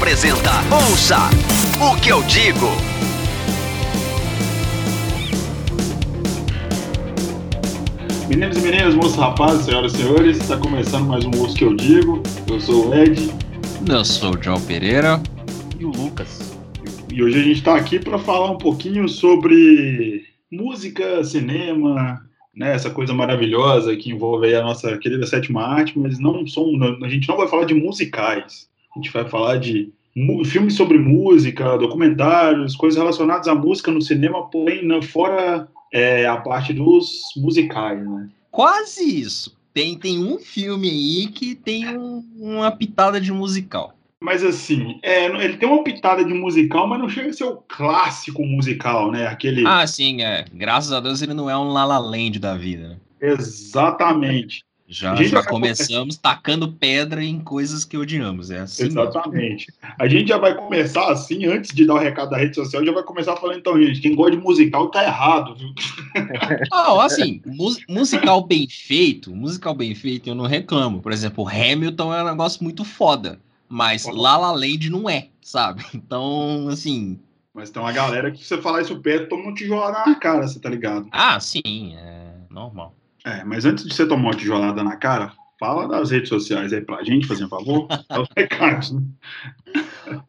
Apresenta Ouça o que eu digo. Meninos e meninas, moços, rapazes, senhoras e senhores, está começando mais um Ouça o que eu digo. Eu sou o Ed. Eu sou o João Pereira. E o Lucas. E hoje a gente está aqui para falar um pouquinho sobre música, cinema, né, essa coisa maravilhosa que envolve a nossa querida sétima arte, mas não somos, a gente não vai falar de musicais. A gente vai falar de filmes sobre música, documentários, coisas relacionadas à música no cinema, porém não, fora é, a parte dos musicais, né? Quase isso. Tem, tem um filme aí que tem um, uma pitada de musical. Mas assim, é, ele tem uma pitada de musical, mas não chega a ser o clássico musical, né? Aquele. Ah, sim, é. Graças a Deus ele não é um La La Land da vida. Né? Exatamente. Já, já começamos vai... tacando pedra em coisas que odiamos, é assim. Exatamente. Mesmo. A gente já vai começar assim, antes de dar o recado da rede social, já vai começar falando, então, gente, quem gosta de musical tá errado, viu? Ah, assim, musical bem feito, musical bem feito, eu não reclamo. Por exemplo, Hamilton é um negócio muito foda. Mas La La Land não é, sabe? Então, assim. Mas tem uma galera que você falar isso perto, toma um tijolada na cara, você tá ligado? Ah, sim, é normal. É, mas antes de você tomar uma tijolada na cara, fala das redes sociais aí pra gente, fazer um favor. é os recados, né?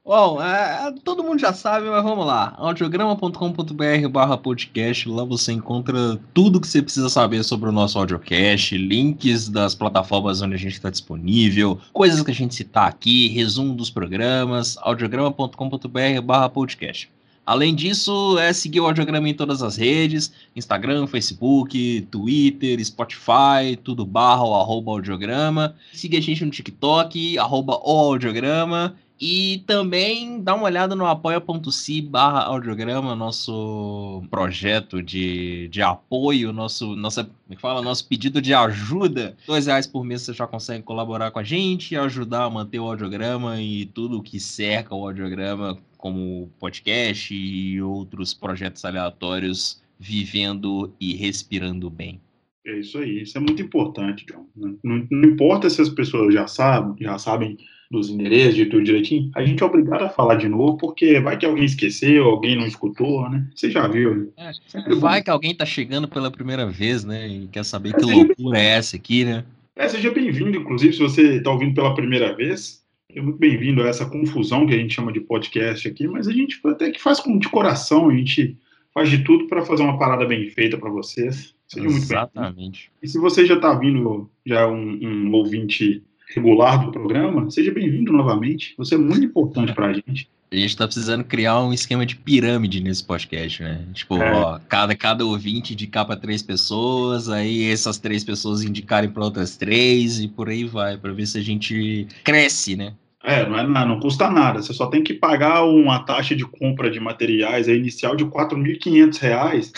Bom, é, todo mundo já sabe, mas vamos lá. audiograma.com.br barra podcast. Lá você encontra tudo que você precisa saber sobre o nosso audiocast, links das plataformas onde a gente está disponível, coisas que a gente citar aqui, resumo dos programas, audiograma.com.br barra podcast. Além disso, é seguir o Audiograma em todas as redes: Instagram, Facebook, Twitter, Spotify, tudo barra ou arroba audiograma. Siga a gente no TikTok, arroba o audiograma. E também dá uma olhada no apoia.se barra audiograma, nosso projeto de, de apoio, nosso, nossa, me é fala, nosso pedido de ajuda. Dois reais por mês você já consegue colaborar com a gente ajudar a manter o audiograma e tudo o que cerca o audiograma, como podcast e outros projetos aleatórios, vivendo e respirando bem. É isso aí, isso é muito importante, John. Não, não, não importa se as pessoas já sabem, já sabem dos endereços, de tudo direitinho, a gente é obrigado a falar de novo, porque vai que alguém esqueceu, alguém não escutou, né? Você já viu. Né? É, vai bom. que alguém tá chegando pela primeira vez, né? E quer saber que loucura é essa aqui, né? É, seja bem-vindo, inclusive, se você está ouvindo pela primeira vez. É muito bem-vindo a essa confusão que a gente chama de podcast aqui, mas a gente até que faz com de coração, a gente faz de tudo para fazer uma parada bem feita para vocês. Seja muito Exatamente. E se você já está vindo, já é um, um ouvinte regular do programa, seja bem-vindo novamente. Você é muito importante para a gente. A gente está precisando criar um esquema de pirâmide nesse podcast, né? Tipo, é. ó, cada, cada ouvinte indicar para três pessoas, aí essas três pessoas indicarem para outras três e por aí vai, para ver se a gente cresce, né? É, não, é, não custa nada. Você só tem que pagar uma taxa de compra de materiais inicial de R$ 4.500.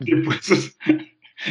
depois,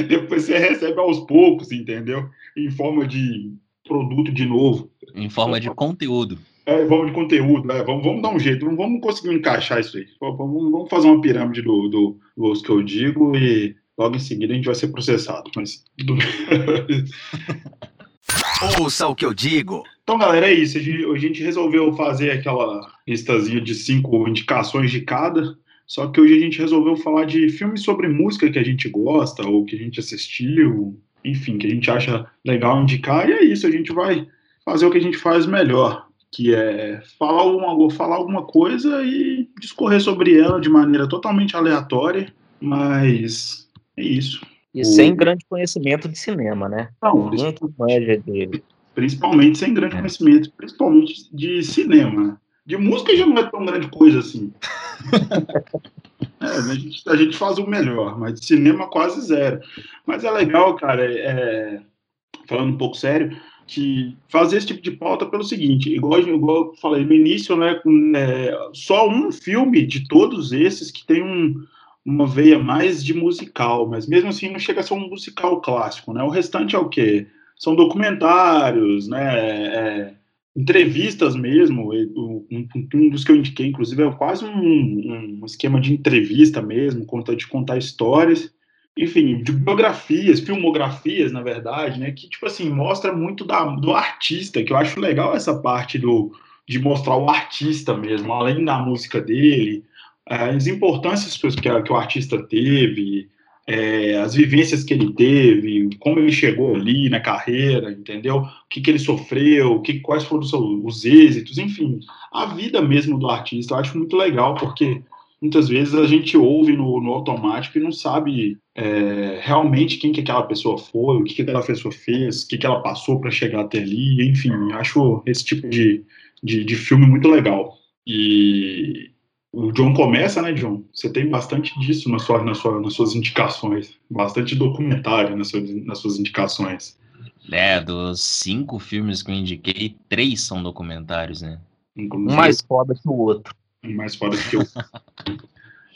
depois você recebe aos poucos, entendeu? em forma de produto de novo. Em forma de conteúdo. É, forma de conteúdo, né? Vamos, vamos dar um jeito, não vamos conseguir encaixar isso aí. Vamos, vamos fazer uma pirâmide do, do, do que eu digo e logo em seguida a gente vai ser processado. Mas. Ouça o que eu digo. Então, galera, é isso. A gente, a gente resolveu fazer aquela listazinha de cinco indicações de cada. Só que hoje a gente resolveu falar de filmes sobre música que a gente gosta, ou que a gente assistiu, enfim, que a gente acha legal indicar, e é isso, a gente vai fazer o que a gente faz melhor, que é falar alguma, falar alguma coisa e discorrer sobre ela de maneira totalmente aleatória, mas é isso. E o... sem grande conhecimento de cinema, né? Não, manja dele. Principalmente sem grande é. conhecimento, principalmente de cinema. De música já não é tão grande coisa assim. é, a, gente, a gente faz o melhor, mas de cinema quase zero. Mas é legal, cara, é, falando um pouco sério, que fazer esse tipo de pauta pelo seguinte, igual, igual eu falei no início, né, é, só um filme de todos esses que tem um, uma veia mais de musical, mas mesmo assim não chega a ser um musical clássico, né? O restante é o quê? São documentários, né? É, entrevistas mesmo. Um, um, dos que eu indiquei, inclusive, é quase um, um esquema de entrevista mesmo, conta de contar histórias. Enfim, de biografias, filmografias, na verdade, né, que, tipo assim, mostra muito da, do artista, que eu acho legal essa parte do, de mostrar o artista mesmo, além da música dele, as importâncias que, que o artista teve, é, as vivências que ele teve, como ele chegou ali na carreira, entendeu? O que, que ele sofreu, que, quais foram os, os êxitos, enfim, a vida mesmo do artista. Eu acho muito legal, porque muitas vezes a gente ouve no, no automático e não sabe é, realmente quem que aquela pessoa foi, o que, que aquela pessoa fez, o que, que ela passou para chegar até ali, enfim, acho esse tipo de, de, de filme muito legal. E, o John começa, né, John? Você tem bastante disso na sua, na sua, nas suas indicações, bastante documentário nas suas, nas suas indicações. É, dos cinco filmes que eu indiquei, três são documentários, né? Inclusive, um mais foda que o outro. Um mais foda que o outro.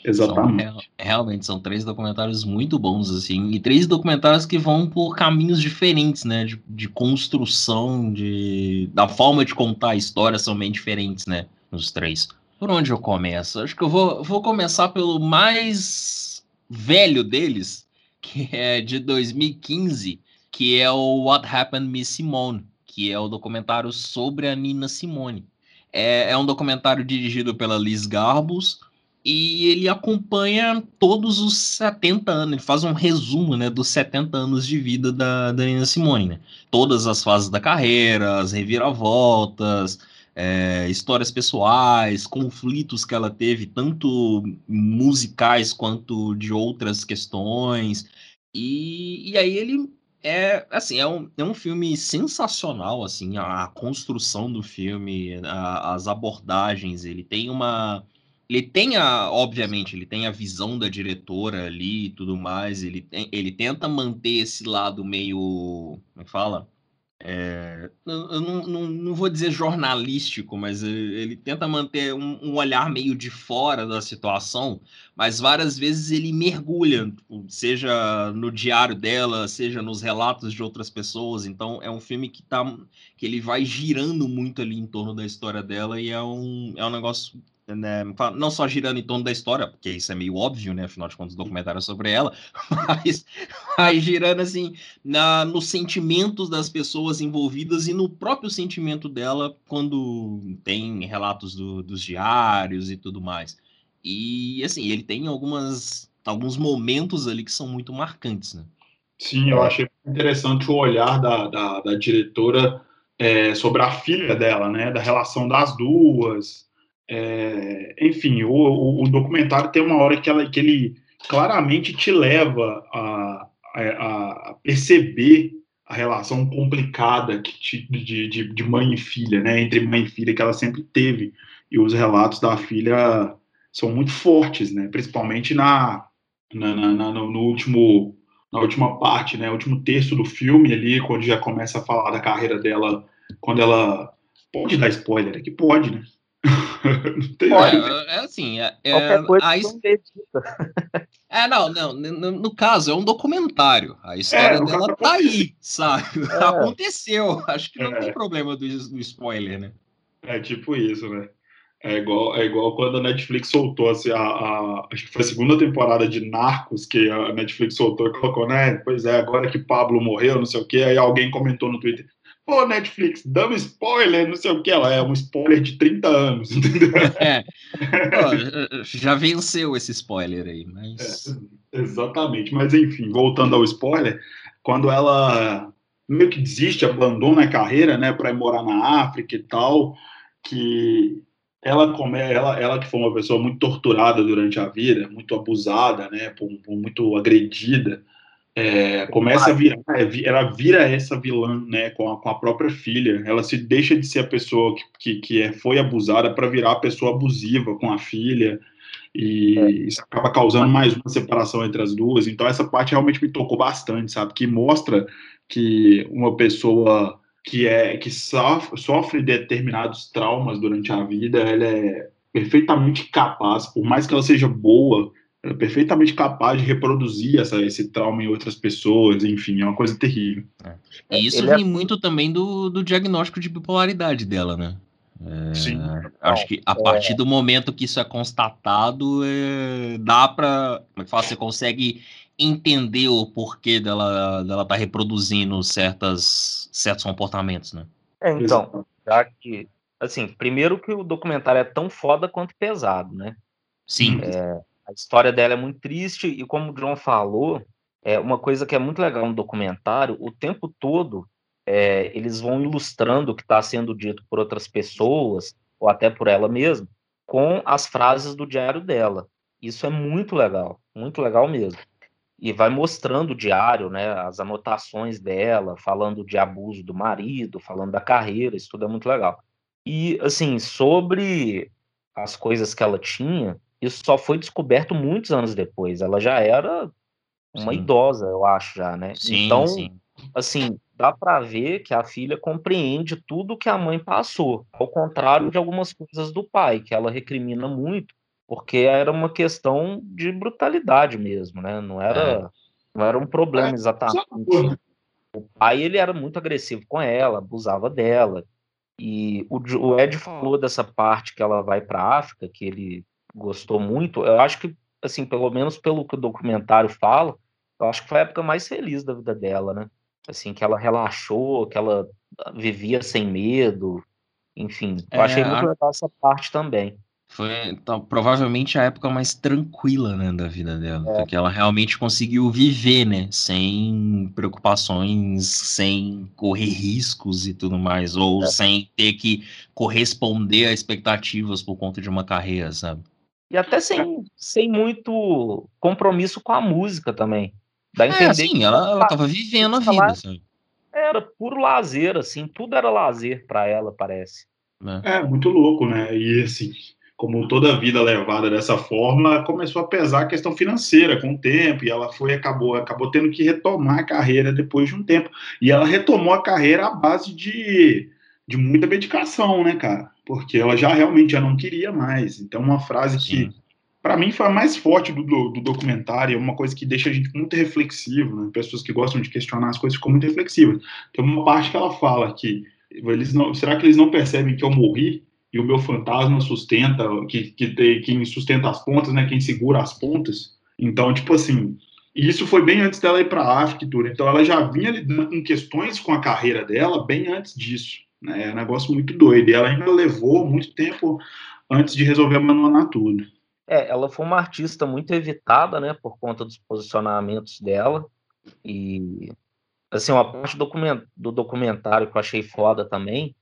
Exatamente. São, realmente, são três documentários muito bons, assim, e três documentários que vão por caminhos diferentes, né? De, de construção, de, da forma de contar a história são bem diferentes, né? Os três. Por onde eu começo? Acho que eu vou, vou começar pelo mais velho deles, que é de 2015, que é o What Happened Miss Simone, que é o documentário sobre a Nina Simone. É, é um documentário dirigido pela Liz Garbus e ele acompanha todos os 70 anos, ele faz um resumo né, dos 70 anos de vida da, da Nina Simone. Né? Todas as fases da carreira, as reviravoltas, é, histórias pessoais, conflitos que ela teve, tanto musicais quanto de outras questões. E, e aí ele é assim é um, é um filme sensacional assim a, a construção do filme a, as abordagens ele tem uma ele tem a obviamente ele tem a visão da diretora ali e tudo mais ele ele tenta manter esse lado meio como é que fala é, eu não, não, não, vou dizer jornalístico, mas ele, tenta manter um, um, olhar meio de fora da situação, mas várias vezes ele mergulha, seja no diário dela, seja nos relatos de outras pessoas. Então é um filme que, tá, que ele vai girando muito ali em torno da história dela e é um, é um negócio né, não só girando em torno da história, porque isso é meio óbvio, né? Afinal de contas, o documentário é sobre ela, mas, mas girando assim na, nos sentimentos das pessoas envolvidas e no próprio sentimento dela quando tem relatos do, dos diários e tudo mais. E assim, ele tem algumas alguns momentos ali que são muito marcantes, né? Sim, eu achei interessante o olhar da, da, da diretora é, sobre a filha dela, né? Da relação das duas. É, enfim, o, o, documentário tem uma hora que, ela, que ele claramente te leva a, a, a perceber a relação complicada te, de, de, de, mãe e filha, né, entre mãe e filha que ela sempre teve. E os relatos da filha são muito fortes, né, principalmente na, na, na, na no último na última parte, né, último terço do filme ali, quando já começa a falar da carreira dela, quando ela pode dar spoiler, é que pode, né? Olha, é assim, é, é a his... é, não, não, no, no, caso, é um documentário. A história é, dela tá aí, sabe? É. Aconteceu. Acho que não tem é. problema do, do spoiler, né? É tipo isso, né? É igual, é igual quando a Netflix soltou assim, a, a, acho que foi a segunda temporada de Narcos que a Netflix soltou e colocou, né? Pois é, agora que Pablo morreu, não sei o que, aí alguém comentou no Twitter. Pô, Netflix, dando spoiler, não sei o que. Ela é um spoiler de 30 anos, entendeu? É. Pô, já venceu esse spoiler aí, mas. É, exatamente. Mas enfim, voltando ao spoiler, quando ela meio que desiste, abandona a carreira, né, para ir morar na África e tal, que ela, come, ela, ela que foi uma pessoa muito torturada durante a vida, muito abusada, né, por, por muito agredida, é, começa a virar, é, ela vira essa vilã, né, com a, com a, própria filha. Ela se deixa de ser a pessoa que, que, que é, foi abusada para virar a pessoa abusiva com a filha. E é. isso acaba causando mais uma separação entre as duas. Então, essa parte realmente me tocou bastante, sabe? Que mostra que uma pessoa que é que sofre, sofre determinados traumas durante a vida, ela é perfeitamente capaz, por mais que ela seja boa é perfeitamente capaz de reproduzir essa, esse trauma em outras pessoas, enfim, é uma coisa terrível. É. E isso Ele é vem é... muito também do, do diagnóstico de bipolaridade dela, né? É, Sim. Acho que a partir do momento que isso é constatado, é, dá para. Como é que fala? Você consegue entender o porquê dela dela tá reproduzindo certas, certos comportamentos, né? É, então, já que, assim, primeiro que o documentário é tão foda quanto pesado, né? Sim. É, a história dela é muito triste e como o John falou, é uma coisa que é muito legal no documentário, o tempo todo é, eles vão ilustrando o que está sendo dito por outras pessoas, ou até por ela mesma, com as frases do diário dela. Isso é muito legal, muito legal mesmo. E vai mostrando o diário, né, as anotações dela, falando de abuso do marido, falando da carreira, isso tudo é muito legal. E, assim, sobre as coisas que ela tinha, isso só foi descoberto muitos anos depois. Ela já era uma sim. idosa, eu acho já, né? Sim, então, sim. assim, dá para ver que a filha compreende tudo que a mãe passou, ao contrário de algumas coisas do pai, que ela recrimina muito, porque era uma questão de brutalidade mesmo, né? Não era, é. não era um problema é, exatamente. O pai ele era muito agressivo com ela, abusava dela. E o, o Ed falou dessa parte que ela vai para a África, que ele gostou muito. Eu acho que, assim, pelo menos pelo que o documentário fala, eu acho que foi a época mais feliz da vida dela, né? assim, que ela relaxou, que ela vivia sem medo, enfim. Eu é, achei muito legal essa parte também. Foi então, provavelmente a época mais tranquila, né, da vida dela, é. porque ela realmente conseguiu viver, né, sem preocupações, sem correr riscos e tudo mais, ou é. sem ter que corresponder a expectativas por conta de uma carreira, sabe? E até sem, sem muito compromisso com a música também. Dá a é, entender é, assim, ela, ela tava vivendo a vida, sabe? Era puro lazer, assim, tudo era lazer para ela, parece. É. é, muito louco, né? E assim, como toda a vida levada dessa forma, começou a pesar a questão financeira com o tempo, e ela foi acabou acabou tendo que retomar a carreira depois de um tempo. E ela retomou a carreira à base de, de muita medicação, né, cara? Porque ela já realmente já não queria mais. Então, uma frase que para mim foi a mais forte do, do, do, documentário, é uma coisa que deixa a gente muito reflexivo, né? pessoas que gostam de questionar as coisas ficam muito reflexivas. Tem uma parte que ela fala que eles não, será que eles não percebem que eu morri e o meu fantasma sustenta, que, que tem, quem sustenta as pontas, né? Quem segura as pontas. Então, tipo assim, isso foi bem antes dela ir para a África e tudo. Então, ela já vinha lidando com questões com a carreira dela bem antes disso. Né? É um negócio muito doido. E ela ainda levou muito tempo antes de resolver abandonar tudo. É, ela foi uma artista muito evitada, né, por conta dos posicionamentos dela. E, assim, uma parte do documentário que eu achei foda também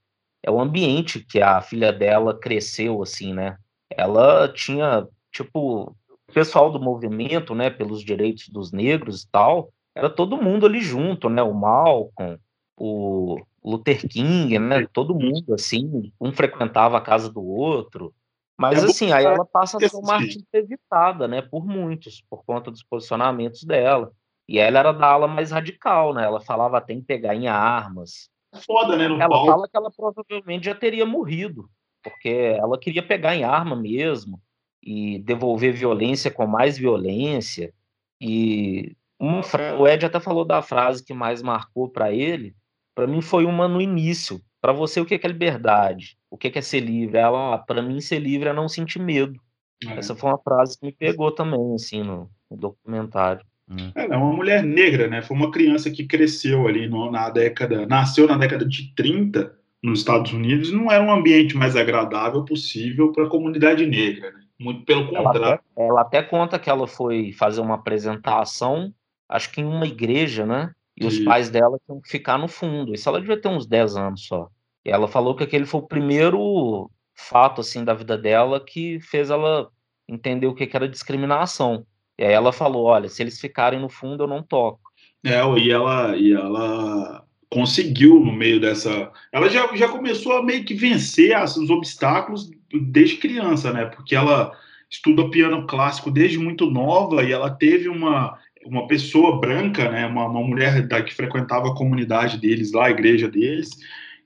é o ambiente que a filha dela cresceu, assim, né? Ela tinha, tipo, o pessoal do movimento, né, pelos direitos dos negros e tal, era todo mundo ali junto, né? O Malcolm, o Luther King, né? Todo mundo, assim, um frequentava a casa do outro. Mas é assim, aí ela passa a ser uma artista evitada, né, por muitos, por conta dos posicionamentos dela. E ela era da ala mais radical, né? Ela falava até em pegar em armas. Foda, né? ela palco. fala que ela provavelmente já teria morrido, porque ela queria pegar em arma mesmo e devolver violência com mais violência. E uma o Ed até falou da frase que mais marcou para ele. Para mim foi uma no início, para você, o que é liberdade? O que é ser livre? Ela, ah, para mim, ser livre é não sentir medo. É. Essa foi uma frase que me pegou também, assim, no, no documentário. Hum. É, é uma mulher negra, né? Foi uma criança que cresceu ali no, na década, nasceu na década de 30 nos Estados Unidos, não era um ambiente mais agradável possível para a comunidade negra, né? Muito pelo contrário. Ela até, ela até conta que ela foi fazer uma apresentação, acho que em uma igreja, né? E os pais dela tinham que ficar no fundo. Isso ela devia ter uns 10 anos só. E ela falou que aquele foi o primeiro fato assim da vida dela que fez ela entender o que era discriminação. E aí ela falou: olha, se eles ficarem no fundo, eu não toco. É, e ela, e ela conseguiu no meio dessa. Ela já, já começou a meio que vencer os obstáculos desde criança, né? Porque ela estuda piano clássico desde muito nova e ela teve uma uma pessoa branca, né, uma, uma mulher da, que frequentava a comunidade deles lá, a igreja deles,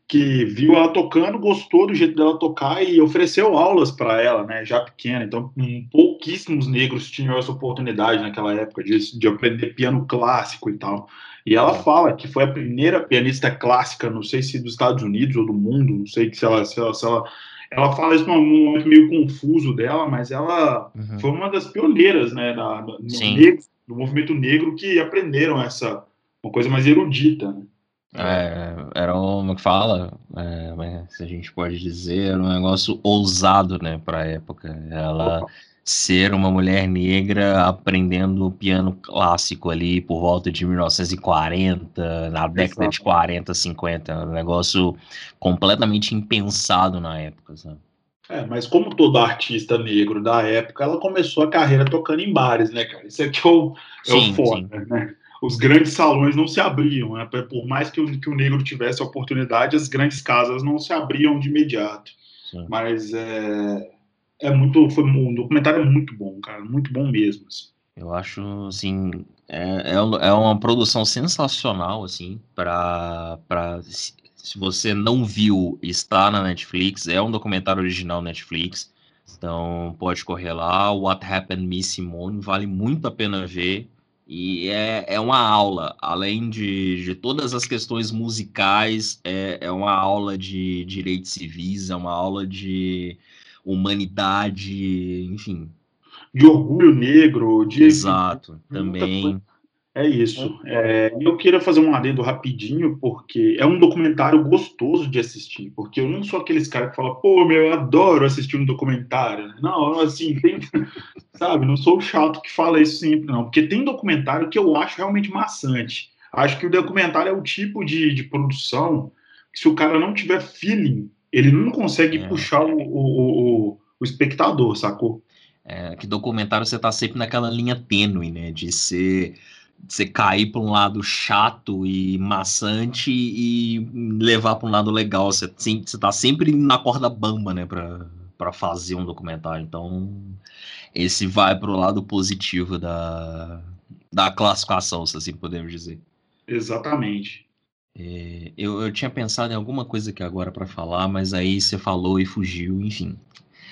que viu ela tocando, gostou do jeito dela tocar e ofereceu aulas para ela, né, já pequena. Então, pouquíssimos negros tinham essa oportunidade naquela época de, de aprender piano clássico e tal. E ela fala que foi a primeira pianista clássica, não sei se dos Estados Unidos ou do mundo, não sei se ela, se ela, se ela ela fala isso num momento meio confuso dela, mas ela uhum. foi uma das pioneiras, né, da, da, no negro do movimento negro que aprenderam essa uma coisa mais erudita. Né? É, era um, como que fala, é, se a gente pode dizer, um negócio ousado, né, para a época. Ela Opa. ser uma mulher negra aprendendo piano clássico ali por volta de 1940, na década Exato. de 40, 50, um negócio completamente impensado na época, sabe? É, mas como todo artista negro da época, ela começou a carreira tocando em bares, né, cara? Isso aqui é o, é sim, o foda, sim. né? Os grandes salões não se abriam, né? Por mais que o, que o negro tivesse a oportunidade, as grandes casas não se abriam de imediato. Sim. Mas é, é muito, foi um documentário muito bom, cara, muito bom mesmo. Assim. Eu acho, assim, é, é, é uma produção sensacional, assim, para se você não viu, está na Netflix, é um documentário original Netflix, então pode correr lá. What Happened Miss Simone vale muito a pena ver. E é, é uma aula, além de, de todas as questões musicais, é, é uma aula de direitos civis, é uma aula de humanidade, enfim. De orgulho negro, de. Exato, também. É isso. É, eu queria fazer um adendo rapidinho, porque é um documentário gostoso de assistir, porque eu não sou aqueles caras que falam, pô, meu, eu adoro assistir um documentário. Não, assim, tem, sabe, não sou o chato que fala isso sempre, não, porque tem documentário que eu acho realmente maçante. Acho que o documentário é o tipo de, de produção que se o cara não tiver feeling, ele não consegue é. puxar o, o, o, o espectador, sacou? É, que documentário você tá sempre naquela linha tênue, né, de ser você cair para um lado chato e maçante e levar para um lado legal. Você, você tá sempre na corda bamba, né, para fazer um documentário. Então, esse vai para o lado positivo da, da classificação, se assim podemos dizer. Exatamente. É, eu, eu tinha pensado em alguma coisa aqui agora para falar, mas aí você falou e fugiu, enfim.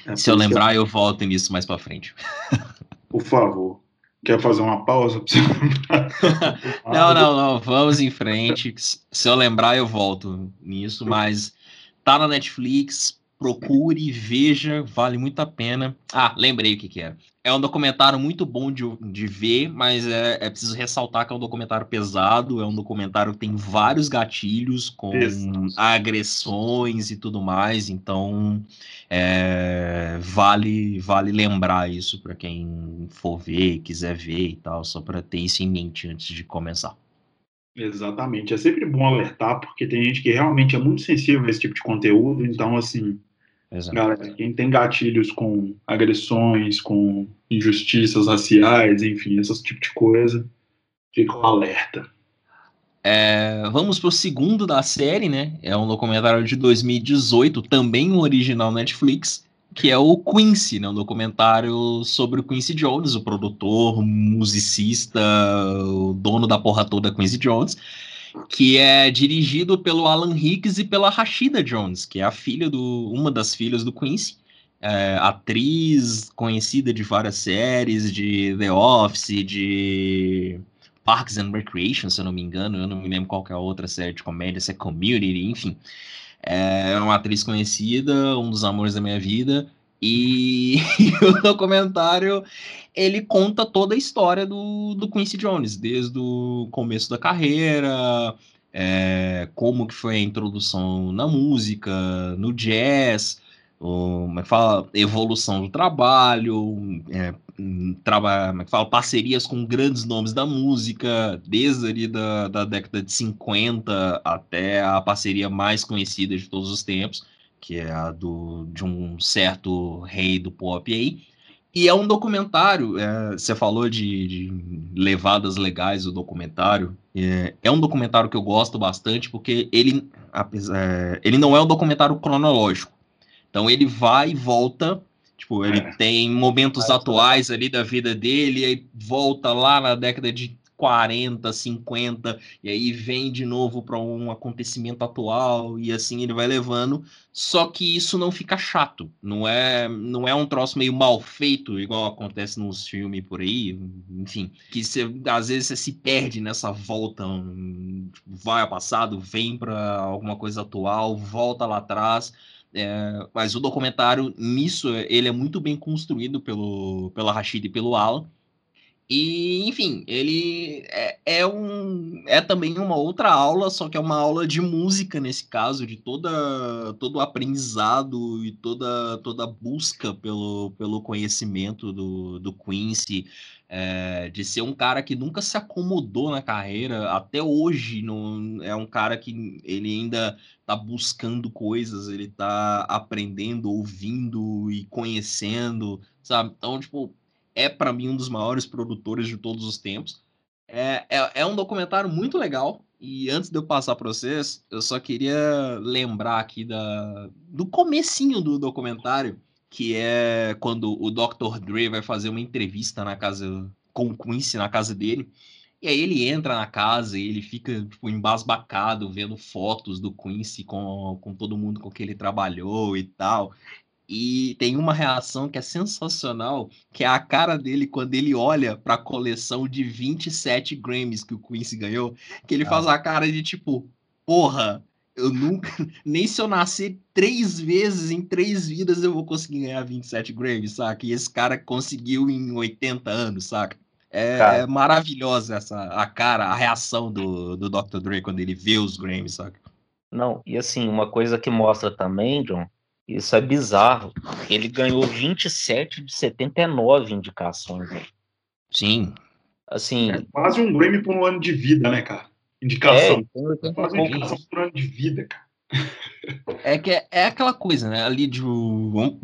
É, se eu lembrar, eu volto nisso mais para frente. Por favor. Quer fazer uma pausa? não, não, não. Vamos em frente. Se eu lembrar, eu volto nisso. Mas tá na Netflix. Procure, veja, vale muito a pena. Ah, lembrei o que, que era. É um documentário muito bom de, de ver, mas é, é preciso ressaltar que é um documentário pesado. É um documentário que tem vários gatilhos com agressões e tudo mais. Então, é, vale vale lembrar isso para quem for ver, quiser ver e tal, só para ter isso em mente antes de começar. Exatamente. É sempre bom alertar, porque tem gente que realmente é muito sensível a esse tipo de conteúdo. Então, assim, Exato. Galera, quem tem gatilhos com agressões, com injustiças raciais, enfim, esse tipo de coisa, fica um alerta. É, vamos pro segundo da série, né? É um documentário de 2018, também um original Netflix, que é o Quincy, né? Um documentário sobre o Quincy Jones, o produtor, musicista, o dono da porra toda Quincy Jones que é dirigido pelo Alan Hicks e pela Rashida Jones, que é a filha do uma das filhas do Quincy, é, atriz conhecida de várias séries, de The Office, de Parks and Recreation, se eu não me engano, eu não me lembro qual é a outra série de comédia, se é Community, enfim. É uma atriz conhecida, um dos amores da minha vida, e, o documentário ele conta toda a história do, do Quincy Jones, desde o começo da carreira, é, como que foi a introdução na música, no jazz, como é fala, evolução do trabalho, é, traba, como é fala, parcerias com grandes nomes da música, desde ali da, da década de 50 até a parceria mais conhecida de todos os tempos, que é a do, de um certo rei do pop aí. E é um documentário, é, você falou de, de, levadas legais do documentário. É, é, um documentário que eu gosto bastante, porque ele, é, ele não é um documentário cronológico. Então ele vai e volta, tipo, ele é. tem momentos atuais ali da vida dele, e volta lá na década de 40, 50, e aí vem de novo para um acontecimento atual, e assim ele vai levando. Só que isso não fica chato, não é, não é um troço meio mal feito, igual acontece nos filmes por aí, enfim, que às vezes você se perde nessa volta, vai ao passado, vem para alguma coisa atual, volta lá atrás. É, mas o documentário, nisso, ele é muito bem construído pelo, pela Rashid e pelo Alan E, enfim, ele é, é, um, é também uma outra aula, só que é uma aula de música nesse caso, de toda, todo o aprendizado e toda, toda busca pelo, pelo conhecimento do, do Quincy, é, de ser um cara que nunca se acomodou na carreira, até hoje não, é um cara que ele ainda está buscando coisas, ele está aprendendo, ouvindo e conhecendo, sabe? Então, tipo, é para mim um dos maiores produtores de todos os tempos. É, é, é, um documentário muito legal. E antes de eu passar para vocês, eu só queria lembrar aqui da, do comecinho do documentário, que é quando o Dr. Dre vai fazer uma entrevista na casa com o Quincy na casa dele. E aí ele entra na casa e ele fica tipo, embasbacado vendo fotos do Quincy com, com todo mundo com que ele trabalhou e tal. E tem uma reação que é sensacional, que é a cara dele quando ele olha para a coleção de 27 Grammys que o Quincy ganhou, que ele ah. faz a cara de tipo, porra, eu nunca, nem se eu nascer três vezes em três vidas eu vou conseguir ganhar 27 Grammys, saca? E esse cara conseguiu em 80 anos, saca? É, é, maravilhosa essa a cara, a reação do, do Dr. Dre quando ele vê os Grammys, saca? Não, e assim, uma coisa que mostra também, John, isso é bizarro. Ele ganhou 27 de 79 indicações. Sim. Assim. É quase um Grammy por um ano de vida, né, cara? Indicação. É, é quase uma indicação por um ano de vida, cara. É que é, é, aquela coisa, né? Ali de.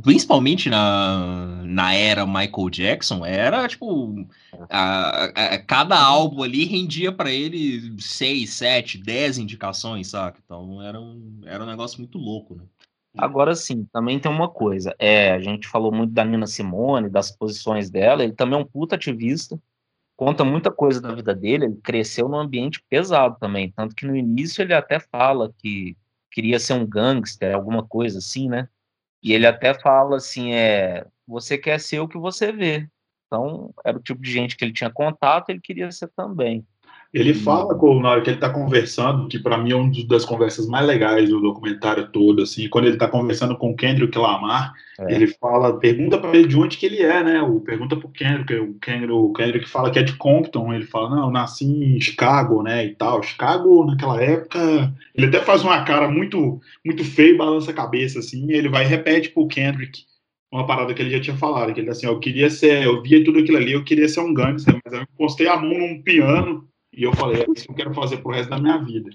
Principalmente na, na era Michael Jackson, era tipo. A, a, cada álbum ali rendia para ele 6, 7, 10 indicações, saca? Então era um, era um negócio muito louco, né? Agora sim, também tem uma coisa. É, a gente falou muito da Nina Simone, das posições dela. Ele também é um puta ativista, conta muita coisa da vida dele. Ele cresceu num ambiente pesado também. Tanto que no início ele até fala que queria ser um gangster, alguma coisa assim, né? E ele até fala assim: é, você quer ser o que você vê. Então, era o tipo de gente que ele tinha contato, ele queria ser também. Ele fala com, na hora que ele está conversando, que para mim é uma das conversas mais legais do documentário todo, assim, quando ele está conversando com o Kendrick Lamar, é. ele fala, pergunta para ele de onde que ele é, né? O pergunta pro Kendrick, o Kendrick, o Kendrick fala que é de Compton, ele fala, não, eu nasci em Chicago, né, e tal. Chicago naquela época, ele até faz uma cara muito muito feia e balança a cabeça assim, e ele vai e repete pro Kendrick uma parada que ele já tinha falado, que ele assim, eu queria ser, eu via tudo aquilo ali, eu queria ser um gangster, mas eu postei a mão num piano e eu falei, é isso que eu quero fazer pro resto da minha vida.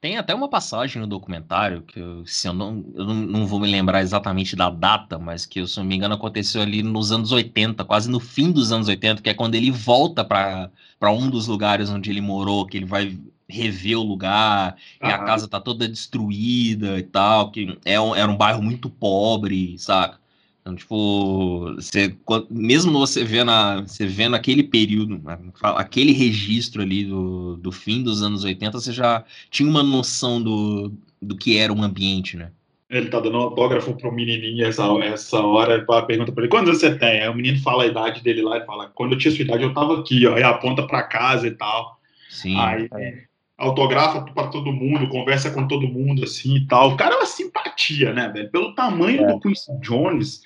Tem até uma passagem no documentário, que eu, se eu, não, eu não vou me lembrar exatamente da data, mas que, se eu não me engano, aconteceu ali nos anos 80, quase no fim dos anos 80, que é quando ele volta para um dos lugares onde ele morou, que ele vai rever o lugar, e a casa tá toda destruída e tal, que é um, era um bairro muito pobre, saca? Então, tipo, você, mesmo você vendo, a, você vendo aquele período, né, aquele registro ali do, do fim dos anos 80, você já tinha uma noção do, do que era um ambiente, né? Ele tá dando autógrafo pro menininho essa, essa hora, ele pergunta pra ele, quantos você tem? Aí o menino fala a idade dele lá, e fala, quando eu tinha sua idade eu tava aqui, ó, e aponta pra casa e tal. Sim. Aí é. Autografa para todo mundo, conversa com todo mundo, assim, e tal. O cara é uma simpatia, né, velho? Pelo tamanho é. do Quincy Jones,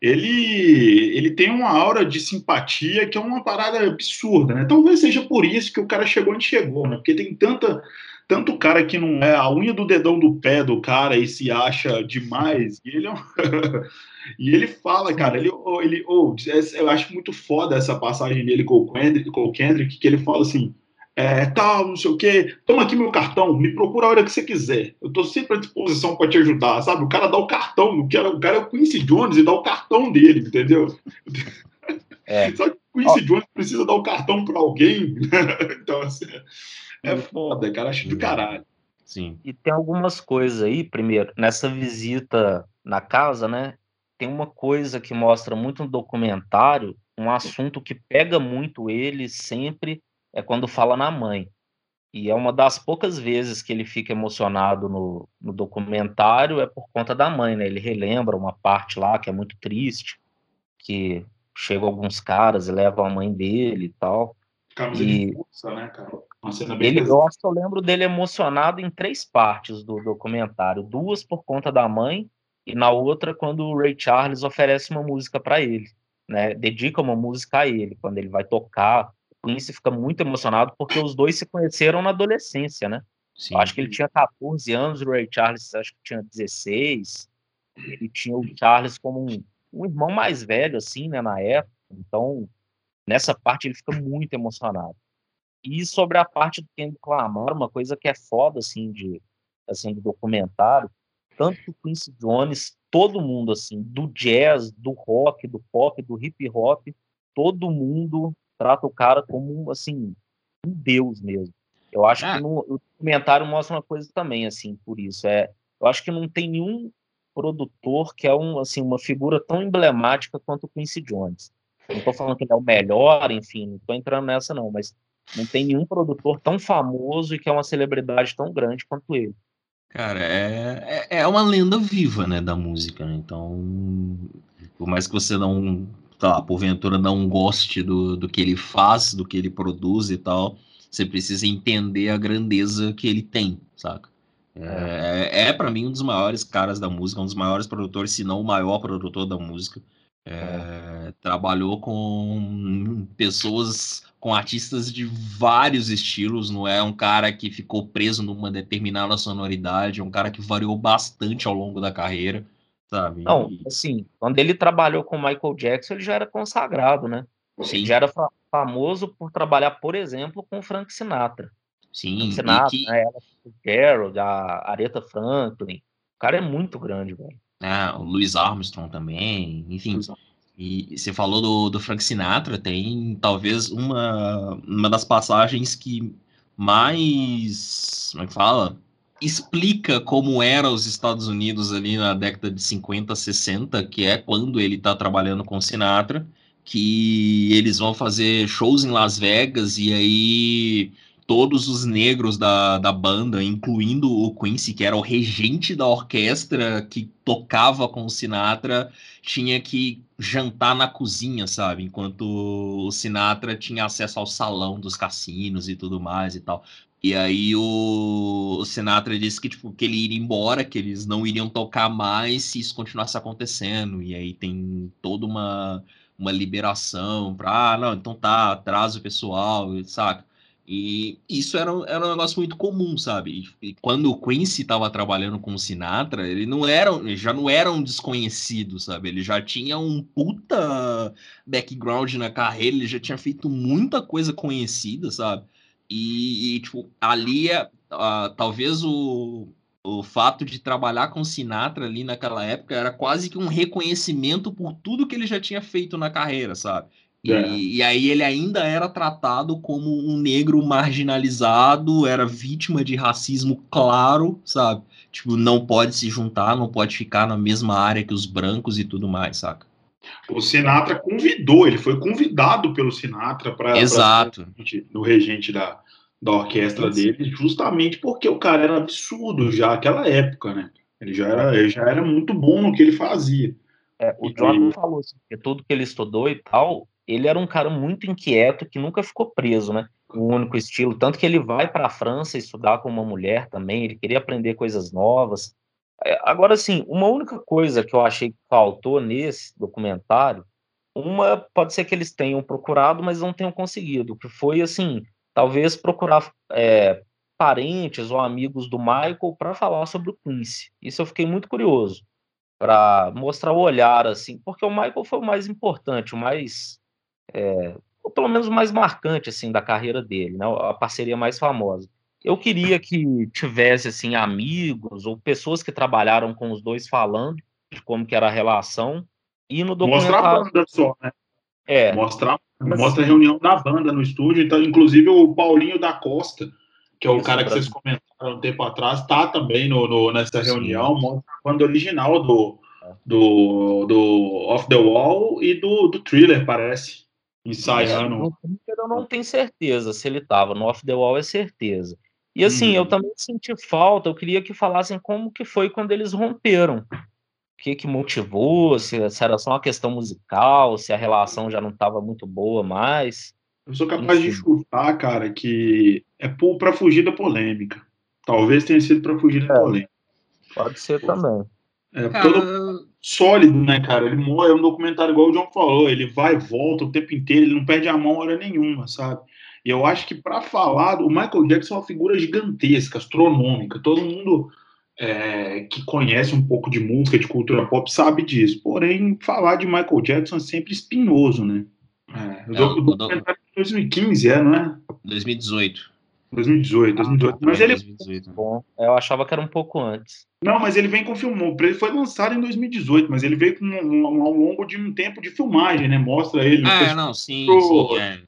ele, ele tem uma aura de simpatia que é uma parada absurda, né? Talvez seja por isso que o cara chegou onde chegou, né? Porque tem tanta, tanto cara que não é a unha do dedão do pé do cara e se acha demais, e ele é um... E ele fala, cara, ele, ele oh, eu acho muito foda essa passagem dele com o Kendrick, com o Kendrick que ele fala assim: é, tal, não sei o quê. Toma aqui meu cartão, me procura a hora que você quiser. Eu tô sempre à disposição para te ajudar, sabe? O cara dá o cartão, o cara, o cara é o Quincy Jones e dá o cartão dele, entendeu? É. Só que o Quincy Ó. Jones precisa dar o cartão para alguém. então, assim, é foda, cara, acho de caralho. Sim. E tem algumas coisas aí, primeiro, nessa visita na casa, né? Tem uma coisa que mostra muito no documentário, um assunto que pega muito ele sempre é quando fala na mãe. E é uma das poucas vezes que ele fica emocionado no, no documentário é por conta da mãe, né? Ele relembra uma parte lá que é muito triste, que chegam alguns caras e levam a mãe dele e tal. Camisa e... de força, né, cara? Uma cena bem ele, eu acho que eu lembro dele emocionado em três partes do documentário. Duas por conta da mãe e na outra quando o Ray Charles oferece uma música para ele, né? Dedica uma música a ele, quando ele vai tocar Quincy fica muito emocionado porque os dois se conheceram na adolescência, né? Sim. Eu acho que ele tinha 14 anos, o Ray Charles acho que tinha 16. Ele tinha o Charles como um, um irmão mais velho, assim, né, na época. Então, nessa parte ele fica muito emocionado. E sobre a parte do Kendrick Lamar, uma coisa que é foda, assim, de, assim, do documentário, tanto que o Quincy Jones, todo mundo, assim, do jazz, do rock, do pop, do hip hop, todo mundo trata o cara como, assim, um deus mesmo. Eu acho ah. que no, o documentário mostra uma coisa também, assim, por isso. É, eu acho que não tem nenhum produtor que é um, assim, uma figura tão emblemática quanto o Quincy Jones. não estou falando que ele é o melhor, enfim, não estou entrando nessa não, mas não tem nenhum produtor tão famoso e que é uma celebridade tão grande quanto ele. Cara, é, é, é uma lenda viva, né, da música, né? Então, por mais que você não, tá porventura não goste do, do que ele faz, do que ele produz e tal, você precisa entender a grandeza que ele tem, saca? É, é, é para mim um dos maiores caras da música, um dos maiores produtores, se não o maior produtor da música. É, é. trabalhou com pessoas, com artistas de vários estilos, não é um cara que ficou preso numa determinada sonoridade, é um cara que variou bastante ao longo da carreira, sabe? Não, assim, quando ele trabalhou com Michael Jackson, ele já era consagrado, né? Sim. Ele já era famoso por trabalhar, por exemplo, com Frank Sinatra. Sim, Frank Sinatra, que... né, Gerald, a Aretha Franklin. O cara é muito grande, velho. Ah, o Louis Armstrong também, enfim. E você falou do, do Frank Sinatra, tem talvez uma, uma das passagens que mais, como é que fala? Explica como era os Estados Unidos ali na década de 50, 60, que é quando ele está trabalhando com Sinatra, que eles vão fazer shows em Las Vegas e aí todos os negros da, da banda, incluindo o Quincy, que era o regente da orquestra que tocava com o Sinatra, tinha que jantar na cozinha, sabe? Enquanto o Sinatra tinha acesso ao salão dos cassinos e tudo mais e tal. E aí o, o Sinatra disse que, tipo, que ele iria embora, que eles não iriam tocar mais se isso continuasse acontecendo. E aí tem toda uma, uma liberação para, ah, não, então tá, atrasa o pessoal, saca? E isso era, era um negócio muito comum, sabe? E, quando o Quincy estava trabalhando com o Sinatra, ele não era, já não era um desconhecido, sabe? Ele já tinha um puta background na carreira, ele já tinha feito muita coisa conhecida, sabe? E, e tipo, ali, uh, talvez o, o fato de trabalhar com Sinatra ali naquela época era quase que um reconhecimento por tudo que ele já tinha feito na carreira, sabe? E, é. e, aí ele ainda era tratado como um negro marginalizado, era vítima de racismo claro, sabe? Tipo, não pode se juntar, não pode ficar na mesma área que os brancos e tudo mais, saca? O Sinatra convidou, ele foi convidado pelo Sinatra para Exato. no regente da, da orquestra Isso. dele, justamente porque o cara era absurdo já naquela época, né? Ele já era, ele já era muito bom no que ele fazia. É, o Jordan falou assim, que tudo que ele estudou e tal, ele era um cara muito inquieto que nunca ficou preso, né? Um único estilo. Tanto que ele vai para a França estudar com uma mulher também, ele queria aprender coisas novas. É, agora, assim, uma única coisa que eu achei que faltou nesse documentário, uma pode ser que eles tenham procurado, mas não tenham conseguido, que foi, assim, talvez procurar é, parentes ou amigos do Michael para falar sobre o Quincy. Isso eu fiquei muito curioso, para mostrar o olhar, assim, porque o Michael foi o mais importante, o mais é, ou pelo menos o mais marcante assim da carreira dele, né? A parceria mais famosa. Eu queria que tivesse assim amigos ou pessoas que trabalharam com os dois falando de como que era a relação e no documentário mostrar a banda só, né? É. Mostrar, mostra a reunião da banda no estúdio, então inclusive o Paulinho da Costa, que é o Isso, cara que vocês comentaram um tempo atrás, tá também no, no nessa Sim. reunião, mostra a banda original do é. do, do Off the Wall e do, do Thriller, parece ensaiando. Eu não tenho certeza se ele estava, no Off the Wall é certeza. E assim, hum. eu uhum. também senti falta, eu queria que falassem como que foi quando eles romperam. O que que motivou, se, se era só uma questão musical, se a relação já não estava muito boa mais. Eu sou capaz Enfim. de chutar, cara, que é para fugir da polêmica. Talvez tenha sido para fugir da é, polêmica. Pode ser também. É, cara... todo sólido, né, cara? Ele morre, é um documentário igual o John falou, ele vai e volta o tempo inteiro, ele não perde a mão hora nenhuma, sabe? E eu acho que para falar, o Michael Jackson é uma figura gigantesca, astronômica, todo mundo é, que conhece um pouco de música, de cultura pop, sabe disso. Porém, falar de Michael Jackson é sempre espinhoso, né? É, é, o documentário de 2015, é, não é? 2018. 2018, 2018. Ah, mas ele. 2018. Bom, eu achava que era um pouco antes. Não, mas ele vem com filmou. Ele foi lançado em 2018, mas ele veio com um, um, ao longo de um tempo de filmagem, né? Mostra ele. Ah, não, sim, pro... sim. É.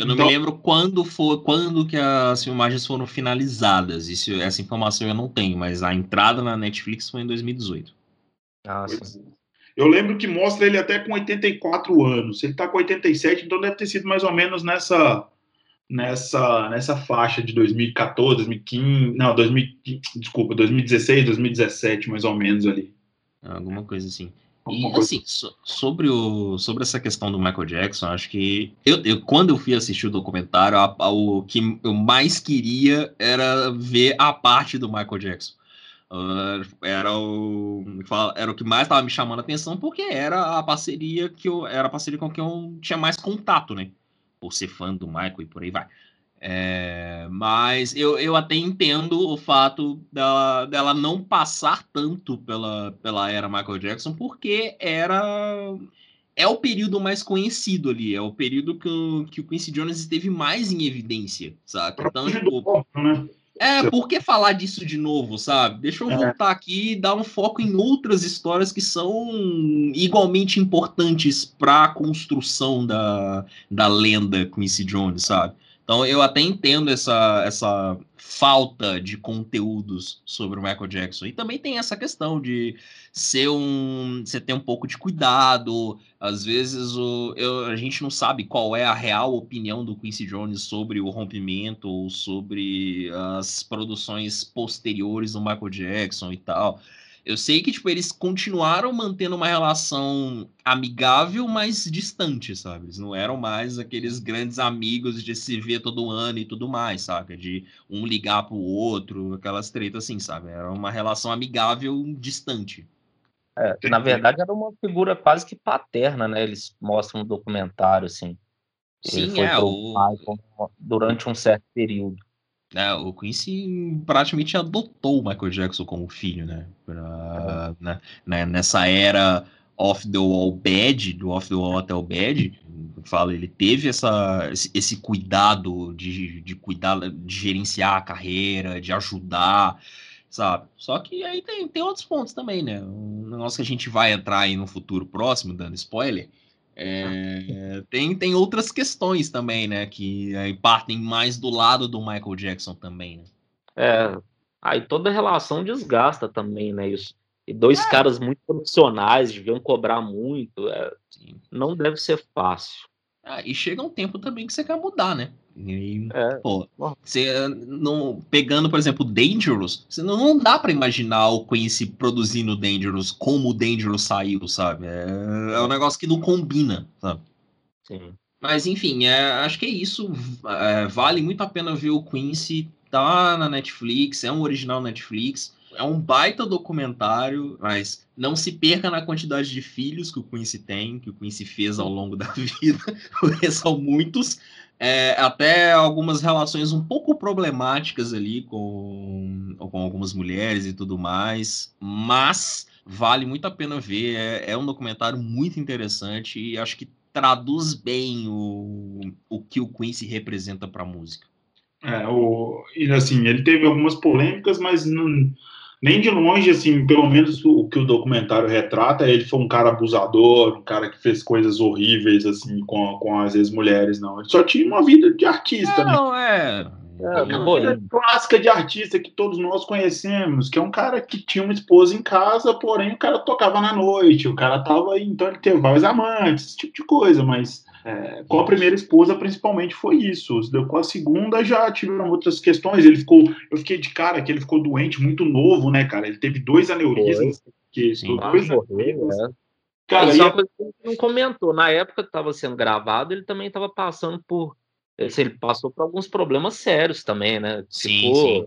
Eu não então... me lembro quando foi, quando que as filmagens foram finalizadas. Isso, essa informação eu não tenho, mas a entrada na Netflix foi em 2018. Ah, sim. Eu lembro que mostra ele até com 84 anos. Ele tá com 87, então deve ter sido mais ou menos nessa nessa nessa faixa de 2014, 2015, não, 2000, desculpa, 2016, 2017, mais ou menos ali. Alguma coisa assim. E assim, so, sobre, o, sobre essa questão do Michael Jackson, acho que eu, eu quando eu fui assistir o documentário, a, a, o que eu mais queria era ver a parte do Michael Jackson. Uh, era o era o que mais estava me chamando a atenção porque era a parceria que eu era a parceria com que eu tinha mais contato, né? Por ser fã do Michael e por aí vai. É, mas eu, eu até entendo o fato dela, dela não passar tanto pela, pela era Michael Jackson, porque era é o período mais conhecido ali, é o período que, que o Quincy Jones esteve mais em evidência, sabe? Então, tipo, é, por que falar disso de novo, sabe? Deixa eu é. voltar aqui e dar um foco em outras histórias que são igualmente importantes para a construção da, da lenda Quincy Jones, sabe? Então eu até entendo essa, essa falta de conteúdos sobre o Michael Jackson. E também tem essa questão de ser um. Você ter um pouco de cuidado. Às vezes o, eu, a gente não sabe qual é a real opinião do Quincy Jones sobre o rompimento ou sobre as produções posteriores do Michael Jackson e tal. Eu sei que, tipo, eles continuaram mantendo uma relação amigável, mas distante, sabe? Eles não eram mais aqueles grandes amigos de se ver todo ano e tudo mais, sabe? De um ligar pro outro, aquelas tretas assim, sabe? Era uma relação amigável distante. É, na verdade, era uma figura quase que paterna, né? Eles mostram no documentário, assim. Ele Sim, é. O... durante um certo período. É, o Quincy praticamente adotou o Michael Jackson como filho, né? Pra, é. né, né nessa era off the wall bad, do off the wall até o bad, fala, ele teve essa, esse, esse cuidado de, de cuidar, de gerenciar a carreira, de ajudar, sabe? Só que aí tem, tem outros pontos também, né? Um negócio que a gente vai entrar aí no futuro próximo, dando spoiler, é, tem, tem outras questões também, né? Que aí partem mais do lado do Michael Jackson também, né? É, aí toda relação desgasta também, né? Isso. E dois é. caras muito profissionais, deviam cobrar muito. É, não deve ser fácil. Ah, e chega um tempo também que você quer mudar, né? E, é. pô, você não, pegando, por exemplo, Dangerous, você não, não dá para imaginar o Quincy produzindo Dangerous como o Dangerous saiu, sabe? É, é um negócio que não combina, sabe? Sim. Mas enfim, é, acho que é isso. É, vale muito a pena ver o Quincy. Tá na Netflix, é um original Netflix. É um baita documentário, mas não se perca na quantidade de filhos que o Quincy tem, que o Quincy fez ao longo da vida, porque são muitos. É, até algumas relações um pouco problemáticas ali com, com algumas mulheres e tudo mais, mas vale muito a pena ver. É, é um documentário muito interessante e acho que traduz bem o, o que o Quincy representa para a música. É, o, e assim, ele teve algumas polêmicas, mas não nem de longe, assim, pelo menos o que o documentário retrata, ele foi um cara abusador, um cara que fez coisas horríveis, assim, com, com as ex-mulheres, não. Ele só tinha uma vida de artista, né? Não, é. É, uma vida clássica de artista que todos nós conhecemos, que é um cara que tinha uma esposa em casa, porém o cara tocava na noite, o cara tava aí, então ele teve vários amantes, esse tipo de coisa, mas é, com a primeira esposa, principalmente, foi isso. Com a segunda já tiveram outras questões. Ele ficou. Eu fiquei de cara que ele ficou doente muito novo, né, cara? Ele teve dois aneurismas. Que, Sim, dois morreu, né? Cara, coisa que não comentou. Na época que estava sendo gravado, ele também estava passando por. Ele passou por alguns problemas sérios também, né? Sim, sim.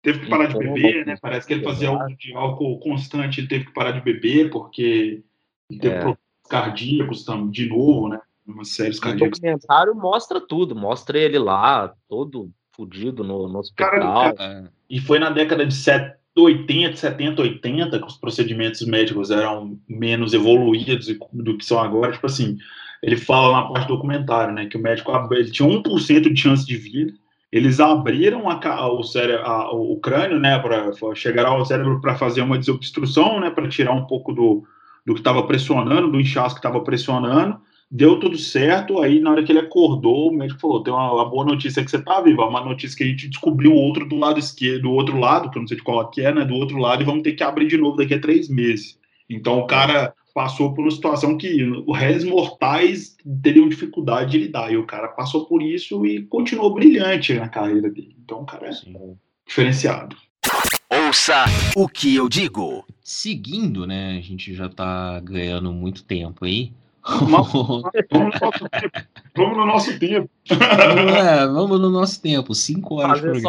teve que parar de beber, né? Parece que ele fazia uso de álcool constante, ele teve que parar de beber porque teve é. problemas cardíacos também, de novo, né? Umas séries. O documentário mostra tudo, mostra ele lá, todo fudido no, no hospital. Cara, e foi na década de 80, 70, 80 que os procedimentos médicos eram menos evoluídos do que são agora. Tipo assim, ele fala na parte do documentário, né, que o médico ele tinha 1% de chance de vida. Eles abriram a, o, cérebro, a, o crânio, né, para chegar ao cérebro para fazer uma desobstrução, né, para tirar um pouco do, do que estava pressionando, do inchaço que estava pressionando deu tudo certo. Aí, na hora que ele acordou, o médico falou: tem uma, uma boa notícia que você tá vivo, uma notícia que a gente descobriu outro do lado esquerdo, do outro lado, que eu não sei de qual que é, né? Do outro lado, e vamos ter que abrir de novo daqui a três meses. Então, o cara passou por uma situação que os réis mortais teriam dificuldade de lidar. E o cara passou por isso e continuou brilhante na carreira dele. Então, o cara é Sim. diferenciado. Ouça o que eu digo. Seguindo, né? A gente já tá ganhando muito tempo aí. vamos, no nosso tempo. É, vamos no nosso tempo. Cinco horas Fazer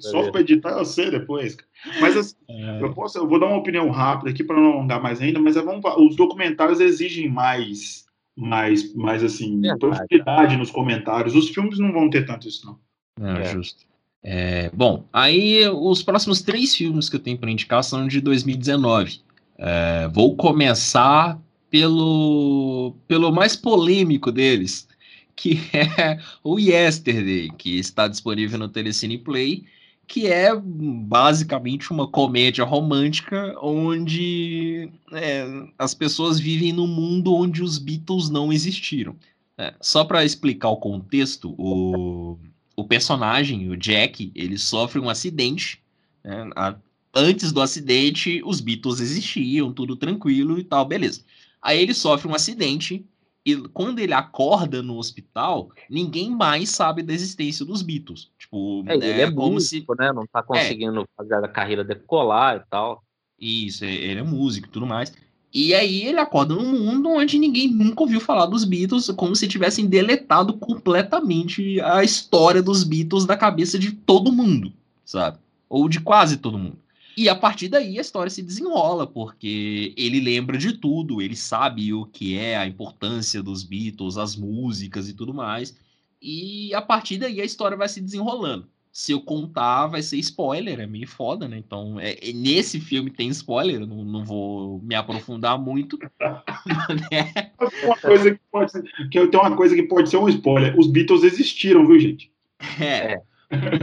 só para editar eu sei depois. Mas assim, é. eu, posso, eu vou dar uma opinião rápida aqui para não alongar mais ainda, mas é, vamos, os documentários exigem mais, mais, mais assim, profundidade nos comentários. Os filmes não vão ter tanto isso, não. É, é. justo. É, bom, aí os próximos três filmes que eu tenho para indicar são de 2019. É, vou começar pelo, pelo mais polêmico deles, que é o Yesterday, que está disponível no Telecine Play, que é basicamente uma comédia romântica onde é, as pessoas vivem num mundo onde os Beatles não existiram. É, só para explicar o contexto, o, o personagem, o Jack, ele sofre um acidente. Né? A, antes do acidente, os Beatles existiam, tudo tranquilo e tal, beleza. Aí ele sofre um acidente e quando ele acorda no hospital, ninguém mais sabe da existência dos Beatles. Tipo, é, ele é, é como músico, se... né? Não tá é. conseguindo é. fazer a carreira decolar e tal. Isso, é, ele é músico e tudo mais. E aí ele acorda num mundo onde ninguém nunca ouviu falar dos Beatles, como se tivessem deletado completamente a história dos Beatles da cabeça de todo mundo, sabe? Ou de quase todo mundo. E a partir daí a história se desenrola, porque ele lembra de tudo, ele sabe o que é a importância dos Beatles, as músicas e tudo mais. E a partir daí a história vai se desenrolando. Se eu contar, vai ser spoiler, é meio foda, né? Então, é, é nesse filme tem spoiler, não, não vou me aprofundar muito. né? uma coisa que pode ser, que tem uma coisa que pode ser um spoiler: os Beatles existiram, viu, gente? É,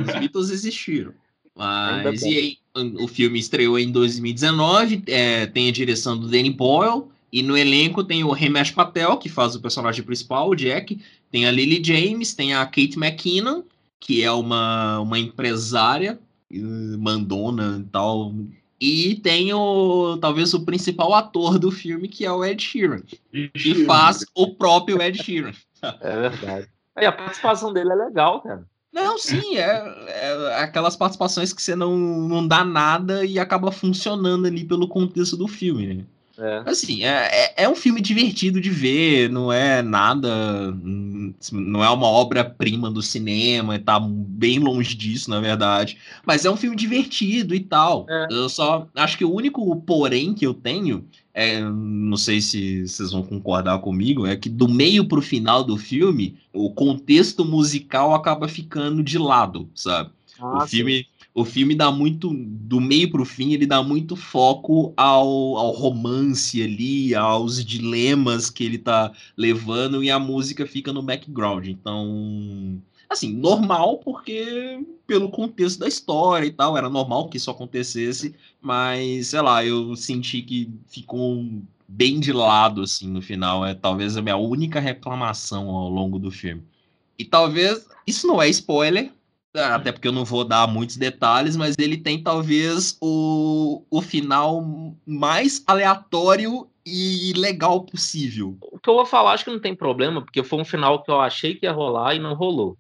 os Beatles existiram. Mas e aí, o filme estreou em 2019, é, tem a direção do Danny Boyle, e no elenco tem o Ramesh Patel, que faz o personagem principal, o Jack, tem a Lily James, tem a Kate McKinnon, que é uma, uma empresária, mandona e tal, e tem o talvez o principal ator do filme, que é o Ed Sheeran, que faz o próprio Ed Sheeran. É verdade. E a participação dele é legal, cara. Não, sim, é, é, aquelas participações que você não, não dá nada e acaba funcionando ali pelo contexto do filme, né? É. Assim, é, é, é um filme divertido de ver, não é nada. Não é uma obra-prima do cinema, tá bem longe disso, na verdade. Mas é um filme divertido e tal. É. Eu só acho que o único porém que eu tenho é, não sei se vocês vão concordar comigo, é que do meio pro final do filme, o contexto musical acaba ficando de lado, sabe? Ah, o filme o filme dá muito do meio pro fim ele dá muito foco ao, ao romance ali aos dilemas que ele tá levando e a música fica no background então assim normal porque pelo contexto da história e tal era normal que isso acontecesse mas sei lá eu senti que ficou bem de lado assim no final é talvez a minha única reclamação ao longo do filme e talvez isso não é spoiler até porque eu não vou dar muitos detalhes, mas ele tem talvez o, o final mais aleatório e legal possível. O que eu vou falar, acho que não tem problema, porque foi um final que eu achei que ia rolar e não rolou.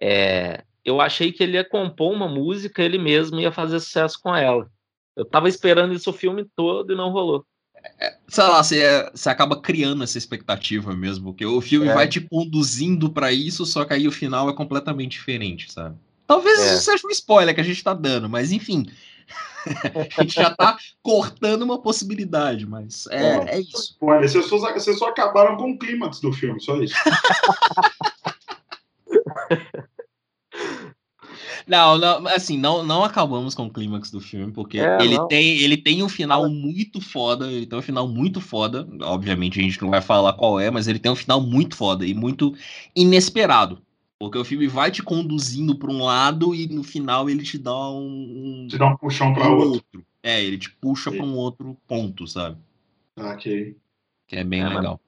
É, eu achei que ele ia compor uma música, ele mesmo ia fazer sucesso com ela. Eu tava esperando isso o filme todo e não rolou. É, sei lá, você, você acaba criando essa expectativa mesmo, porque o filme é. vai te conduzindo para isso, só que aí o final é completamente diferente, sabe? Talvez é. isso seja um spoiler que a gente tá dando, mas enfim. a gente já tá cortando uma possibilidade, mas é, é isso. Olha, vocês só, vocês só acabaram com o clímax do filme, só isso. Não, não, assim, não, não acabamos com o clímax do filme, porque é, ele, tem, ele tem um final muito foda, ele tem um final muito foda, obviamente a gente não vai falar qual é, mas ele tem um final muito foda e muito inesperado. Porque o filme vai te conduzindo para um lado e no final ele te dá um. Te dá um puxão para um outro. outro. É, ele te puxa para um outro ponto, sabe? Ok. Que é bem é, legal.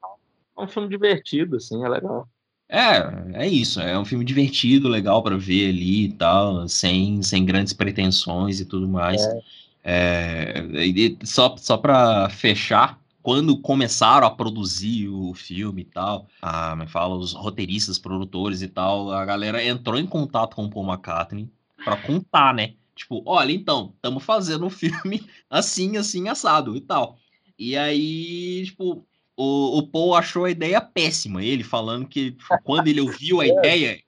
É um filme divertido, assim, é legal. É, é isso. É um filme divertido, legal para ver ali e tal, sem, sem grandes pretensões e tudo mais. É. É, e só só para fechar, quando começaram a produzir o filme e tal, a, me fala, os roteiristas, produtores e tal, a galera entrou em contato com o Paul McCartney para contar, né? Tipo, olha, então, estamos fazendo um filme assim, assim, assado e tal. E aí, tipo, o, o Paul achou a ideia péssima. Ele falando que quando ele ouviu a ideia,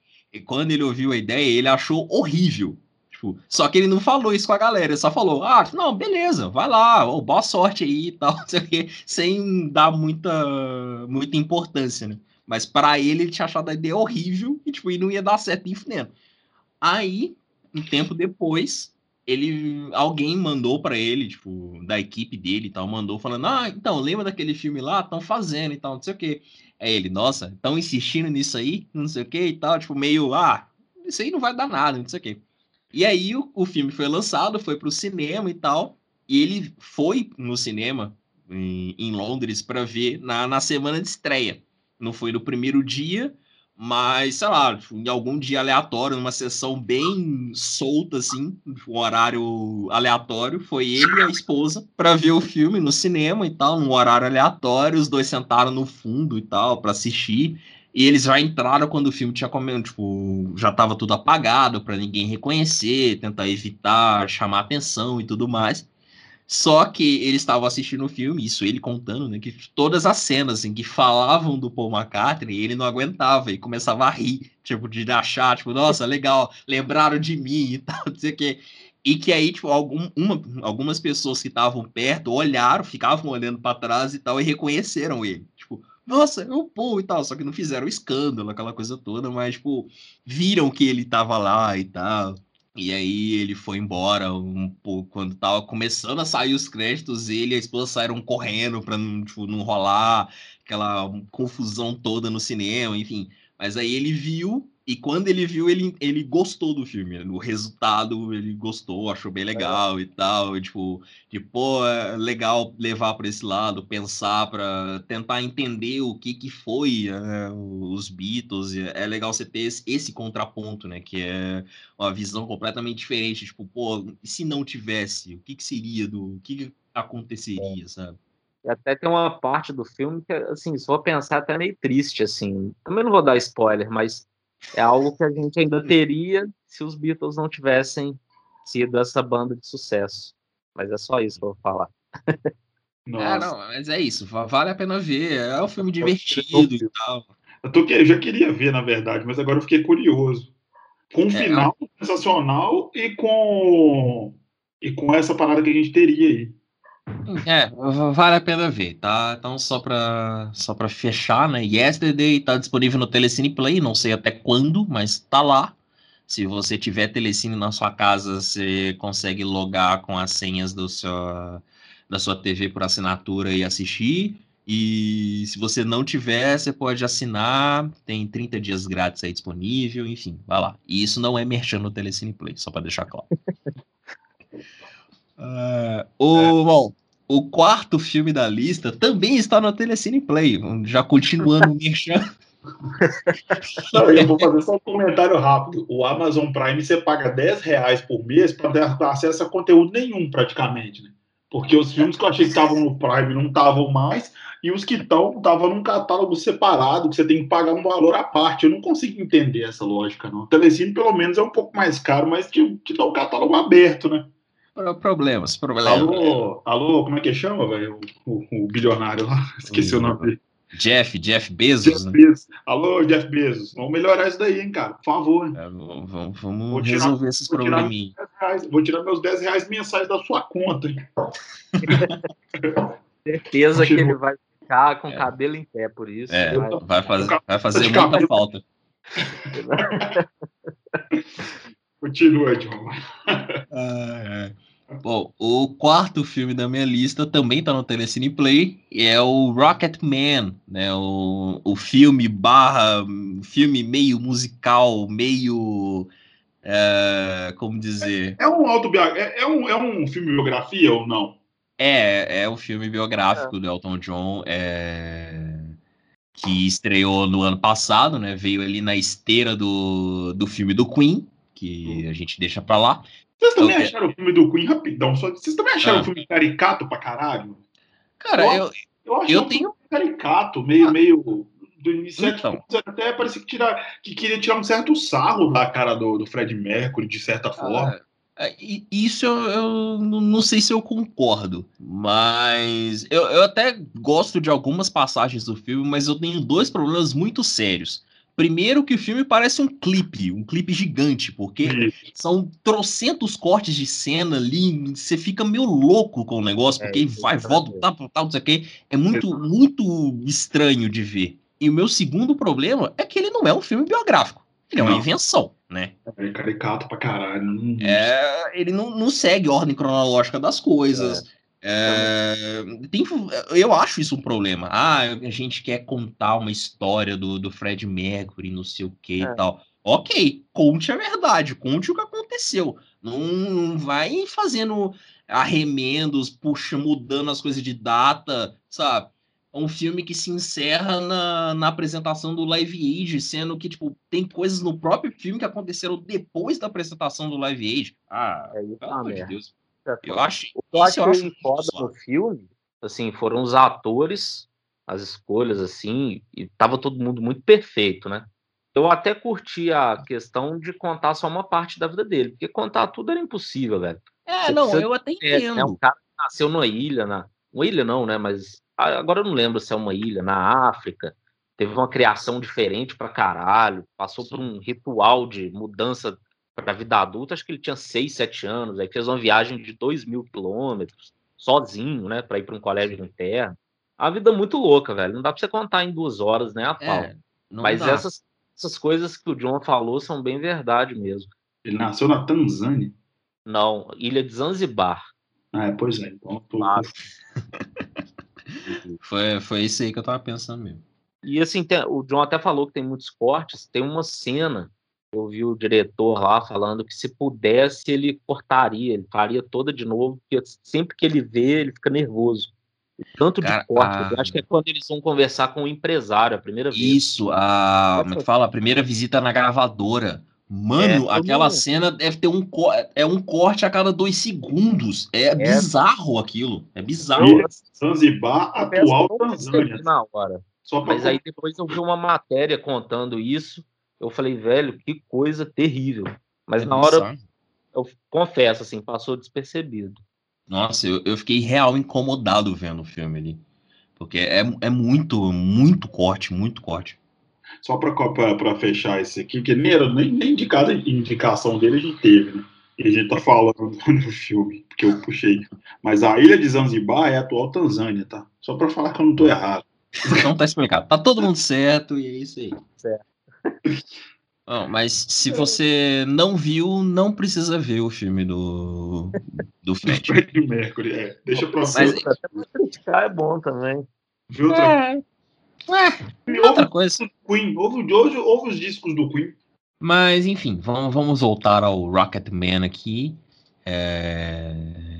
quando ele ouviu a ideia, ele achou horrível. Tipo, só que ele não falou isso com a galera, ele só falou, ah, não, beleza, vai lá, oh, boa sorte aí e tal, sem dar muita, muita importância, né? Mas para ele, ele tinha achado a ideia horrível e, tipo, e não ia dar certo nem fudendo. Aí, um tempo depois, ele alguém mandou para ele, tipo, da equipe dele e tal, mandou falando: "Ah, então, lembra daquele filme lá? Estão fazendo e tal, não sei o quê". Aí ele: "Nossa, estão insistindo nisso aí, não sei o quê e tal", tipo, meio, ah, isso aí não vai dar nada, não sei o quê. E aí o, o filme foi lançado, foi pro cinema e tal, e ele foi no cinema em, em Londres para ver na, na semana de estreia. Não foi no primeiro dia, mas, sei lá, tipo, em algum dia aleatório, numa sessão bem solta, assim, um horário aleatório, foi ele e a esposa para ver o filme no cinema e tal, num horário aleatório, os dois sentaram no fundo e tal, para assistir. E eles já entraram quando o filme tinha comido, tipo, já tava tudo apagado para ninguém reconhecer, tentar evitar, chamar atenção e tudo mais. Só que eles estavam assistindo o filme, isso ele contando, né? Que todas as cenas em que falavam do Paul McCartney, ele não aguentava e começava a rir, tipo, de achar, tipo, nossa, legal, lembraram de mim e tal, não sei o quê. E que aí, tipo, algum, uma, algumas pessoas que estavam perto olharam, ficavam olhando para trás e tal, e reconheceram ele. Tipo, nossa, é o Paul e tal, só que não fizeram escândalo, aquela coisa toda, mas, tipo, viram que ele tava lá e tal. E aí ele foi embora um pouco quando tava começando a sair os créditos, ele e a esposa saíram correndo para não, tipo, não rolar aquela confusão toda no cinema, enfim. Mas aí ele viu e quando ele viu, ele, ele gostou do filme. O resultado, ele gostou, achou bem legal é. e tal. E, tipo, de, pô, é legal levar para esse lado, pensar para tentar entender o que, que foi é, os Beatles. É legal você ter esse, esse, contraponto, né? Que é uma visão completamente diferente. Tipo, pô, se não tivesse? O que, que seria do. O que, que aconteceria, é. sabe? E até tem uma parte do filme que, assim, se for pensar, até meio triste, assim. Também não vou dar spoiler, mas é algo que a gente ainda teria se os Beatles não tivessem sido essa banda de sucesso. Mas é só isso que eu vou falar. É, não, mas é isso, vale a pena ver. É um filme divertido e tal. Eu, tô, eu já queria ver, na verdade, mas agora eu fiquei curioso. Com um é, final é... sensacional e com, e com essa parada que a gente teria aí. É, vale a pena ver, tá? Então, só pra, só pra fechar, né? Yesterday tá disponível no Telecine Play, não sei até quando, mas tá lá. Se você tiver Telecine na sua casa, você consegue logar com as senhas do seu, da sua TV por assinatura e assistir. E se você não tiver, você pode assinar, tem 30 dias grátis aí disponível, enfim, vai lá. E isso não é merchan no Telecine Play, só para deixar claro. Uh, o, é. bom, o quarto filme da lista também está no Telecine Play, já continuando o merchan. Não, eu vou fazer só um comentário rápido. O Amazon Prime você paga 10 reais por mês para ter acesso a conteúdo nenhum, praticamente. Né? Porque os filmes que eu achei que estavam no Prime não estavam mais, e os que estão estavam num catálogo separado, que você tem que pagar um valor à parte. Eu não consigo entender essa lógica, não. O Telecine, pelo menos, é um pouco mais caro, mas te, te dá um catálogo aberto, né? Problemas, problemas. Alô, alô, como é que chama, velho? O, o, o, bilionário lá, esqueci o nome dele. Jeff, Jeff Bezos, Jeff né? Bezos. Alô, Jeff Bezos. Vamos melhorar isso daí, hein, cara? Por favor. É, vamos vamos- tirar- resolver esses vou probleminhas. 10 reais. Vou tirar meus 10 reais mensais da sua conta, hein? Certeza que ele vai ficar com o É. cabelo em pé por isso. É, vai- vai fazer, vai fazer muita cabelo. falta. Continua, John. Bom, o quarto filme da minha lista também tá no Telecine Play, e é o Rocket Man, né? O, o filme barra, filme meio musical, meio, é, como dizer, É um autobiografia, é, é um, é um filme biografia ou não? é, é o filme biográfico do Elton John, é, que estreou no ano passado, né? Veio ali na esteira do, do filme do Queen, que a gente deixa pra lá. Vocês também Ok. acharam o filme do Queen rapidão? Só, vocês também acharam Ah. o filme caricato pra caralho? Cara, eu, Eu achei Eu um tenho- caricato, meio, meio. Do início Então. até parecia que, tirar, que queria tirar um certo sarro da cara do, do Fred Mercury, de certa forma. Ah, e- Isso eu, eu não não sei se eu concordo, mas eu, eu até gosto de algumas passagens do filme, mas eu tenho dois problemas muito sérios. Primeiro, que o filme parece um clipe, um clipe gigante, porque são trocentos cortes de cena ali, você fica meio louco com o negócio, É, porque isso vai, é volta, tal, tal, não sei o quê. É muito, muito estranho de ver. E o meu segundo problema é que ele não é um filme biográfico. Ele é uma Não. invenção, né? É caricato pra caralho. Não- É, ele não, não segue a ordem cronológica das coisas. É, tem, eu acho isso um problema. Ah, a gente quer contar uma história do, do Fred Mercury, não sei o que É. e tal. Ok, conte a verdade, conte o que aconteceu. Não, não vai fazendo arremendos, puxa, mudando as coisas de data, sabe? É um filme que se encerra na, na apresentação do Live Aid, sendo que, tipo, tem coisas no próprio filme que aconteceram depois da apresentação do Live Aid. Ah, É, é pelo amor de. Deus. Eu acho. O que eu isso eu achei acho foda no filme, assim, foram os atores, as escolhas, assim, e tava todo mundo muito perfeito, né? Eu até curti a questão de contar só uma parte da vida dele, porque contar tudo era impossível, velho. É, Você não, eu até entendo. é um cara que nasceu numa ilha, na... uma ilha não, né? Mas agora eu não lembro se é uma ilha, na África. Teve uma criação diferente pra caralho, passou por um ritual de mudança pra vida adulta. Acho que ele tinha 6, 7 anos, aí fez uma viagem de 2 mil quilômetros, sozinho, né? Pra ir pra um colégio interno. A vida muito louca, velho. Não dá pra você contar em duas horas, né? A pau. É, Mas dá. essas, essas coisas que o John falou são bem verdade mesmo. Ele nasceu na Tanzânia. Não, Ilha de Zanzibar. Ah, é, pois é. Então, tô- Ah, Foi, foi isso aí que eu tava pensando mesmo. E assim, tem- o John até falou que tem muitos cortes. Tem uma cena, eu vi o diretor lá falando que se pudesse ele cortaria, ele faria toda de novo, porque sempre que ele vê, ele fica nervoso. O Tanto Cara, de corte, ah. eu acho que é quando eles vão conversar com o empresário, a primeira vez. Isso, a. Como é que fala? A primeira visita na gravadora. Mano, É, aquela todo- cena deve ter um, co- é um corte a cada dois segundos. É, bizarro aquilo. É bizarro. Ilha Zanzibar, atual Tanzânia. na hora. Só pra Mas aí depois eu vi uma matéria contando isso. Eu falei, velho, que coisa terrível. Mas É na hora, bizarro. eu confesso, assim, passou despercebido. Nossa, eu, eu fiquei real incomodado vendo o filme ali. Porque é, é muito, muito corte, muito corte. Só para fechar esse aqui, que nem, era, nem, nem de cada indicação dele a gente teve, né? E a gente tá falando no filme, porque eu puxei. Mas a ilha de Zanzibar é a atual Tanzânia, tá? Só para falar que eu não tô errado. Então tá explicado. Tá todo mundo certo e é isso aí. Certo. Bom, mas se você não viu, não precisa ver o filme do, do Fred. Fred Mercury, é. Deixa pra Mas- você. Até pra criticar é bom também. Viu outra É, é, outra coisa. Queen, ouve, ouve, ouve os discos do Queen. Mas, enfim, vamos, vamos voltar ao Rocketman aqui. É,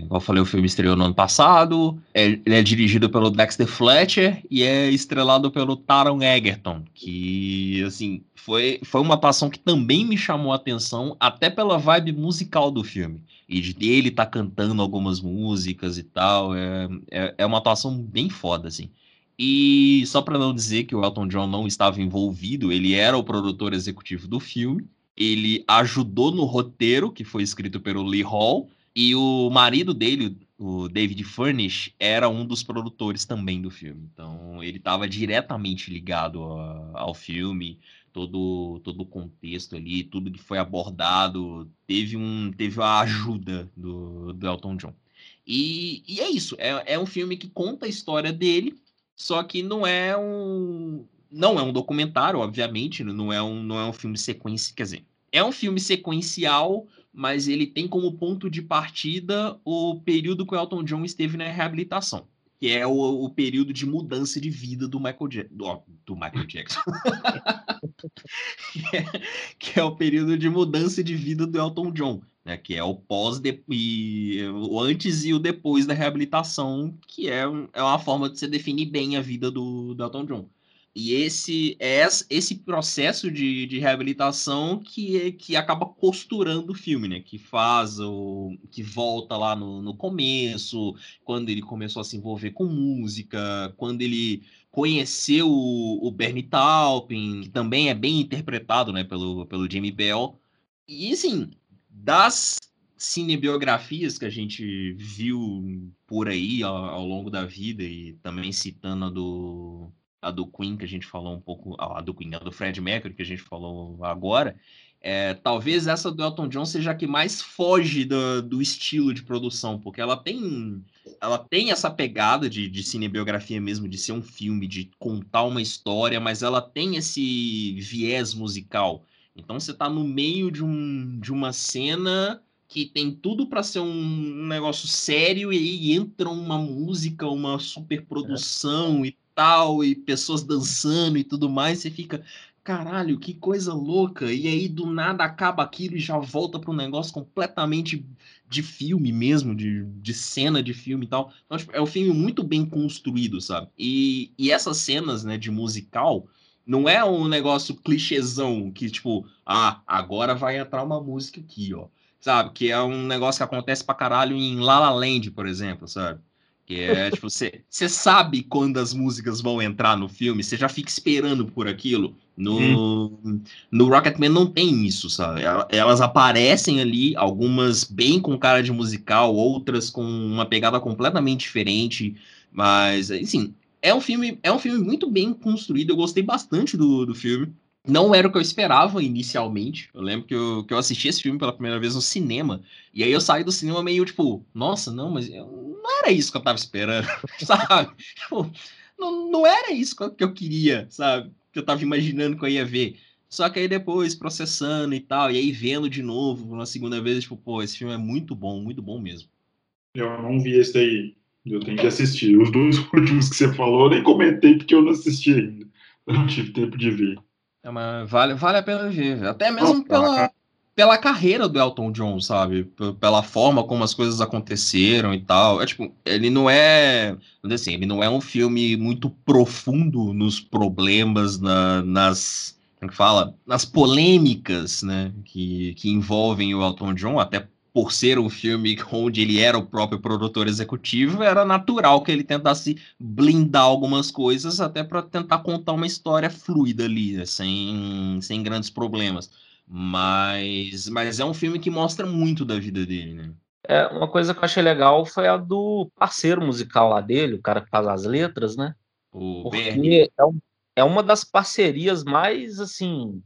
igual eu falei, o filme estreou no ano passado. É- ele é dirigido pelo Dexter Fletcher e é estrelado pelo Taron Egerton, que, assim, foi, foi uma atuação que também me chamou a atenção, até pela vibe musical do filme. E de dele tá cantando algumas músicas e tal. É, é, é uma atuação bem foda, assim. E só para não dizer que o Elton John não estava envolvido, ele era o produtor executivo do filme. Ele ajudou no roteiro, que foi escrito pelo Lee Hall, e o marido dele, o David Furnish, era um dos produtores também do filme. Então, ele estava diretamente ligado a, ao filme, todo, todo o contexto ali, tudo que foi abordado, teve, um, teve a ajuda do, do Elton John. E, e é isso, é, é um filme que conta a história dele, só que não é um. Não é um documentário, obviamente, não é um, não é um filme sequência, quer dizer, é um filme sequencial, mas ele tem como ponto de partida o período que o Elton John esteve na reabilitação, que é o, o período de mudança de vida do Michael, ja do, do Michael Jackson. que, é, que, é, o período de mudança de vida do Elton John, né? Que é o pós e o antes e o depois da reabilitação, que é, é uma forma de você definir bem a vida do, do Elton John. E esse é esse processo de, de reabilitação que, que acaba costurando o filme, né? Que faz o. que volta lá no, no começo, quando ele começou a se envolver com música, quando ele conheceu o, o Bernie Taupin, que também é bem interpretado né, pelo, pelo Jamie Bell. E assim, das cinebiografias que a gente viu por aí ao, ao longo da vida, e também citando a do a do Queen, que a gente falou um pouco, a do Queen, a do Fred Mercury, que a gente falou agora, é, talvez essa do Elton John seja a que mais foge do, do estilo de produção, porque ela tem ela tem essa pegada de, de cinebiografia mesmo, de ser um filme, de contar uma história, mas ela tem esse viés musical. Então você está no meio de, um, de uma cena que tem tudo para ser um negócio sério e aí entra uma música, uma superprodução é. e e pessoas dançando e tudo mais, você fica, caralho, que coisa louca. E aí do nada acaba aquilo e já volta para um negócio completamente de filme mesmo, de, de cena de filme e tal. Então, tipo, é um filme muito bem construído, sabe? E, e essas cenas, né, de musical, não é um negócio clichêzão que, tipo, ah, agora vai entrar uma música aqui, ó. Sabe? Que é um negócio que acontece pra caralho em La La Land, por exemplo, sabe? Que é, tipo, você sabe quando as músicas vão entrar no filme, você já fica esperando por aquilo. No, hum. no Rocketman não tem isso, sabe? Elas aparecem ali, algumas bem com cara de musical, outras com uma pegada completamente diferente. Mas, assim, é um filme, é um filme muito bem construído. Eu gostei bastante do, do filme. Não era o que eu esperava inicialmente. Eu lembro que eu, que eu assisti esse filme pela primeira vez no cinema. E aí eu saí do cinema meio tipo, nossa, não, mas eu, não era isso que eu tava esperando, sabe? Tipo, não, não era isso que eu queria, sabe? Que eu tava imaginando que eu ia ver. Só que aí depois, processando e tal, e aí vendo de novo uma segunda vez, tipo, pô, esse filme é muito bom, muito bom mesmo. Eu não vi esse aí. Eu tenho que assistir. Os dois últimos que você falou, eu nem comentei porque eu não assisti ainda. Eu não tive tempo de ver. É, mas vale, vale a pena ver. Até mesmo pela, pela carreira do Elton John, sabe? P pela forma como as coisas aconteceram e tal. É tipo, ele não é. Assim, ele não é um filme muito profundo nos problemas, na, nas. Como é que fala? Nas polêmicas, né? Que, que envolvem o Elton John, até por ser um filme onde ele era o próprio produtor executivo, era natural que ele tentasse blindar algumas coisas até para tentar contar uma história fluida ali, né? sem, sem grandes problemas. Mas, mas é um filme que mostra muito da vida dele, né? É, uma coisa que eu achei legal foi a do parceiro musical lá dele, o cara que faz as letras, né? O Porque é, um, é, uma das parcerias mais, assim,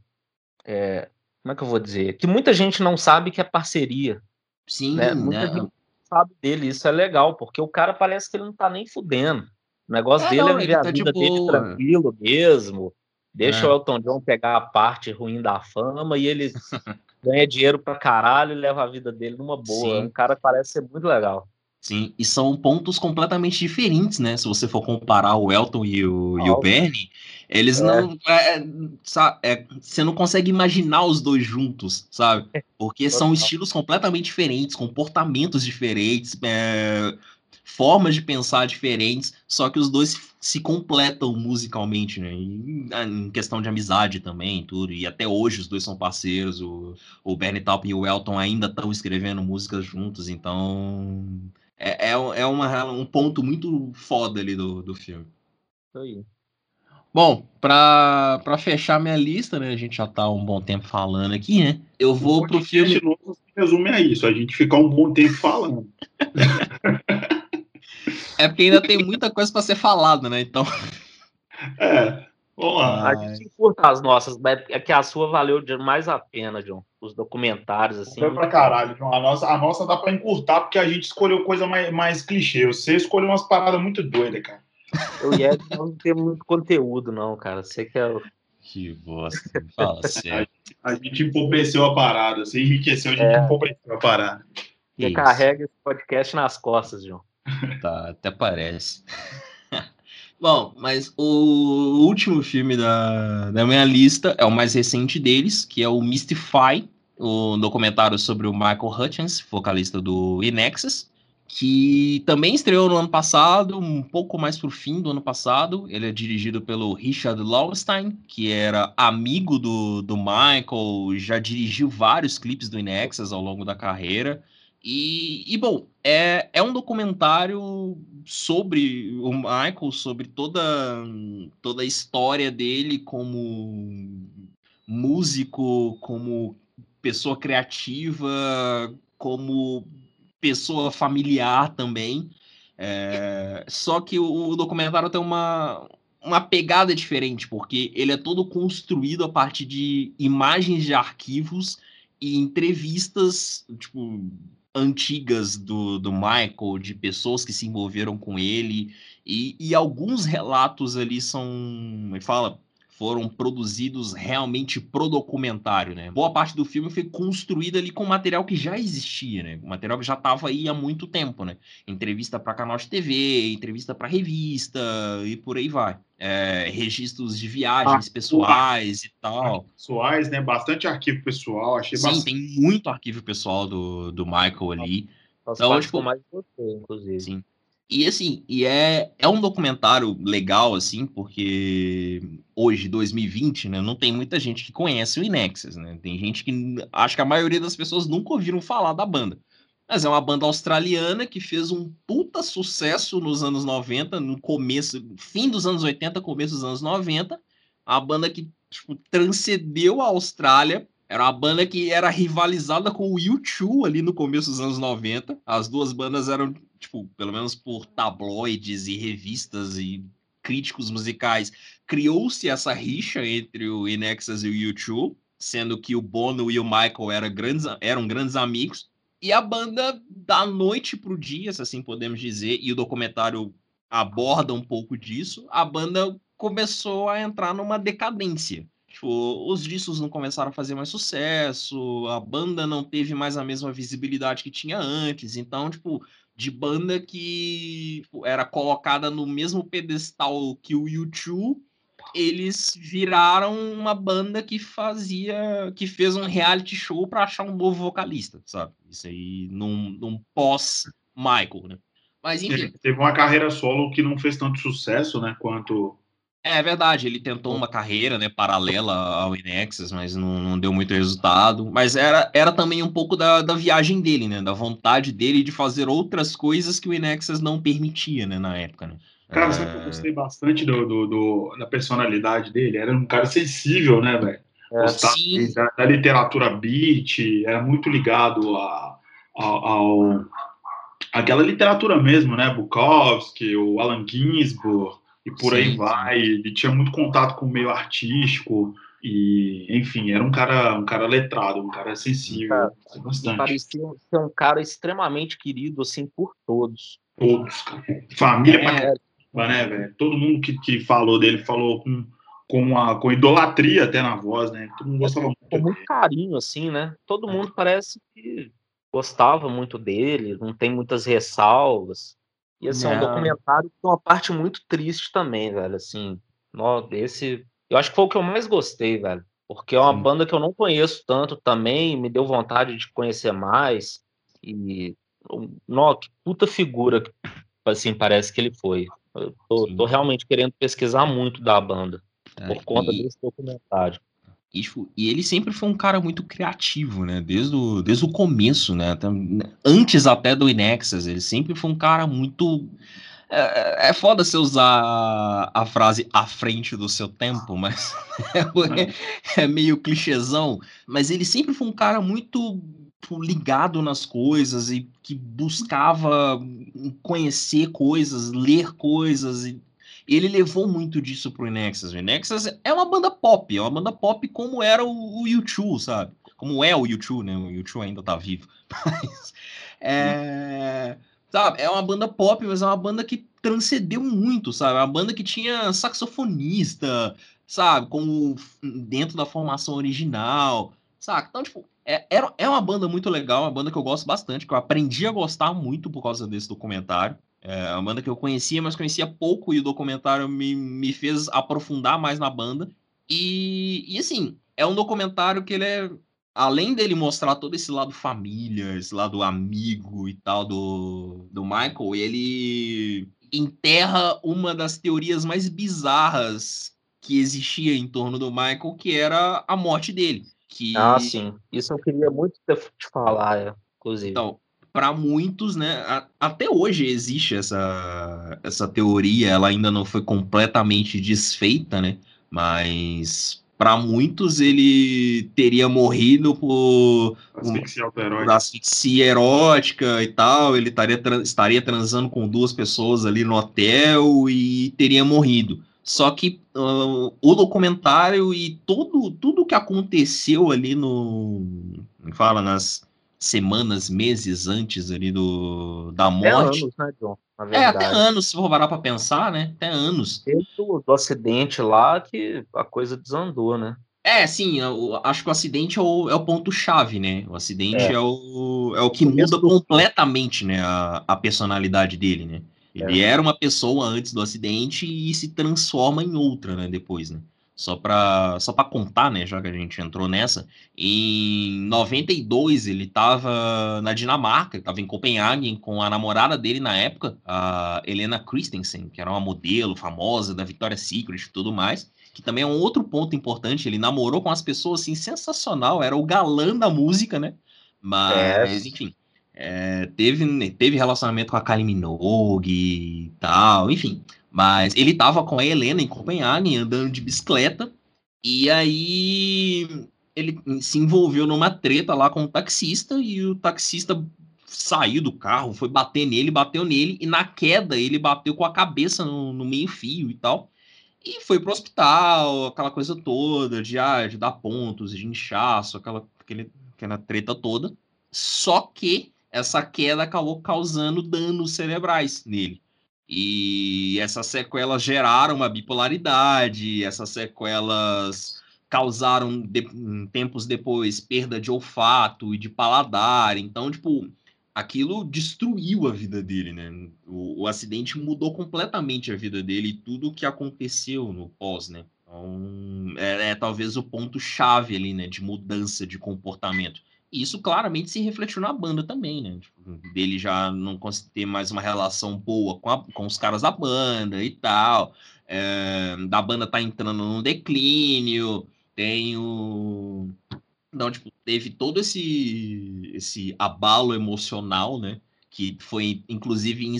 é, como é que eu vou dizer? Que muita gente não sabe que é parceria. Sim, né? Muita gente sabe dele, isso é legal, porque o cara parece que ele não tá nem fudendo. O negócio é, dele não, é viver tá a vida de dele tranquilo mesmo. Deixa é. o Elton John pegar a parte ruim da fama e ele ganha dinheiro pra caralho e leva a vida dele numa boa. Sim. Um cara parece ser muito legal. Sim, e são pontos completamente diferentes, né? Se você for comparar o Elton e o, e o Bernie, eles é. não. É, é sabe, é, você não consegue imaginar os dois juntos, sabe? Porque são estilos completamente diferentes, comportamentos diferentes, é, formas de pensar diferentes, só que os dois se completam musicalmente, né? Em, em, questão de amizade também, tudo. E até hoje os dois são parceiros. O, o Bernie Taupin e o Elton ainda estão escrevendo músicas juntos, então é, é, é uma, um ponto muito foda ali do, do filme. Aí. Bom, para fechar minha lista, né? A gente já tá um bom tempo falando aqui, né? Eu vou pro filme. Novo se resume a isso, a gente ficar um bom tempo falando. É porque ainda tem muita coisa para ser falada, né? Então. É. A gente curta as nossas, mas é que a sua valeu mais a pena, John. Os documentários, assim. Foi pra caralho, João. A nossa, a nossa dá pra encurtar porque a gente escolheu coisa mais, mais clichê. Você escolheu umas paradas muito doidas, cara. Eu e Ed não tem muito conteúdo, não, cara. Você que é. o- Que bosta. Fala sério. A gente empobreceu a parada. Você enriqueceu, a gente É. empobreceu a parada. Isso, carrega esse podcast nas costas, John. Tá, até parece. Bom, mas o último filme da, da minha lista é o mais recente deles, que é o Mystify, o documentário sobre o Michael Hutchins, vocalista do Inexus, que também estreou no ano passado, um pouco mais pro fim do ano passado. Ele é dirigido pelo Richard Lowenstein, que era amigo do, do Michael, já dirigiu vários clipes do Inexus ao longo da carreira. E, e, bom, é, é um documentário sobre o Michael, sobre toda, toda a história dele como músico, como pessoa criativa, como pessoa familiar também. É, só que o, o documentário tem uma, uma pegada diferente, porque ele é todo construído a partir de imagens de arquivos e entrevistas, tipo, antigas do, do Michael, de pessoas que se envolveram com ele, e, e alguns relatos ali são, como é fala, foram produzidos realmente pro documentário, né? Boa parte do filme foi construída ali com material que já existia, né? Material que já estava aí há muito tempo, né? Entrevista para canal de TV, entrevista para revista e por aí vai. É, registros de viagens Ah, pessoais e tal. Pessoais, né? Bastante arquivo pessoal. Achei Sim, bastante. tem muito arquivo pessoal do, do Michael ali. As Então, tipo, mais gostei, inclusive. Sim. E assim, e é, é um documentário legal, assim, porque hoje, 2020, né, não tem muita gente que conhece o Inexus, né? Tem gente que acho que a maioria das pessoas nunca ouviram falar da banda. Mas é uma banda australiana que fez um puta sucesso nos anos 90, no começo, fim dos anos 80, começo dos anos 90. A banda que tipo, transcendeu a Austrália. Era uma banda que era rivalizada com o U2 ali no começo dos anos 90. As duas bandas eram, tipo, pelo menos por tabloides e revistas e críticos musicais, criou-se essa rixa entre o Inexus e o U2, sendo que o Bono e o Michael eram grandes, eram grandes amigos. E a banda, da noite pro dia, se assim podemos dizer, e o documentário aborda um pouco disso, a banda começou a entrar numa decadência. Tipo, os discos não começaram a fazer mais sucesso, a banda não teve mais a mesma visibilidade que tinha antes. Então, tipo, de banda que tipo, era colocada no mesmo pedestal que o U2, eles viraram uma banda que fazia, que fez um reality show para achar um novo vocalista, sabe? Isso aí num, num pós-Michael, né? Mas enfim, teve uma carreira solo que não fez tanto sucesso, né? Quanto. é verdade, ele tentou uma carreira, né, paralela ao Inexus, mas não, não deu muito resultado. Mas era, era também um pouco da, da viagem dele, né, da vontade dele de fazer outras coisas que o Inexus não permitia, né, na época, né. Cara, sabe que eu gostei bastante do, do, do- da personalidade dele? Era um cara sensível, né, velho? É, Gostava da, da literatura beat, era muito ligado a, ao, ao- aquela literatura mesmo, né? Bukowski, o Allen Ginsberg e por Sim, aí vai. Ele tinha muito contato com o meio artístico e, enfim, era um cara, um cara letrado, um cara sensível, Cara, bastante. parecia ser um cara extremamente querido, assim, por todos. Todos, cara. Família pra É, caramba, né, velho? Todo mundo que, que falou dele falou com, com, a, com idolatria até na voz, né? Todo mundo gostava muito com muito carinho, assim, né? Todo mundo parece que gostava muito dele, não tem muitas ressalvas. E assim, é um Não. documentário com uma parte muito triste também, velho. Assim, esse. Eu acho que foi o que eu mais gostei, velho. Porque é uma Sim. banda que eu não conheço tanto também, me deu vontade de conhecer mais. E. Nó, que puta figura, assim, parece que ele foi. Eu tô, tô realmente querendo pesquisar muito da banda, por É, conta e- desse documentário. E, tipo, e ele sempre foi um cara muito criativo, né? Desde o, desde o começo, né? Até- Antes até do Inexus, ele sempre foi um cara muito. É, é foda você usar a, frase à frente do seu tempo, mas é, é meio clichêzão. Mas ele sempre foi um cara muito ligado nas coisas e que buscava conhecer coisas, ler coisas e ele levou muito disso pro Nexus. O Nexus é uma banda pop, é uma banda pop como era o, o U2, sabe? Como é o U2, né? O U2 ainda tá vivo. Mas, é, sabe, é uma banda pop, mas é uma banda que transcendeu muito, sabe? É uma banda que tinha saxofonista, sabe? Como dentro da formação original, sabe? Então, tipo, é, é uma banda muito legal, uma banda que eu gosto bastante, que eu aprendi a gostar muito por causa desse documentário. É uma banda que eu conhecia, mas conhecia pouco, e o documentário me, me fez aprofundar mais na banda. E, e assim, é um documentário que ele é. Além dele mostrar todo esse lado família, esse lado amigo e tal do, do Michael, ele enterra uma das teorias mais bizarras que existia em torno do Michael, que era a morte dele. Que... Ah, sim. Isso eu queria muito te falar, é, inclusive. Então, para muitos, né, a, até hoje existe essa, essa teoria, ela ainda não foi completamente desfeita, né? Mas para muitos ele teria morrido por asfixia, por asfixia erótica e tal, ele estaria, estaria transando com duas pessoas ali no hotel e teria morrido. Só que uh, o documentário e tudo, tudo que aconteceu ali no. Fala, nas, semanas, meses antes ali do, da morte. Até anos, né, John? É, até anos, se for parar para pensar, né? Até anos. Do, do acidente lá que a coisa desandou, né? É, sim, eu acho que o acidente é o, é o ponto-chave, né? O acidente é. é. o, é o que muda completamente né, a, a personalidade dele, né? Ele é. era uma pessoa antes do acidente e se transforma em outra, né? Depois, né? Só para só contar, né, já que a gente entrou nessa, em 92 ele estava na Dinamarca, estava em Copenhague com a namorada dele na época, a Helena Christensen, que era uma modelo famosa da Victoria's Secret e tudo mais, que também é um outro ponto importante, ele namorou com as pessoas assim sensacional, era o galã da música, né? Mas, é. enfim, é, teve, teve relacionamento com a Kylie Minogue e tal, enfim. Mas ele tava com a Helena em Copenhague, andando de bicicleta, e aí ele se envolveu numa treta lá com o taxista, e o taxista saiu do carro, foi bater nele, bateu nele, e na queda ele bateu com a cabeça no, no meio-fio e tal. E foi pro hospital, aquela coisa toda, de, ah, de dar pontos, de inchaço, aquela, aquela treta toda. Só que essa queda acabou causando danos cerebrais nele. E essas sequelas geraram uma bipolaridade, essas sequelas causaram, de, tempos depois, perda de olfato e de paladar. Então, tipo, aquilo destruiu a vida dele, né? O, o acidente mudou completamente a vida dele e tudo o que aconteceu no pós, né? Então, é, é talvez o ponto-chave ali, né? De mudança de comportamento isso claramente se refletiu na banda também, né? Tipo, dele já não conseguir ter mais uma relação boa com, a, com os caras da banda e tal. É, da banda tá entrando num declínio, tem o. Não, tipo, teve todo esse, esse abalo emocional, né? Que foi, inclusive, em,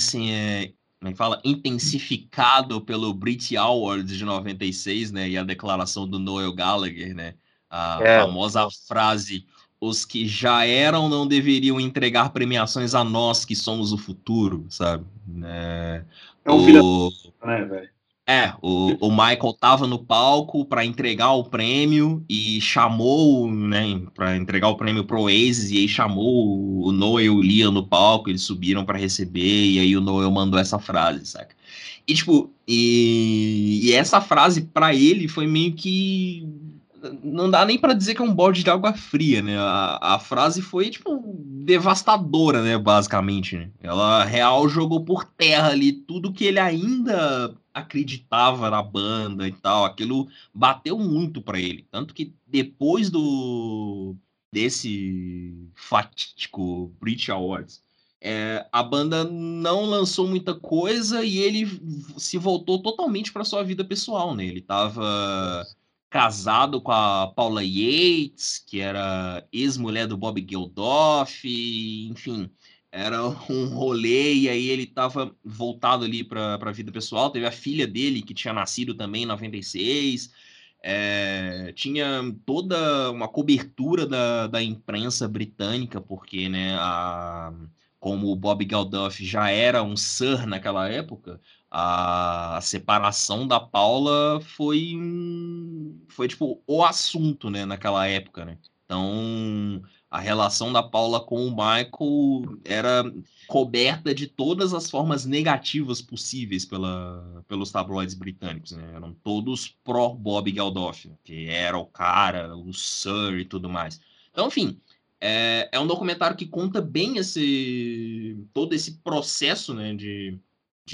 como é fala? intensificado pelo Brit Awards de 96, né? E a declaração do Noel Gallagher, né? A é. famosa frase os que já eram não deveriam entregar premiações a nós que somos o futuro, sabe? É, é um o... né, velho? É, o, o Michael tava no palco para entregar o prêmio e chamou, né, para entregar o prêmio pro Oasis e aí chamou o Noel e o Liam no palco, eles subiram para receber e aí o Noel mandou essa frase, saca? E tipo, e, e essa frase para ele foi meio que não dá nem para dizer que é um balde de água fria, né? A, a frase foi, tipo, devastadora, né? Basicamente. Né? Ela real jogou por terra ali tudo que ele ainda acreditava na banda e tal. Aquilo bateu muito para ele. Tanto que depois do desse fatídico Brit Awards, é, a banda não lançou muita coisa e ele se voltou totalmente para sua vida pessoal, né? Ele tava casado com a Paula Yates, que era ex-mulher do Bob Geldof, enfim, era um rolê, e aí ele estava voltado ali para a vida pessoal, teve a filha dele, que tinha nascido também em 96, é, tinha toda uma cobertura da, da imprensa britânica, porque, né, a, como o Bob Geldof já era um Sir naquela época, a, separação da Paula foi, foi tipo, o assunto, né, naquela época, né? Então, a relação da Paula com o Michael era coberta de todas as formas negativas possíveis pela, pelos tabloides britânicos. Né? Eram todos pró-Bob Geldof, que era o cara, o Sir e tudo mais. Então, enfim, é, é um documentário que conta bem esse todo esse processo né, de,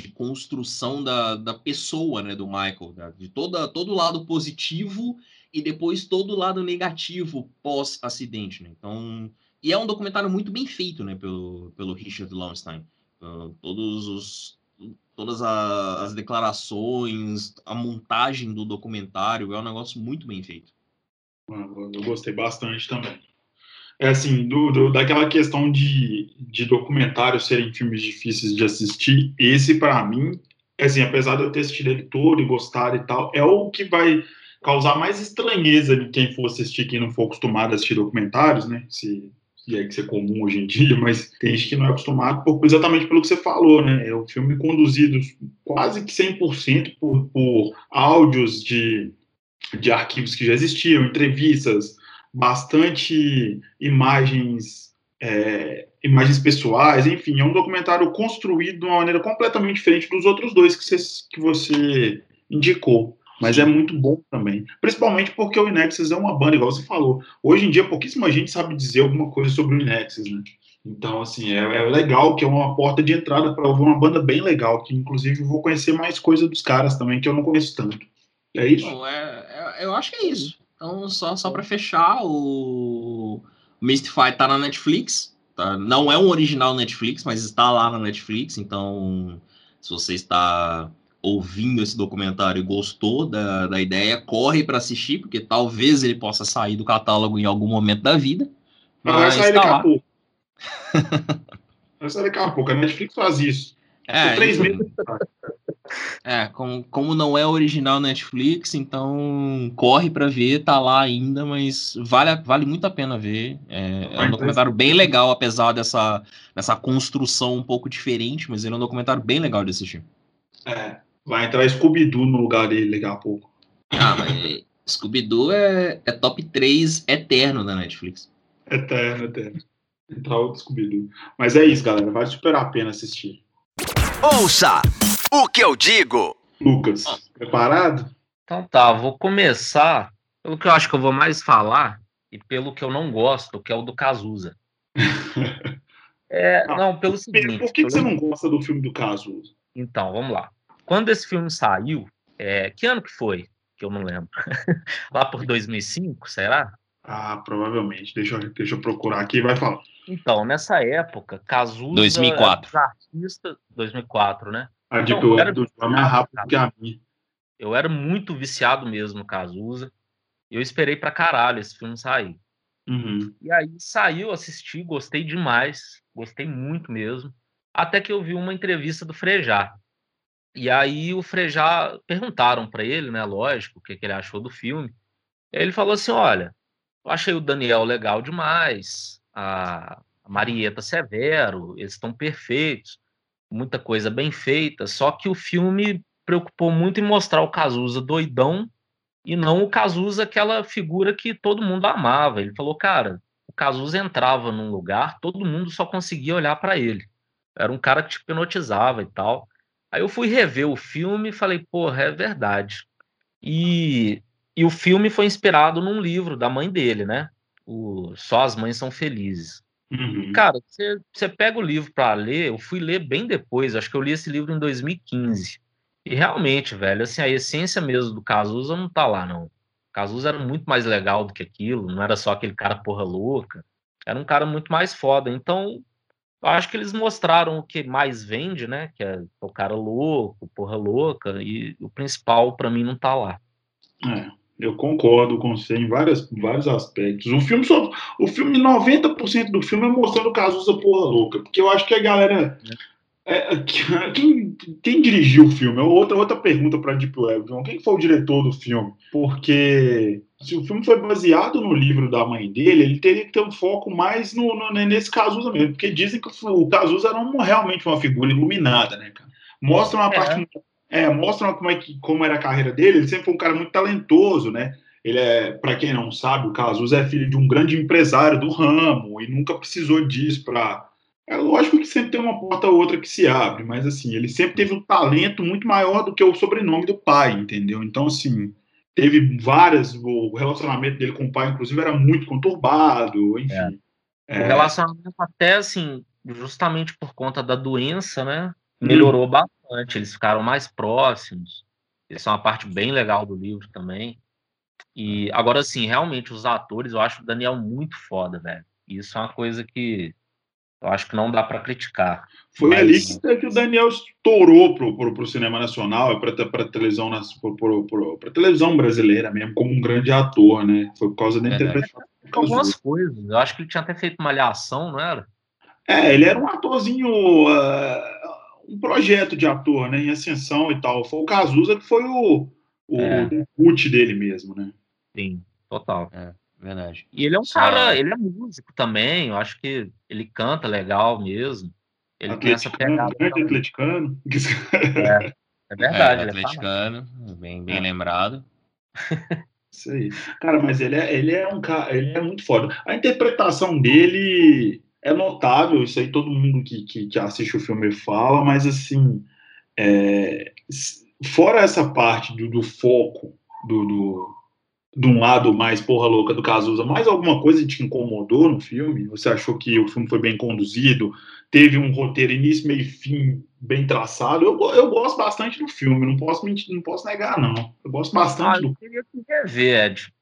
de construção da, da pessoa né, do Michael, de toda, todo lado positivo e depois todo lado negativo pós-acidente, né? Então, e é um documentário muito bem feito, né, pelo, pelo Richard Lowenstein. Uh, todos os todas as declarações, a montagem do documentário é um negócio muito bem feito. Ah, eu gostei bastante também. É assim, do, do, daquela questão de, de documentários serem filmes difíceis de assistir, esse para mim, é assim, apesar de eu ter assistido ele todo e gostar e tal, é o que vai causar mais estranheza de quem for assistir, quem não for acostumado a assistir documentários, né? Se, se é que isso é comum hoje em dia, mas tem gente que não é acostumado por, exatamente pelo que você falou, né? É um filme conduzido quase que 100% por, por áudios de, de arquivos que já existiam, entrevistas, bastante imagens é, imagens pessoais, enfim, é um documentário construído de uma maneira completamente diferente dos outros dois que você, que você indicou. Mas é muito bom também. Principalmente porque o Inexus é uma banda, igual você falou. Hoje em dia, pouquíssima gente sabe dizer alguma coisa sobre o Inexus, né? Então, assim, é, é legal que é uma porta de entrada para uma banda bem legal, que inclusive vou conhecer mais coisa dos caras também, que eu não conheço tanto. É isso? Bom, é, é, eu acho que é isso. Então, só, só para fechar, o Mystify tá na Netflix. Tá? Não é um original Netflix, mas está lá na Netflix. Então, se você está ouvindo esse documentário e gostou da, da ideia, corre para assistir, porque talvez ele possa sair do catálogo em algum momento da vida. Mas vai sair daqui a pouco. vai sair daqui a pouco. A Netflix faz isso. É, três meses. É, como, como não é original Netflix, então corre para ver, tá lá ainda, mas vale, vale muito a pena ver. É, é um documentário bem legal, apesar dessa, dessa construção um pouco diferente, mas ele é um documentário bem legal de assistir. É, Vai entrar Scooby-Doo no lugar dele daqui a pouco. Ah, mas Scooby-Doo é, é top 3 eterno da Netflix. Eterno, eterno. Entrar outro Scooby-Doo. Mas é isso, galera. Vale super a pena assistir. Ouça o que eu digo. Lucas, preparado? Então tá, vou começar pelo que eu acho que eu vou mais falar e pelo que eu não gosto, que é o do Cazuza. é, não, não, pelo seguinte. Por que, que você não gosta do filme do Cazuza? Então, vamos lá. Quando esse filme saiu, é, que ano que foi? Que eu não lembro. Lá por 2005, será? Ah, provavelmente. Deixa eu, deixa eu procurar aqui e vai falar. Então, nessa época, Cazuza... 2004. Artista, 2004, né? A então, do, era do mais rápido que a minha. Eu era muito viciado mesmo no Cazuza. Eu esperei pra caralho esse filme sair. Uhum. E aí saiu, assisti, gostei demais. Gostei muito mesmo. Até que eu vi uma entrevista do Frejá. E aí o Frejá perguntaram para ele, né, lógico, o que, que ele achou do filme. Ele falou assim: olha, eu achei o Daniel legal demais, a Marieta Severo, eles estão perfeitos, muita coisa bem feita, só que o filme preocupou muito em mostrar o Cazuza doidão e não o Cazuza aquela figura que todo mundo amava. Ele falou, cara, o Cazuza entrava num lugar, todo mundo só conseguia olhar para ele. Era um cara que te hipnotizava e tal. Aí eu fui rever o filme e falei, porra, é verdade. E, e o filme foi inspirado num livro da mãe dele, né? O Só as Mães São Felizes. Uhum. Cara, você, você pega o livro para ler, eu fui ler bem depois, acho que eu li esse livro em 2015. E realmente, velho, assim, a essência mesmo do Cazuza não tá lá, não. Cazuza era muito mais legal do que aquilo, não era só aquele cara porra louca. Era um cara muito mais foda. Então, eu acho que eles mostraram o que mais vende, né? Que é o cara louco, porra louca, e o principal para mim não tá lá. É, eu concordo com você em várias, vários aspectos. O filme só, o filme 90% do filme é mostrando o Cazuza porra louca, porque eu acho que a galera É, quem, quem, dirigiu o filme? Outra, outra pergunta para Deep Web. Quem foi o diretor do filme? Porque se o filme foi baseado no livro da mãe dele, ele teria que ter um foco mais no, no nesse Cazuza mesmo. Porque dizem que o Cazuza era um, realmente uma figura iluminada, né, cara? Mostra uma é. parte. É, mostra como, é que, como era a carreira dele. Ele sempre foi um cara muito talentoso, né? Ele é, para quem não sabe, o Cazuza é filho de um grande empresário do ramo e nunca precisou disso para é lógico que sempre tem uma porta ou outra que se abre, mas assim, ele sempre teve um talento muito maior do que o sobrenome do pai, entendeu? Então, assim, teve várias. O relacionamento dele com o pai, inclusive, era muito conturbado, enfim. É. O relacionamento, até assim, justamente por conta da doença, né? Melhorou hum. bastante, eles ficaram mais próximos. Isso é uma parte bem legal do livro também. E agora, assim, realmente, os atores, eu acho o Daniel muito foda, velho. Isso é uma coisa que eu acho que não dá para criticar. Foi mas... ali que, que, o Daniel estourou pro, pro, pro cinema nacional, para televisão, para televisão brasileira mesmo, como um grande ator, né? Foi por causa da interpretação. Algumas coisas. Eu acho que ele tinha até feito uma alhação, não era? É, ele era um atorzinho, uh, um projeto de ator, né? Em ascensão e tal. Foi o Cazuza que foi o, o é. debut dele mesmo, né? Sim, total. É. Verdade. E ele é um cara, ele é músico também, eu acho que ele canta legal mesmo. Ele tem essa pegada. Grande atleticano. É, é verdade. É, atleticano, é bem, bem é. lembrado. Isso aí. Cara, mas ele é, ele é um cara, ele é muito foda. A interpretação dele é notável, isso aí todo mundo que, que, que assiste o filme fala, mas assim, é, fora essa parte do, do foco do, do de um lado mais porra louca do Cazuza, mais alguma coisa te incomodou no filme? Você achou que o filme foi bem conduzido? Teve um roteiro início, meio e fim bem traçado? Eu, eu gosto bastante do filme, não posso mentir, não posso negar, não. Eu gosto bastante ah, do. Eu queria ver, Ed.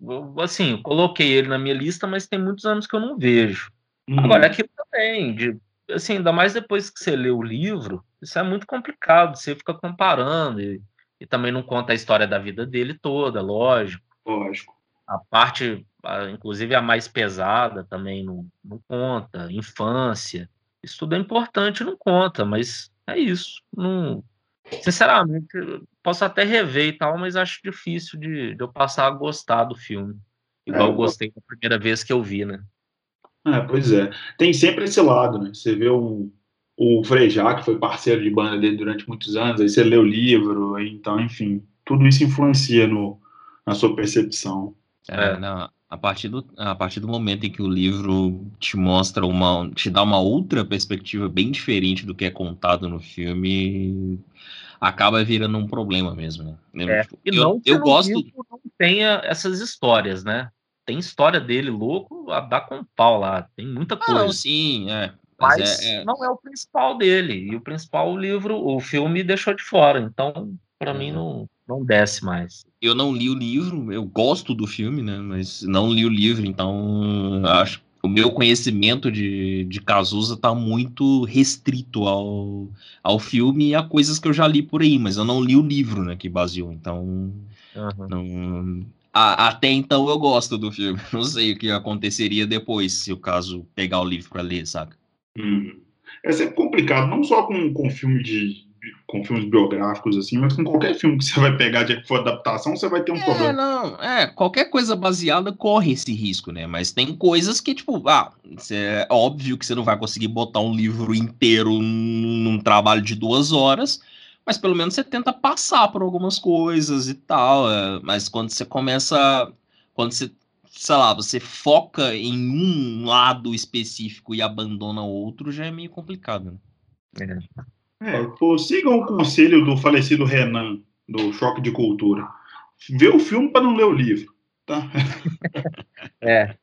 assim, eu coloquei ele na minha lista, mas tem muitos anos que eu não vejo. Uhum. Agora, aquilo também, de, assim, ainda mais depois que você lê o livro, isso é muito complicado, você fica comparando e, e também não conta a história da vida dele toda, lógico. Lógico. A parte, inclusive a mais pesada, também não, não conta. Infância. Isso tudo é importante, não conta, mas é isso. Não, sinceramente, posso até rever e tal, mas acho difícil de, de eu passar a gostar do filme. Igual é, eu gostei da primeira vez que eu vi, né? É, pois é. Tem sempre esse lado, né? Você vê o, o Frejá, que foi parceiro de banda dele durante muitos anos, aí você lê o livro, então, enfim, tudo isso influencia no, na sua percepção. É, é. Não, a partir, do, a partir do momento em que o livro te mostra uma. te dá uma outra perspectiva bem diferente do que é contado no filme, acaba virando um problema mesmo, né? É, tipo, e não eu, eu gosto. Não tenha essas histórias, né? Tem história dele louco a dar com pau lá. Tem muita coisa. Ah, não, sim, é. Mas, mas é, é... não é o principal dele. E o principal o livro, o filme deixou de fora. Então, para mim, uhum. não, não desce mais. Eu não li o livro, eu gosto do filme, né? Mas não li o livro, então acho o meu conhecimento de, de Cazuza tá muito restrito ao, ao filme e a coisas que eu já li por aí, mas eu não li o livro, né, que baseou, então uhum. não, a, até então eu gosto do filme. Não sei o que aconteceria depois, se o caso pegar o livro para ler, saca? Hum. É sempre complicado, não só com, com filme de, com filmes biográficos, assim, mas com qualquer filme que você vai pegar de que for adaptação, você vai ter um é, problema. Não, é, qualquer coisa baseada corre esse risco, né? Mas tem coisas que, tipo, ah, é óbvio que você não vai conseguir botar um livro inteiro num trabalho de duas horas, mas pelo menos você tenta passar por algumas coisas e tal. É, mas quando você começa. Quando você, sei lá, você foca em um lado específico e abandona outro, já é meio complicado, né? É. É, sigam o conselho do falecido Renan, do Choque de Cultura. Vê o filme para não ler o livro, tá? É.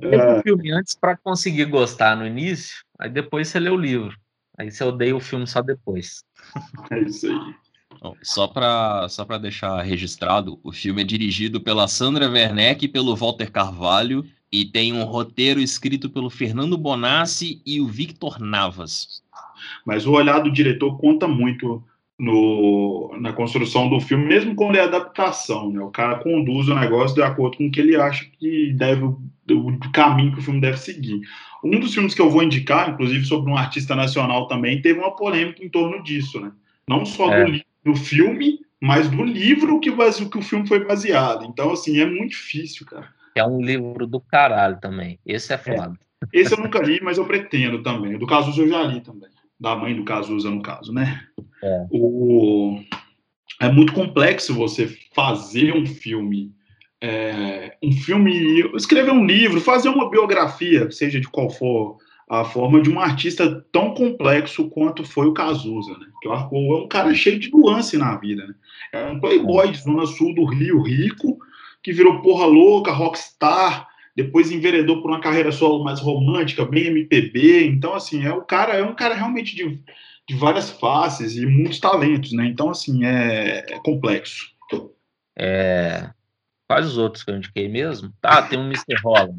Vê é. o filme antes para conseguir gostar no início, aí depois você lê o livro. Aí você odeia o filme só depois. É isso aí. Bom, só para só deixar registrado, o filme é dirigido pela Sandra Werneck e pelo Walter Carvalho e tem um roteiro escrito pelo Fernando Bonassi e o Victor Navas. Mas o olhar do diretor conta muito no, na construção do filme, mesmo quando é adaptação, né? O cara conduz o negócio de acordo com o que ele acha que deve, o, caminho que o filme deve seguir. Um dos filmes que eu vou indicar, inclusive sobre um artista nacional também, teve uma polêmica em torno disso, né? Não só é. do, do filme, mas do livro que, que o filme foi baseado. Então, assim, é muito difícil, cara. É um livro do caralho também. Esse é, é. foda. É. Esse eu nunca li, mas eu pretendo também. Do Cazuza eu já li também. Da mãe do Cazuza, no caso, né? É. O... é muito complexo você fazer um filme. É... um filme. Escrever um livro, fazer uma biografia, seja de qual for a forma de um artista tão complexo quanto foi o Cazuza, né? Que o Arco é um cara cheio de nuance na vida, né? É um playboy de zona sul do Rio, rico, que virou porra louca, rockstar, depois enveredou por uma carreira solo mais romântica, bem MPB. Então, assim, é o cara, é um cara realmente de, de várias faces e muitos talentos, né? Então, assim, é, é complexo. É... Quais os outros que eu indiquei mesmo? Tá, tem um Mr. Holland.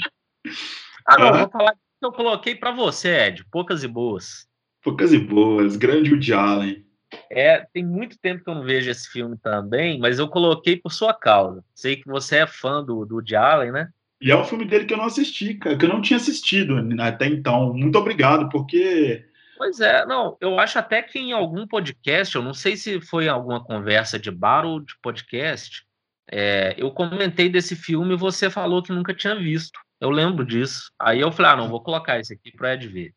Ah, não, ah. vou falar que eu coloquei para você, Ed, poucas e boas. Poucas e boas, grande Woody Allen. É, tem muito tempo que eu não vejo esse filme também, mas eu coloquei por sua causa. Sei que você é fã do, do Woody Allen, né? E é um filme dele que eu não assisti, cara, que eu não tinha assistido até então. Muito obrigado, porque. Pois é, não, eu acho até que em algum podcast, eu não sei se foi alguma conversa de bar ou de podcast, é, eu comentei desse filme e você falou que nunca tinha visto. Eu lembro disso. Aí eu falei, ah, não, vou colocar esse aqui para Ed ver.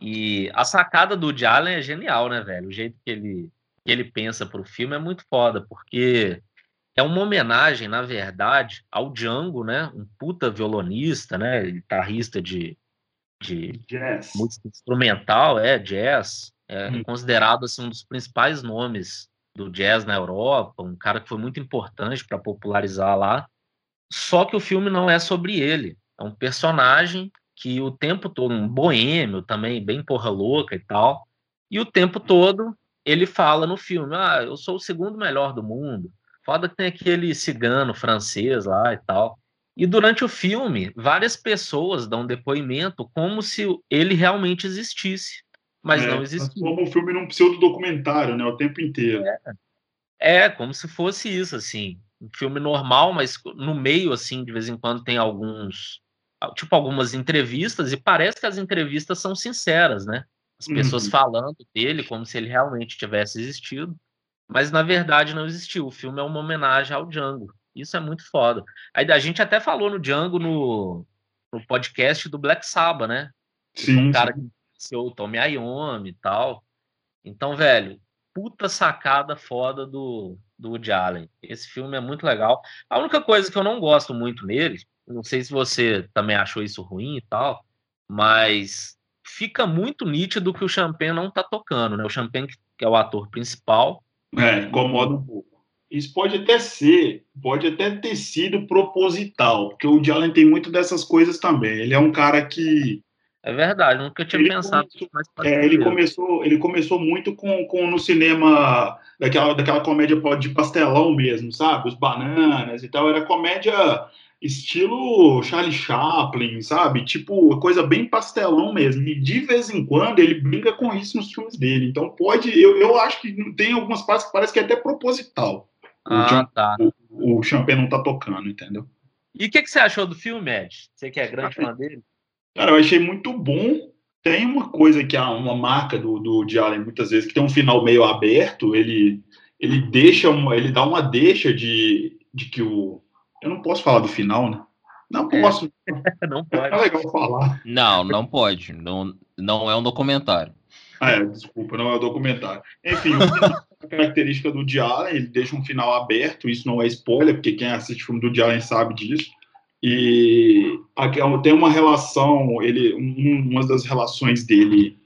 E a sacada do Woody Allen é genial, né, velho? O jeito que ele, que ele pensa pro filme é muito foda, porque é uma homenagem, na verdade, ao Django, né? Um puta violonista, né? Guitarrista de, de jazz. música instrumental, é, jazz. É hum. considerado assim, um dos principais nomes do jazz na Europa, um cara que foi muito importante para popularizar lá. Só que o filme não é sobre ele. É um personagem que o tempo todo, um boêmio também, bem porra louca e tal, e o tempo todo ele fala no filme: Ah, eu sou o segundo melhor do mundo. Foda que tem aquele cigano francês lá e tal. E durante o filme, várias pessoas dão depoimento como se ele realmente existisse, mas é, não existia. Como o filme num pseudo-documentário, né? O tempo inteiro. É. é, como se fosse isso, assim. Um filme normal, mas no meio, assim, de vez em quando tem alguns tipo algumas entrevistas e parece que as entrevistas são sinceras, né? As pessoas uhum. falando dele como se ele realmente tivesse existido, mas na verdade não existiu. O filme é uma homenagem ao Django. Isso é muito foda. Aí a gente até falou no Django no, no podcast do Black Sabbath, né? Sim. Um cara que conheceu o Tommy Iommi e tal. Então, velho, puta sacada foda do, do Woody Allen. Esse filme é muito legal. A única coisa que eu não gosto muito nele não sei se você também achou isso ruim e tal, mas fica muito nítido que o Champagne não tá tocando, né? O Champagne, que é o ator principal. É, incomoda um pouco. Isso pode até ser, pode até ter sido proposital, porque o Allen tem muito dessas coisas também. Ele é um cara que. É verdade, nunca tinha ele pensado. Começou, é, ele começou, ele começou muito com, com no cinema daquela, daquela comédia de pastelão mesmo, sabe? Os bananas e tal. Era comédia estilo Charlie Chaplin, sabe? Tipo, coisa bem pastelão mesmo. E de vez em quando ele brinca com isso nos filmes dele. Então pode, eu, eu acho que tem algumas partes que parece que é até proposital. Ah, o, tá. o, o Champagne não tá tocando, entendeu? E o que, que você achou do filme, Ed? Você que é grande fã dele? Cara, eu achei muito bom. Tem uma coisa que é uma marca do, do de Allen, muitas vezes, que tem um final meio aberto, ele, ele deixa ele dá uma deixa de, de que o, eu não posso falar do final, né? Não é. posso. É. não pode. É legal falar. Não, não pode. Não, não é um documentário. Ah, é, desculpa, não é um documentário. Enfim, a característica do Diallen, ele deixa um final aberto, isso não é spoiler, porque quem assiste o filme do Diallen sabe disso. E tem uma relação, ele, uma das relações dele,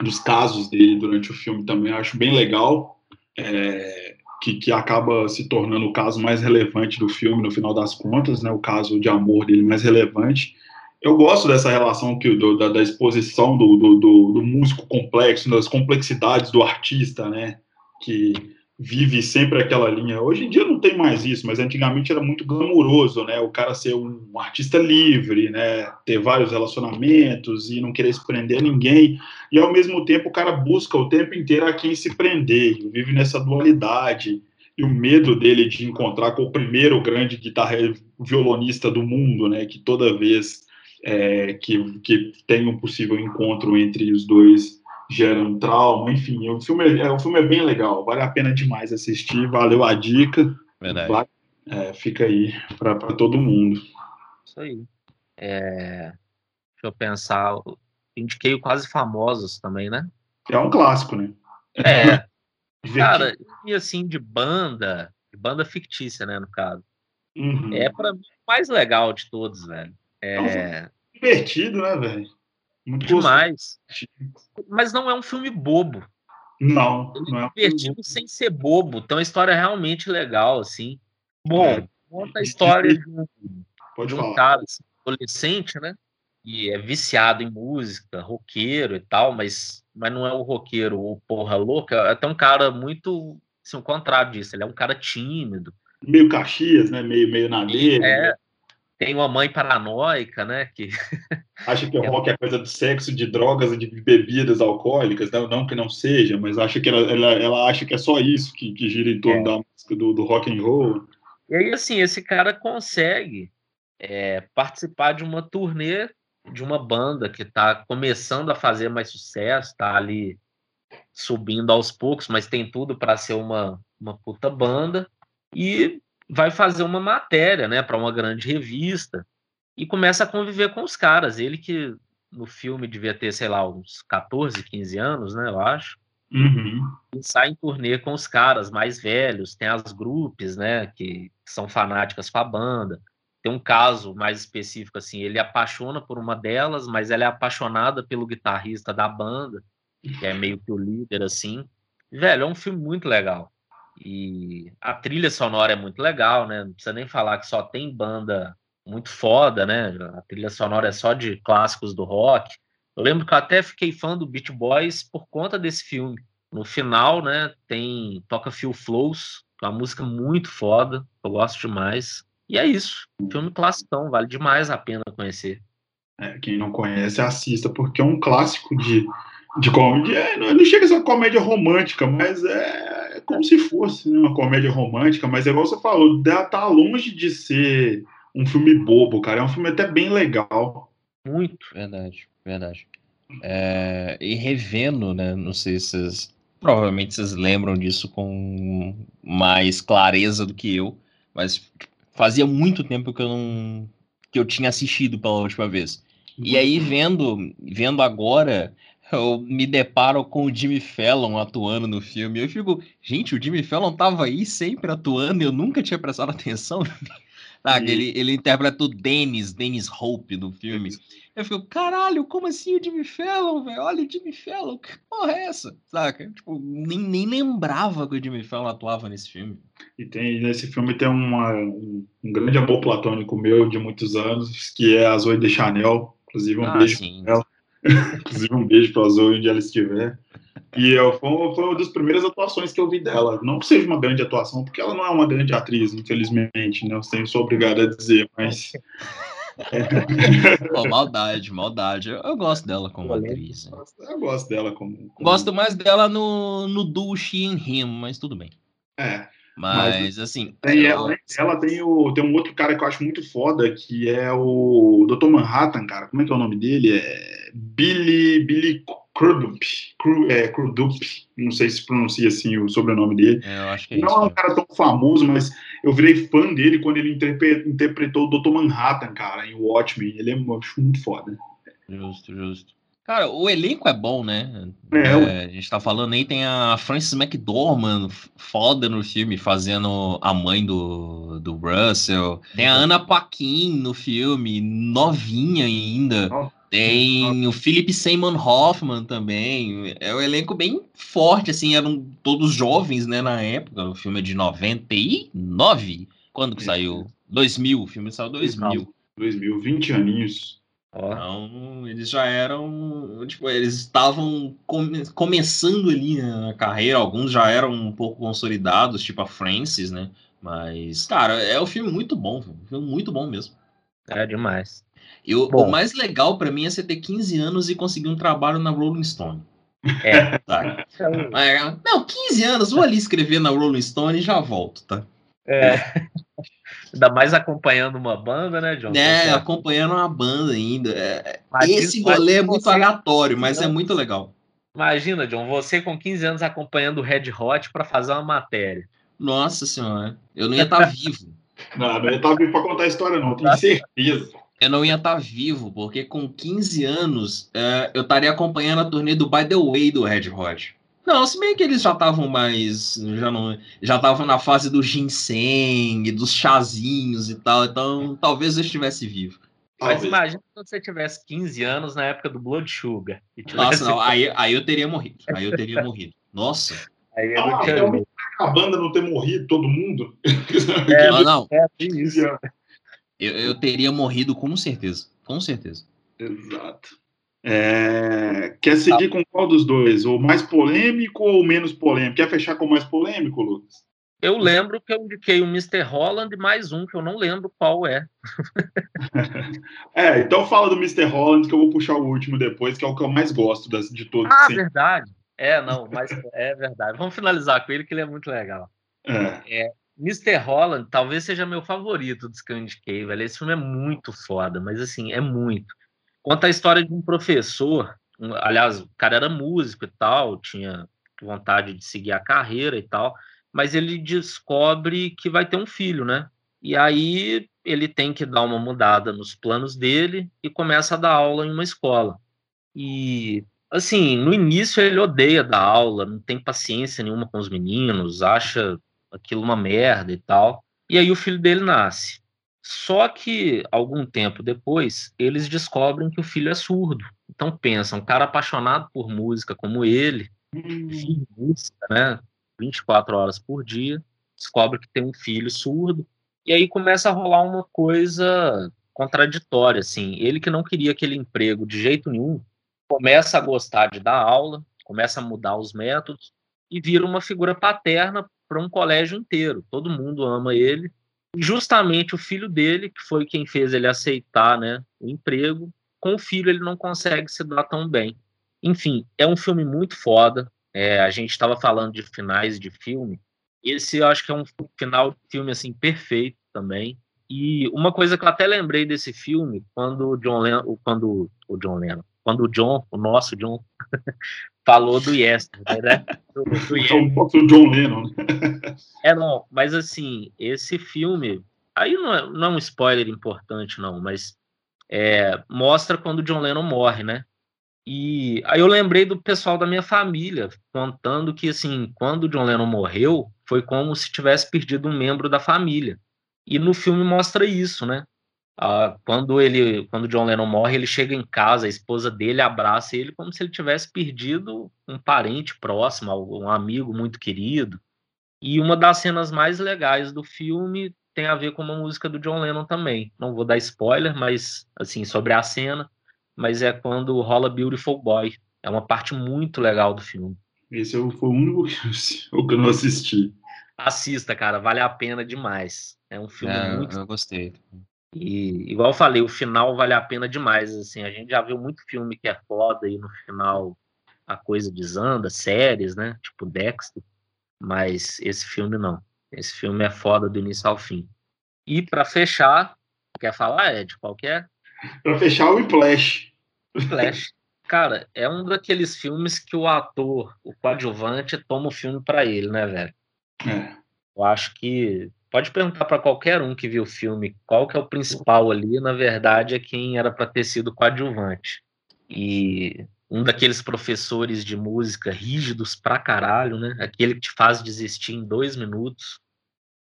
dos casos dele durante o filme também, eu acho bem legal. É, que, que acaba se tornando o caso mais relevante do filme, no final das contas, né, o caso de amor dele mais relevante. Eu gosto dessa relação que, do, da, da, exposição do, do, do, músico complexo, das complexidades do artista, né, que vive sempre aquela linha. Hoje em dia não tem mais isso, mas antigamente era muito glamuroso, né? O cara ser um artista livre, né? Ter vários relacionamentos e não querer se prender a ninguém. E ao mesmo tempo o cara busca o tempo inteiro a quem se prender, vive nessa dualidade. E o medo dele de encontrar com o primeiro grande guitarra violonista do mundo, né? Que toda vez é, que, que tem um possível encontro entre os dois gera um trauma, enfim, o filme, é, o filme é bem legal, vale a pena demais assistir, valeu a dica. Verdade. Vai, é, fica aí para todo mundo. Isso aí. É, deixa eu pensar, indiquei o Quase Famosos também, né? É um clássico, né? É. Cara, e assim, de banda, de banda fictícia, né, no caso. Uhum. É para mim o mais legal de todos, velho. É, é um divertido, né, velho? Muito demais. Gostoso. Mas não é um filme bobo. Não, Ele não é um divertido sem ser bobo. Então a história é realmente legal, assim. Bom, é. conta a história de um, Pode de um cara assim, adolescente, né? E é viciado em música, roqueiro e tal, mas, mas não é o roqueiro o porra louca, é até um cara muito, assim, o contrário disso, ele é um cara tímido. Meio Caxias, né? Meio, meio na dele. É, tem uma mãe paranoica, né? Que acha que o rock é coisa de sexo, de drogas e de bebidas alcoólicas, não, não que não seja, mas acha que ela, ela, ela acha que é só isso que, que gira em torno é. da música do, do rock and roll. E aí, assim, esse cara consegue é, participar de uma turnê de uma banda que está começando a fazer mais sucesso, está ali subindo aos poucos, mas tem tudo para ser uma, uma puta banda. E vai fazer uma matéria, né, para uma grande revista e começa a conviver com os caras. Ele que no filme devia ter, sei lá, uns 14, 15 anos, né, eu acho. Uhum. E sai em turnê com os caras mais velhos, tem as grupos, né, que são fanáticas com a banda. Tem um caso mais específico assim, ele apaixona por uma delas, mas ela é apaixonada pelo guitarrista da banda, que é meio que o líder assim. Velho, é um filme muito legal. E a trilha sonora é muito legal, né? Não precisa nem falar que só tem banda muito foda, né? A trilha sonora é só de clássicos do rock. Eu lembro que eu até fiquei fã do Beach Boys por conta desse filme. No final, né, tem toca Phil Flows, que é uma música muito foda, eu gosto demais. E é isso, filme classicão, vale demais a pena conhecer. É, quem não conhece, assista, porque é um clássico de, de comédia. É, não, chega a ser uma comédia romântica, mas é como se fosse né, uma comédia romântica, mas é igual você falou, tá longe de ser um filme bobo, cara. É um filme até bem legal. Muito. Verdade, verdade. É, e revendo, né? Não sei se vocês. Provavelmente vocês lembram disso com mais clareza do que eu, mas fazia muito tempo que eu não. que eu tinha assistido pela última vez. E aí, vendo, vendo agora, eu me deparo com o Jimmy Fallon atuando no filme. Eu fico, gente, o Jimmy Fallon tava aí sempre atuando e eu nunca tinha prestado atenção. Ah, ele, ele interpreta o Dennis, Dennis Hope no filme. Eu fico, caralho, como assim o Jimmy Fallon, velho? Olha o Jimmy Fallon, que porra é essa? Saca? Tipo, nem, nem lembrava que o Jimmy Fallon atuava nesse filme. E tem, nesse filme tem uma, um, um, grande amor platônico meu de muitos anos, que é a Zoe de Chanel. Inclusive, um ah, beijo sim. pra ela. Inclusive, um beijo pra Zoe onde ela estiver. E eu, foi, foi uma das primeiras atuações que eu vi dela. Não que seja uma grande atuação, porque ela não é uma grande atriz, infelizmente, né? Eu sou obrigado a dizer, mas. Pô, maldade, maldade. Eu, eu, gosto dela como atriz. Né? Eu gosto dela como. como... Gosto mais dela no, no duo She and Him, mas tudo bem. É. Mas, mas assim. Tem eu... ela, ela tem, o, tem um outro cara que eu acho muito foda, que é o Dr. Manhattan, cara. Como é que é o nome dele? É Billy. Billy Crudup, Cru, é, Crudup, não sei se pronuncia assim o sobrenome dele. É, eu acho que é não isso, é um cara tão famoso, mas eu virei fã dele quando ele interpretou o Dr. Manhattan, cara, em Watchmen. Ele é muito foda. Justo, justo. Cara, o elenco é bom, né? É, é, a gente tá falando aí, tem a Frances McDormand, foda no filme, fazendo a mãe do, do Russell. Tem a Ana Paquin no filme, novinha ainda. Tem o Philip Seymour Hoffman também. É um elenco bem forte, assim, eram todos jovens, né, na época. O filme é de 99. Quando que É. saiu? 2000, o filme saiu 2000. 2000, 20 aninhos. Oh. Então, eles já eram. Tipo, eles estavam come começando ali na carreira, alguns já eram um pouco consolidados, tipo a Francis, né? Mas, cara, é um filme muito bom, um filme muito bom mesmo. É demais. E o, o mais legal para mim é você ter 15 anos e conseguir um trabalho na Rolling Stone. É. Tá. É, não, 15 anos, vou ali escrever na Rolling Stone e já volto, tá? É. Ainda mais acompanhando uma banda, né, John? É, acompanhando uma banda ainda. É, esse rolê é muito aleatório, mas é muito legal. Imagina, John, você com 15 anos acompanhando o Red Hot para fazer uma matéria. Nossa senhora, eu não ia estar tá vivo. Não, não ia estar tá vivo para contar a história, não, tenho certeza. Eu não ia estar tá vivo, porque com 15 anos é, eu estaria acompanhando a turnê do By the Way do Red Hot. Não, se bem que eles já estavam mais. Já não. Já estavam na fase do ginseng, dos chazinhos e tal. Então talvez eu estivesse vivo. Mas imagina se você tivesse 15 anos na época do Blood Sugar. Nossa, não, aí, aí eu teria morrido. Aí eu teria morrido. Nossa. Aí ah, então, a banda não ter morrido, todo mundo. É, não, não. É, eu, eu teria morrido com certeza. Com certeza. Exato. É... Quer seguir com qual dos dois? O mais polêmico ou o menos polêmico? Quer fechar com o mais polêmico, Lucas? Eu lembro que eu indiquei o Mr. Holland e mais um que eu não lembro qual é. é, então fala do Mr. Holland que eu vou puxar o último depois, que é o que eu mais gosto das, de todos. Ah, sim. verdade. É, não, mas é verdade. Vamos finalizar com ele, que ele é muito legal. É. é Mr. Holland talvez seja meu favorito dos que eu indiquei, velho. Esse filme é muito foda, mas assim, é muito. Conta a história de um professor, um, aliás, o cara era músico e tal, tinha vontade de seguir a carreira e tal, mas ele descobre que vai ter um filho, né? E aí ele tem que dar uma mudada nos planos dele e começa a dar aula em uma escola. E assim, no início ele odeia dar aula, não tem paciência nenhuma com os meninos, acha aquilo uma merda e tal. E aí o filho dele nasce. Só que, algum tempo depois, eles descobrem que o filho é surdo. Então, pensa, um cara apaixonado por música como ele, hum. música, né? 24 horas por dia, descobre que tem um filho surdo, e aí começa a rolar uma coisa contraditória, assim. Ele que não queria aquele emprego de jeito nenhum, começa a gostar de dar aula, começa a mudar os métodos, e vira uma figura paterna para um colégio inteiro. Todo mundo ama ele, justamente o filho dele, que foi quem fez ele aceitar né, o emprego, com o filho ele não consegue se dar tão bem. Enfim, é um filme muito foda. É, a gente estava falando de finais de filme. Esse eu acho que é um final de filme assim perfeito também. E uma coisa que eu até lembrei desse filme, quando o John Lennon, quando o John Lennon, quando o John, o nosso John, falou do Yesterday, né? Do, do Yesterday. John Lennon. é, não, mas assim, esse filme, aí não é, não é um spoiler importante, não, mas é, mostra quando o John Lennon morre, né? E aí eu lembrei do pessoal da minha família contando que, assim, quando o John Lennon morreu, foi como se tivesse perdido um membro da família. E no filme mostra isso, né? Ah, quando ele, quando John Lennon morre, ele chega em casa, a esposa dele abraça ele como se ele tivesse perdido um parente próximo, um amigo muito querido. E uma das cenas mais legais do filme tem a ver com uma música do John Lennon também. Não vou dar spoiler, mas assim sobre a cena, mas é quando rola Beautiful Boy. É uma parte muito legal do filme. Esse foi o único que eu não assisti. Assista, cara, vale a pena demais. É um filme é, muito. Eu gostei. E, igual eu falei, o final vale a pena demais. Assim, a gente já viu muito filme que é foda e no final a coisa desanda, séries, né? Tipo Dexter. Mas esse filme não. Esse filme é foda do início ao fim. E para fechar, quer falar, Ed? Qualquer? Para fechar, o Flash. Flash. Cara, é um daqueles filmes que o ator, o coadjuvante, toma o filme para ele, né, velho? É. Eu acho que Pode perguntar para qualquer um que viu o filme qual que é o principal ali, na verdade é quem era para ter sido coadjuvante. E um daqueles professores de música rígidos pra caralho, né? Aquele que te faz desistir em dois minutos.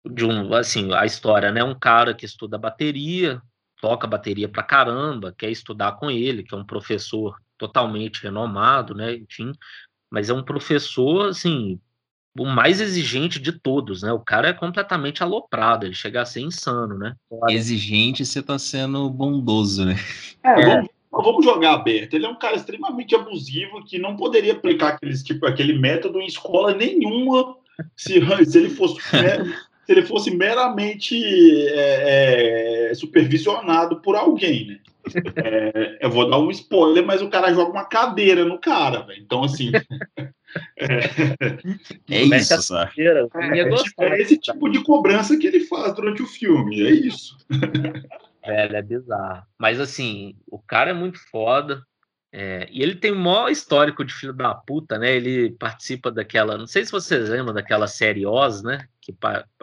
De um, assim, a história, né? Um cara que estuda bateria, toca bateria pra caramba, quer estudar com ele, que é um professor totalmente renomado, né? Enfim, mas é um professor, assim, o mais exigente de todos, né? O cara é completamente aloprado, ele chega a ser insano, né? Exigente, você tá sendo bondoso, né? É, é. Mas vamos jogar aberto. Ele é um cara extremamente abusivo que não poderia aplicar aqueles, tipo, aquele método em escola nenhuma se, se ele fosse se ele fosse meramente é, é, supervisionado por alguém, né? É, eu vou dar um spoiler, mas o cara joga uma cadeira no cara, velho. Então, assim. é, é isso, sabe? É, é, tipo, é, esse tipo de cobrança que ele faz durante o filme, é isso. Velho, é bizarro. Mas, assim, o cara é muito foda. É, e ele tem o maior histórico de filho da puta, né? Ele participa daquela. Não sei se vocês lembram daquela série Oz, né? Que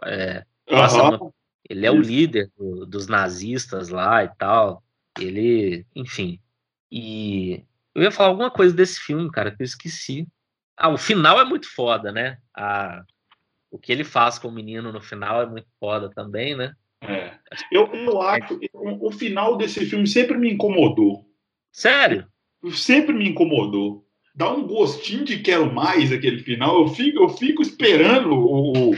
é, passa uhum. Ele é o líder do, dos nazistas lá e tal. Ele, enfim. E eu ia falar alguma coisa desse filme, cara, que eu esqueci. Ah, o final é muito foda, né? A, o que ele faz com o menino no final é muito foda também, né? É. Eu, eu acho. O final desse filme sempre me incomodou. Sério? sempre me incomodou. Dá um gostinho de quero mais aquele final. Eu fico, eu fico esperando o,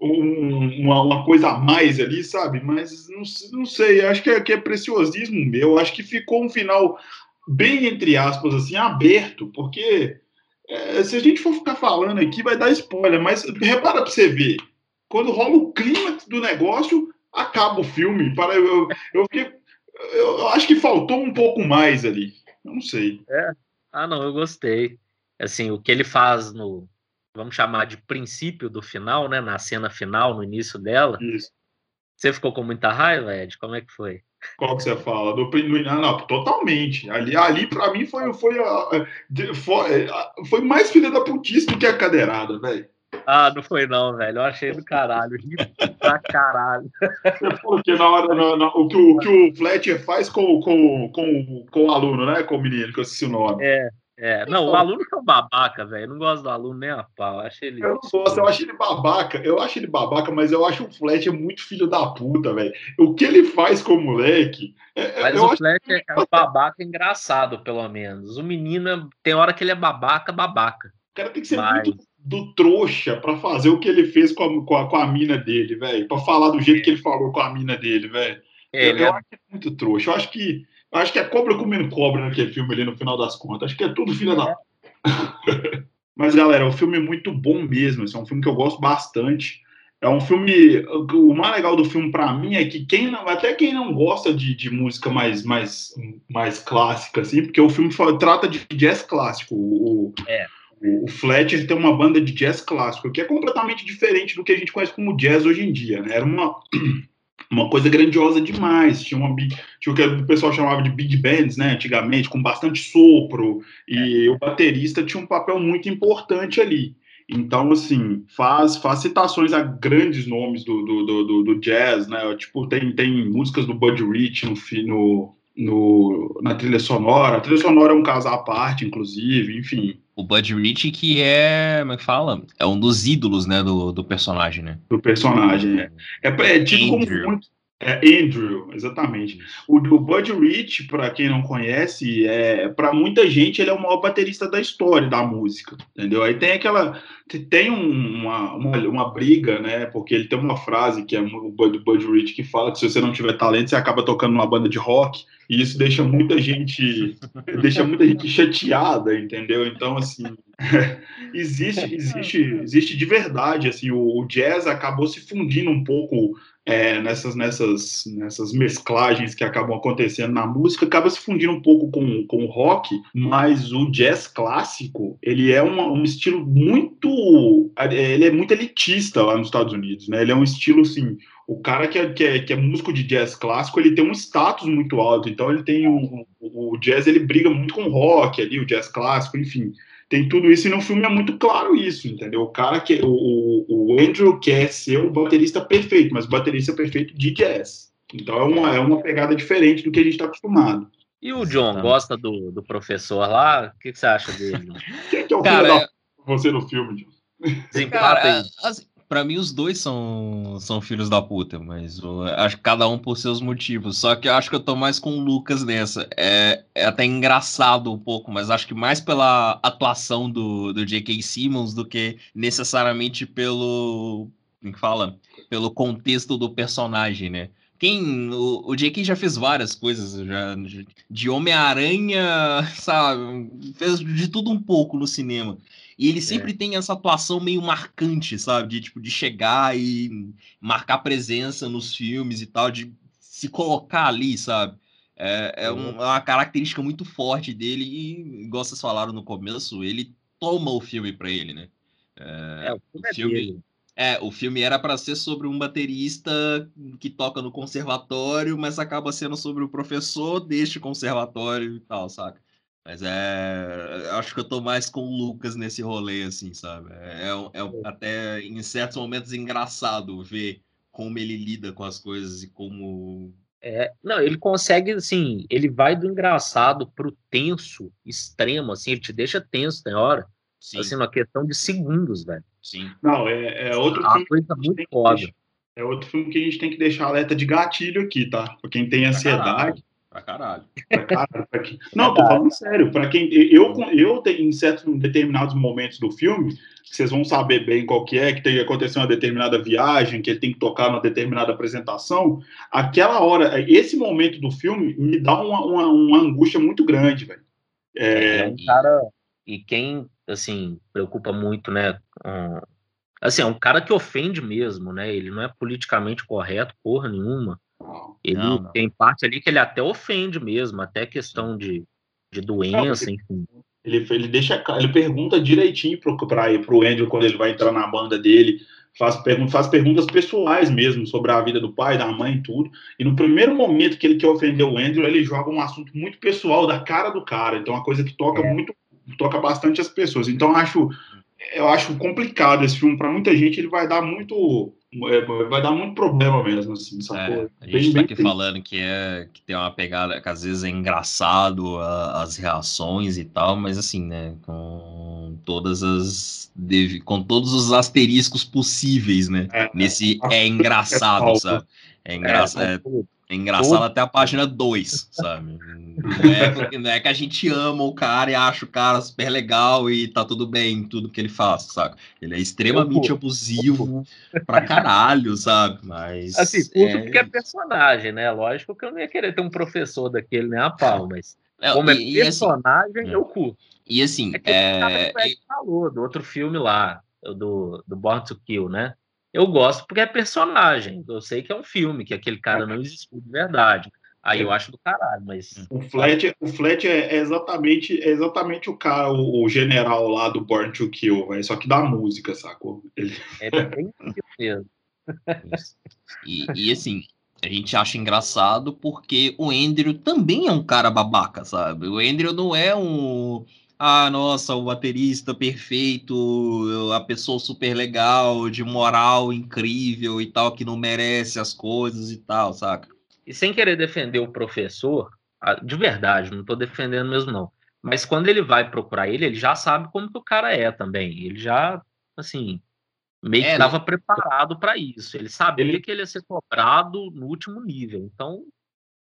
um, uma, uma, coisa a mais ali, sabe? Mas não, não sei, acho que é, que é preciosismo meu. Acho que ficou um final bem, entre aspas, assim, aberto, porque é, se a gente for ficar falando aqui, vai dar spoiler, mas repara pra você ver. Quando rola o clímax do negócio, acaba o filme. Para, eu, eu, eu, eu acho que faltou um pouco mais ali. Eu não sei. É. Ah, não, eu gostei. Assim, o que ele faz no, vamos chamar de princípio do final, né? Na cena final, no início dela. Isso. Você ficou com muita raiva, Ed? Como é que foi? Qual que você fala? Do, não, não, totalmente. Ali, ali para mim, foi, foi, foi, foi mais filha da putice do que a cadeirada, velho. Ah, não foi não, velho. Eu achei do caralho. Ri pra caralho. Porque na hora, na, na, o, que o, o que o Fletcher faz com, com, com, com o aluno, né? Com o menino, que eu esqueci o nome. É, é. Não, o aluno é um babaca, velho. Eu não gosto do aluno nem a pau. Eu, acho ele... eu não gosto, eu acho ele babaca. Eu acho ele babaca, mas eu acho o Fletcher muito filho da puta, velho. O que ele faz com o moleque. É, é mas o Fletcher é um babaca engraçado, pelo menos. O menino, tem hora que ele é babaca, babaca. O cara tem que ser mas... muito do trouxa para fazer o que ele fez com a, com a, com a mina dele, velho. Para falar do jeito que ele falou com a mina dele, velho. É, eu, eu é... acho que é muito trouxa. Eu acho que, acho que é cobra comendo cobra naquele filme ali, no final das contas. Acho que é tudo filha é. da. Mas, galera, é um filme muito bom mesmo. Esse é um filme que eu gosto bastante. É um filme. O mais legal do filme para mim é que quem não, até quem não gosta de, de música mais, mais, mais clássica, assim, porque o filme trata de jazz clássico. O, é o Fletcher tem uma banda de jazz clássico, que é completamente diferente do que a gente conhece como jazz hoje em dia. Né? Era uma, uma coisa grandiosa demais. Tinha, uma, tinha o que o pessoal chamava de big bands, né, antigamente, com bastante sopro, e o baterista tinha um papel muito importante ali. Então, assim, faz, faz citações a grandes nomes do, do, do, do jazz, né? Tipo, tem, tem músicas do Buddy Rich no, no, no, na trilha sonora. A trilha sonora é um caso à parte, inclusive, enfim o Bud Rich, que é, como é que fala? É um dos ídolos, né, do, do personagem, né? Do personagem, é. É, é tido Andrew. como muito... É Andrew, exatamente. O, o Bud Rich, para quem não conhece, é para muita gente ele é o maior baterista da história da música, entendeu? Aí tem aquela tem uma, uma, uma, briga, né? Porque ele tem uma frase que é o Bud, Bud Rich que fala que se você não tiver talento, você acaba tocando numa banda de rock. E isso deixa muita gente deixa muita gente chateada, entendeu? Então, assim, existe, existe, existe de verdade, assim, o, o, jazz acabou se fundindo um pouco é, nessas, nessas, nessas mesclagens que acabam acontecendo na música, acaba se fundindo um pouco com, com o rock, mas o jazz clássico, ele é uma, um estilo muito, ele é muito elitista lá nos Estados Unidos, né? Ele é um estilo, assim, o cara que é, que é, que é músico de jazz clássico, ele tem um status muito alto, então ele tem um, o, o jazz, ele briga muito com o rock ali, o jazz clássico, enfim, tem tudo isso e no filme é muito claro isso, entendeu? O cara que o, o Andrew quer ser o baterista perfeito, mas o baterista perfeito de jazz. Então é uma, é uma pegada diferente do que a gente está acostumado. E o John, gosta do, do professor lá? O que, que você acha dele? Quem é que é o cara, filho da você no filme, John? Cara, assim, Pra mim, os dois são, são filhos da puta, mas eu acho que cada um por seus motivos. Só que eu acho que eu tô mais com o Lucas nessa. É, é até engraçado um pouco, mas acho que mais pela atuação do, do J.K. Simmons do que necessariamente pelo. Como que fala? Pelo contexto do personagem, né? Quem. O, o J.K. já fez várias coisas, já, de Homem-Aranha, sabe? Fez de tudo um pouco no cinema. E ele sempre é. tem essa atuação meio marcante, sabe? De tipo, de chegar e marcar presença nos filmes e tal, de se colocar ali, sabe? É, é, um, é uma característica muito forte dele e, igual vocês falaram no começo, ele toma o filme para ele, né? É, é, o filme, o filme é, o filme era para ser sobre um baterista que toca no conservatório, mas acaba sendo sobre o professor deste conservatório e tal, saca? Mas é. Acho que eu tô mais com o Lucas nesse rolê, assim, sabe? É, é, é até em certos momentos engraçado ver como ele lida com as coisas e como. É, não, ele consegue, assim, ele vai do engraçado pro tenso extremo, assim, ele te deixa tenso, tem hora. Sim. Assim, uma questão de segundos, velho. Sim. Não, é, é outro é filme. coisa muito foda. É outro filme que a gente tem que deixar alerta de gatilho aqui, tá? Pra quem tem ansiedade. Pra caralho. Pra caralho pra quem... Não, tô falando sério. Pra quem. Eu, eu tenho, em certos determinados momentos do filme, vocês vão saber bem qual que é, que tem que acontecer uma determinada viagem, que ele tem que tocar uma determinada apresentação. Aquela hora, esse momento do filme me dá uma, uma, uma angústia muito grande, velho. É... é um cara. E quem assim, preocupa muito, né? Um, assim, é um cara que ofende mesmo, né? Ele não é politicamente correto, porra nenhuma. Ele não, não. tem parte ali que ele até ofende mesmo, até questão de, de doença, não, enfim. Ele, ele deixa, ele pergunta direitinho pro, pra, pro Andrew quando ele vai entrar na banda dele, faz, pergun faz perguntas pessoais mesmo sobre a vida do pai, da mãe e tudo. E no primeiro momento que ele quer ofender o Andrew, ele joga um assunto muito pessoal da cara do cara. Então, é uma coisa que toca é. muito toca bastante as pessoas. Então acho eu acho complicado esse filme para muita gente, ele vai dar muito é, vai dar muito problema mesmo, assim, sacou? É, a gente bem, tá aqui falando que, é, que tem uma pegada que às vezes é engraçado a, as reações e tal, mas assim, né, com todas as com todos os asteriscos possíveis, né, é, nesse é, é engraçado, sabe? É engraçado, é, é engraçado até a página 2, sabe? Não é, não é, que a gente ama o cara e acha o cara super legal e tá tudo bem tudo que ele faz, sabe? Ele é extremamente abusivo pra caralho, sabe? Mas. Assim, tudo é... porque é personagem, né? Lógico que eu não ia querer ter um professor daquele nem a pau, mas. É, como é e, assim, personagem, assim, eu curto. E assim. É, é... falou do outro filme lá, do, do Born to Kill, né? Eu gosto porque é personagem. Eu sei que é um filme, que aquele cara não existiu de verdade. Aí eu acho do caralho, mas. O Flat, o Flat é, exatamente, é exatamente o cara, o, o general lá do Born to Kill, véio, só que da música, sacou? Ele... É bem mesmo. E, e assim, a gente acha engraçado porque o Andrew também é um cara babaca, sabe? O Andrew não é um ah, nossa, o baterista perfeito, a pessoa super legal, de moral incrível e tal, que não merece as coisas e tal, saca? E sem querer defender o professor, de verdade, não estou defendendo mesmo não, mas quando ele vai procurar ele, ele já sabe como que o cara é também, ele já, assim, meio que estava é, preparado para isso, ele sabia ele... que ele ia ser cobrado no último nível, então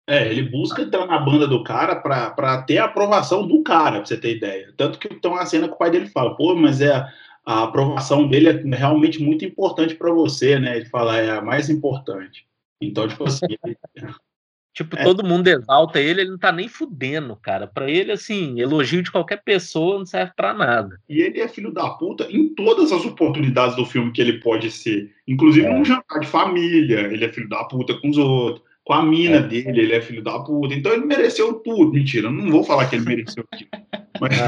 é, ele busca entrar na banda do cara para ter a aprovação do cara, pra você ter ideia. Tanto que tem uma cena que o pai dele fala, pô, mas é a, aprovação dele é realmente muito importante para você, né? Ele fala, é a mais importante. Então, tipo assim. ele... Tipo, é. todo mundo exalta ele, ele não tá nem fudendo, cara. Para ele, assim, elogio de qualquer pessoa não serve para nada. E ele é filho da puta em todas as oportunidades do filme que ele pode ser. Inclusive é. num jantar de família, ele é filho da puta com os outros com a mina é. dele, ele é filho da puta, então ele mereceu tudo. Mentira, não vou falar que ele mereceu tudo. Mas...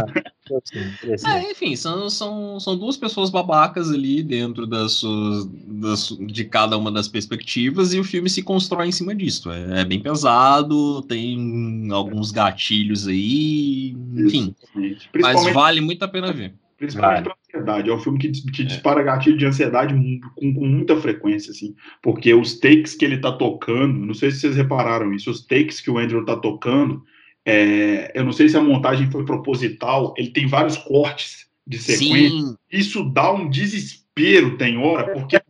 Ah, é, enfim, são, são, são duas pessoas babacas ali dentro das suas, das, de cada uma das perspectivas e o filme se constrói em cima disso. É, é bem pesado, tem alguns gatilhos aí, enfim. Mas vale muito a pena ver. Principalmente para ansiedade. É um filme que, que é. dispara gatilho de ansiedade com, com, muita frequência, assim. Porque os takes que ele tá tocando, não sei se vocês repararam isso, os takes que o Andrew tá tocando, é, eu não sei se a montagem foi proposital, ele tem vários cortes de sequência. Sim. Isso dá um desespero, tem hora, porque.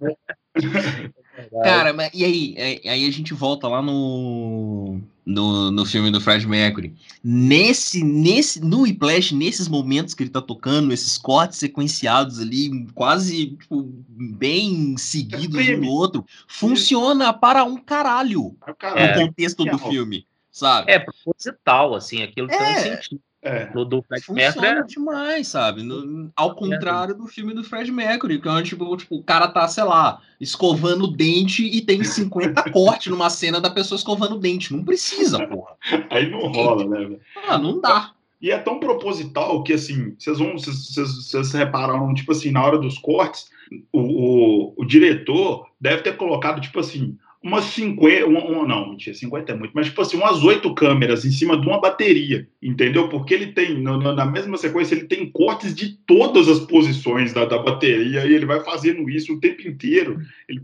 Cara, mas, e aí? É, aí a gente volta lá no, no, no filme do Fred Mercury. Nesse, nesse, no Whiplash, nesses momentos que ele tá tocando, esses cortes sequenciados ali, quase tipo, bem seguidos um no outro, funciona para um caralho Caralho. no contexto do filme, sabe? É proposital, assim, aquilo tem um É. sentido. É. No do Fred Mercury Funciona é demais, sabe? No- ao contrário do filme do Fred Mercury, que é onde, tipo, tipo, o cara tá, sei lá, escovando o dente e tem 50 cortes numa cena da pessoa escovando o dente. Não precisa, porra. Aí não rola, né? velho? Ah, não dá. E é tão proposital que, assim, vocês vão, vocês repararam, tipo assim, na hora dos cortes, o, o, o diretor deve ter colocado, tipo assim, umas 50, uma, uma- não, mentira, 50 é muito, mas, tipo assim, umas oito câmeras em cima de uma bateria, entendeu? Porque ele tem, no- na mesma sequência, ele tem cortes de todas as posições da, da bateria e ele vai fazendo isso o tempo inteiro. Ele,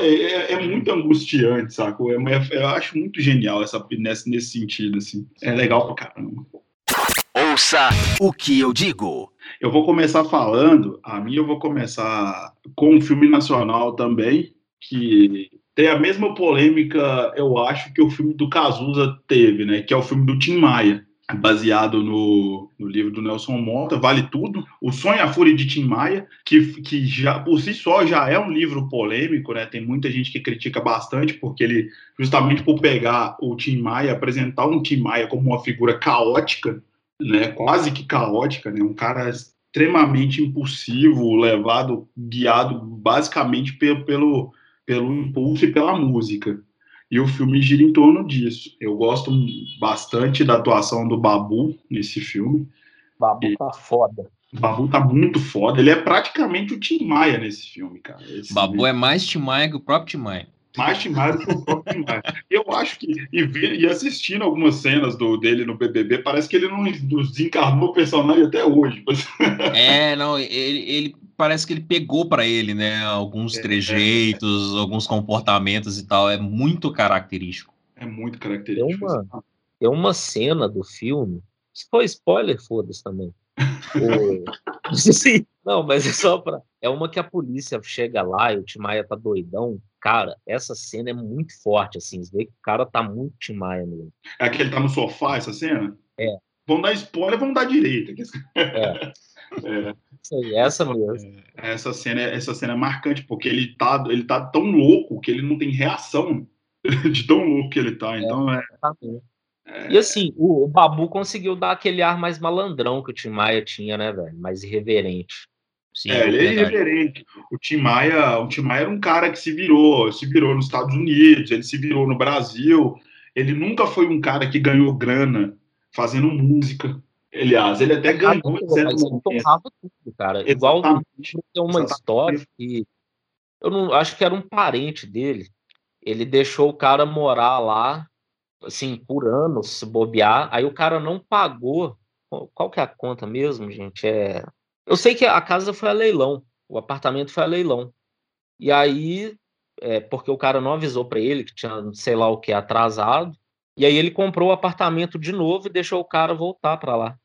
é, é- é muito angustiante, saco? É, é- eu acho muito genial essa, nesse, nesse sentido, assim. É legal pra caramba. Ouça o que eu digo. Eu vou começar falando, a minha eu vou começar com um filme nacional também, que tem a mesma polêmica, eu acho, que o filme do Cazuza teve, né? Que é o filme do Tim Maia, baseado no, no livro do Nelson Mota, Vale Tudo, O Sonho e a Fúria de Tim Maia, que, que já por si só já é um livro polêmico, né? Tem muita gente que critica bastante, porque ele, justamente por pegar o Tim Maia, apresentar um Tim Maia como uma figura caótica, né, quase que caótica, né, um cara extremamente impulsivo, levado, guiado basicamente pelo, pelo, pelo impulso e pela música. E o filme gira em torno disso. Eu gosto bastante da atuação do Babu nesse filme. Babu tá foda. O Babu tá muito foda. Ele é praticamente o Tim Maia nesse filme, cara. Esse Babu é mais Tim Maia que o próprio Tim Maia. mais Tim Maia do que o próprio Tim Maia. Eu acho que, e, ver- e assistindo algumas cenas do, dele no BBB, parece que ele não desencarnou o personagem até hoje. É, não, ele, ele- parece que ele pegou pra ele, né? Alguns É, trejeitos, alguns comportamentos e tal. É muito característico. É muito característico. Tem uma- Tem uma cena do filme. Se for spoiler, foda-se também. O- Sim. Não, mas é só pra. É uma que a polícia chega lá e o Timaya tá doidão. Cara, essa cena é muito forte, assim. Você vê que o cara tá muito Timaya mesmo. É que ele tá no sofá, essa cena? É. Vamos dar spoiler, vamos dar direita. É. É, essa mesmo. essa, cena, é- essa cena é marcante, porque ele tá, ele tá tão louco que ele não tem reação de tão louco que ele tá. Então é. Mesmo. E assim, o, o Babu conseguiu dar aquele ar mais malandrão que o Tim Maia tinha, né, velho? Mais irreverente. Sim, É, ele é irreverente. O Tim Maia, o Tim Maia era um cara que se virou, se virou nos Estados Unidos, ele se virou no Brasil. Ele nunca foi um cara que ganhou grana fazendo música. Aliás, ele até ganhou em certo ele momento. tudo, cara. Igual Exatamente. livro tem uma Exatamente. história que eu não acho que era um parente dele. Ele deixou o cara morar lá, assim, por anos, se bobear. Aí o cara não pagou. Qual- Qual que é a conta mesmo, gente? É... Eu sei que a casa foi a leilão, o apartamento foi a leilão. E aí, é, porque o cara não avisou para ele que tinha, sei lá o que, atrasado. E aí ele comprou o apartamento de novo e deixou o cara voltar para lá.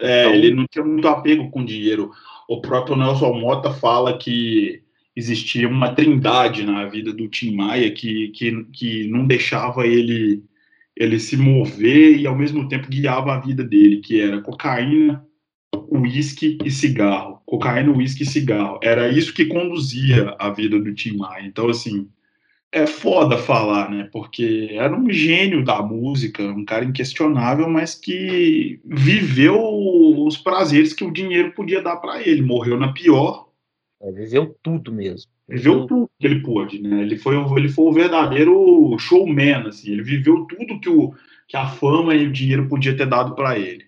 É, Então- ele não tinha muito apego com dinheiro. O próprio Nelson Mota fala que existia uma trindade na vida do Tim Maia que, que, que não deixava ele, ele se mover e ao mesmo tempo guiava a vida dele, que era cocaína, uísque e cigarro. Cocaína, uísque e cigarro. Era isso que conduzia a vida do Tim Maia. Então, assim, é foda falar, né? Porque era um gênio da música, um cara inquestionável, mas que viveu os prazeres que o dinheiro podia dar para ele. Morreu na pior, É, viveu tudo mesmo. viveu tudo que ele pôde, né? Ele foi, o- ele foi o verdadeiro showman, assim. Ele viveu tudo que, o, que a fama e o dinheiro podia ter dado para ele.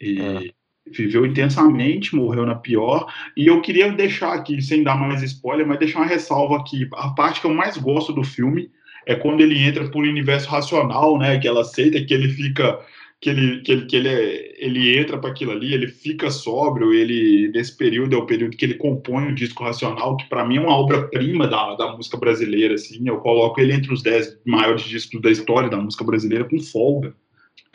E É. viveu intensamente, morreu na pior. E eu queria deixar aqui, sem dar mais spoiler, mas deixar uma ressalva aqui. A parte que eu mais gosto do filme é quando ele entra por universo racional, né? Que ela aceita que ele fica. Que ele, que ele, que ele, é- ele entra para aquilo ali, ele fica sóbrio, ele nesse período é o período que ele compõe o disco racional, que para mim é uma obra-prima da, da música brasileira, assim, eu coloco ele entre os dez maiores discos da história da música brasileira com folga.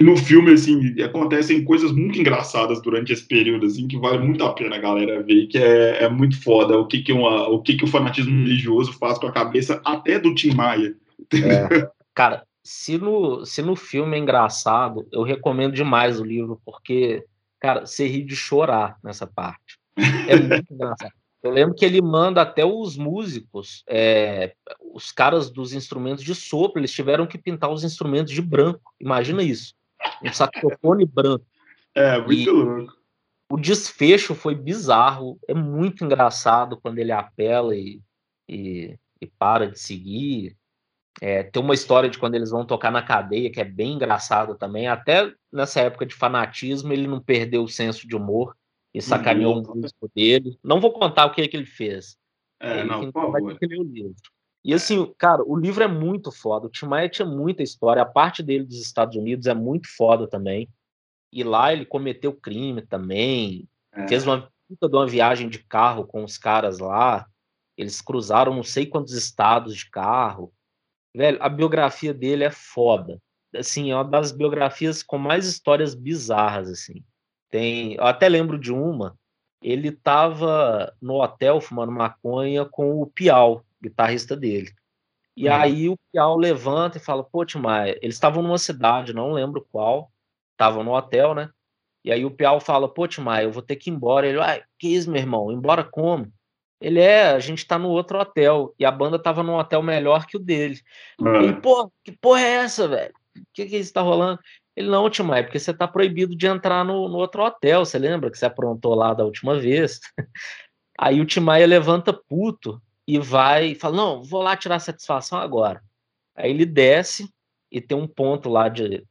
No filme, assim, acontecem coisas muito engraçadas durante esse período, assim, que vale muito a pena a galera ver, que é, é muito foda o que que, uma, o que que o fanatismo religioso faz com a cabeça até do Tim Maia. É. Cara, se no, se no filme é engraçado, eu recomendo demais o livro, porque, cara, você ri de chorar nessa parte. É muito engraçado. Eu lembro que ele manda até os músicos, é, os caras dos instrumentos de sopro, eles tiveram que pintar os instrumentos de branco. Imagina isso. Um saxofone branco. É, muito e louco. O desfecho foi bizarro. É muito engraçado quando ele apela e, e, e para de seguir. É, tem uma história de quando eles vão tocar na cadeia, que é bem engraçado também. Até nessa época de fanatismo, ele não perdeu o senso de humor e sacaneou um músico dele. Não vou contar o que, é que ele fez. É, é não, por ter que ler o livro. E assim, cara, o livro é muito foda. O Tim Maia tinha muita história. A parte dele dos Estados Unidos é muito foda também. E lá ele cometeu crime também. É. Fez uma puta de uma viagem de carro com os caras lá. Eles cruzaram não sei quantos estados de carro. Velho, a biografia dele é foda. Assim, é uma das biografias com mais histórias bizarras, assim. Tem, eu até lembro de uma, ele estava no hotel fumando maconha com o Piau, guitarrista dele. E uhum. aí o Piau levanta e fala, pô, Timaya, eles estavam numa cidade, não lembro qual, estavam no hotel, né? E aí o Piau fala, pô, Timaya, eu vou ter que ir embora. Ele, ah, que isso, meu irmão? Embora como? Ele é, a gente tá no outro hotel. E a banda tava num hotel melhor que o dele. Uhum. Ele, pô, que porra é essa, velho? O que que isso tá rolando? Ele, não, Timai, é porque você está proibido de entrar no, no, outro hotel, você lembra que você aprontou lá da última vez? Aí o Timaya levanta puto e vai fala, não, vou lá tirar satisfação agora. Aí ele desce e tem um ponto lá de,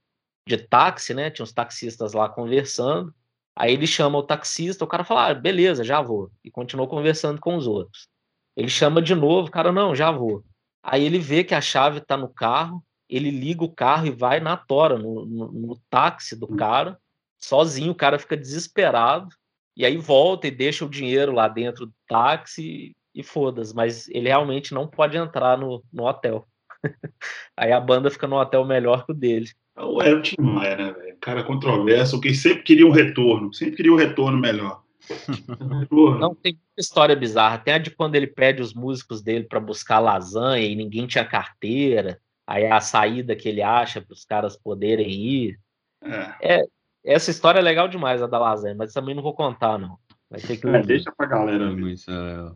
de táxi, né? Tinha uns taxistas lá conversando. Aí ele chama o taxista, o cara fala, ah, beleza, já vou. E continuou conversando com os outros. Ele chama de novo, o cara, não, já vou. Aí ele vê que a chave está no carro, ele liga o carro e vai na tora, no, no, no táxi do cara, sozinho, o cara fica desesperado, e aí volta e deixa o dinheiro lá dentro do táxi e foda-se, mas ele realmente não pode entrar no, no hotel. aí a banda fica no hotel melhor que o dele. É o Tim Maia, né, velho? Cara controverso, que sempre queria um retorno, sempre queria um retorno melhor. Não, tem história bizarra. Tem a de quando ele pede os músicos dele para buscar lasanha e ninguém tinha carteira aí a saída que ele acha para os caras poderem ir. É. é. essa história é legal demais, a da lasanha, mas também não vou contar, não. Vai ter que é, deixa pra galera. Isso, é...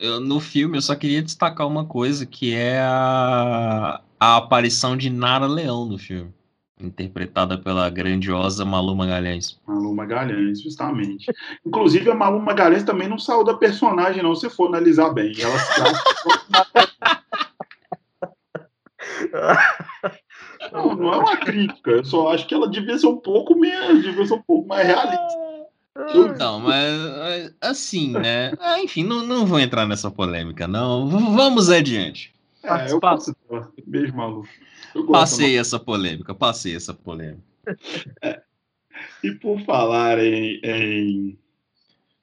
eu, no filme eu só queria destacar uma coisa que é a, a aparição de Nara Leão no filme interpretada pela grandiosa Malu Magalhães. Malu Magalhães, justamente. Inclusive, a Malu Magalhães também não saiu da personagem, não, se for analisar bem. Ela Não, não é uma crítica, eu só acho que ela devia ser um pouco menos, devia ser um pouco mais realista. Não, mas assim, né? Ah, enfim, não, não vou entrar nessa polêmica, não. Vamos adiante. É, eu passo. Beijo, maluco. Passei essa polêmica, passei essa polêmica. É. E por falar em, em,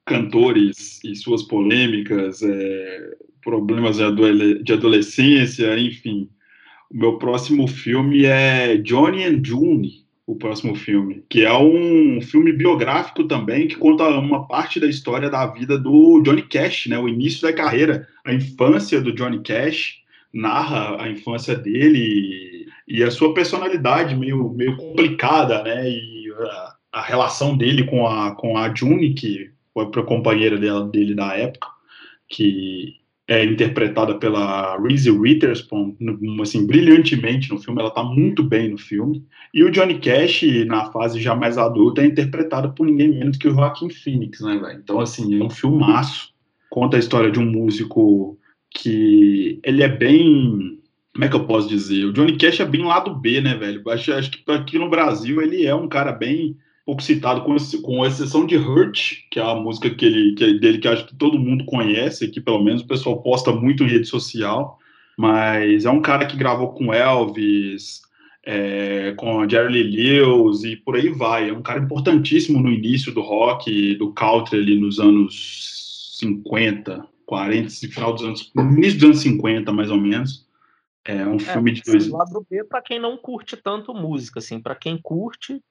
cantores e suas polêmicas, é, problemas de adolescência, enfim, o meu próximo filme é Johnny and June, o próximo filme, que é um filme biográfico também que conta uma parte da história da vida do Johnny Cash, né? O início da carreira, a infância do Johnny Cash, narra a infância dele e, e a sua personalidade meio, meio complicada, né? E a, a, relação dele com a, com a June, que foi a companheira dela, dele da época, que é interpretada pela Reese Witherspoon, assim, brilhantemente no filme, ela está muito bem no filme. E o Johnny Cash, na fase já mais adulta, é interpretado por ninguém menos que o Joaquin Phoenix, né, velho? Então, assim, é um filmaço. Conta a história de um músico que ele é bem. Como é que eu posso dizer? O Johnny Cash é bem lado B, né, velho? Acho, acho que aqui no Brasil ele é um cara bem pouco citado, com, com exceção de Hurt, que é a música que ele, que é dele que acho que todo mundo conhece, que pelo menos o pessoal posta muito em rede social, mas é um cara que gravou com Elvis, é, com Jerry Lee Lewis e por aí vai. É um cara importantíssimo no início do rock, do country ali nos anos 50, 40, final dos anos, no início dos anos 50 mais ou menos. É um filme de dois. Lado B para quem não curte tanto música, assim, para quem curte,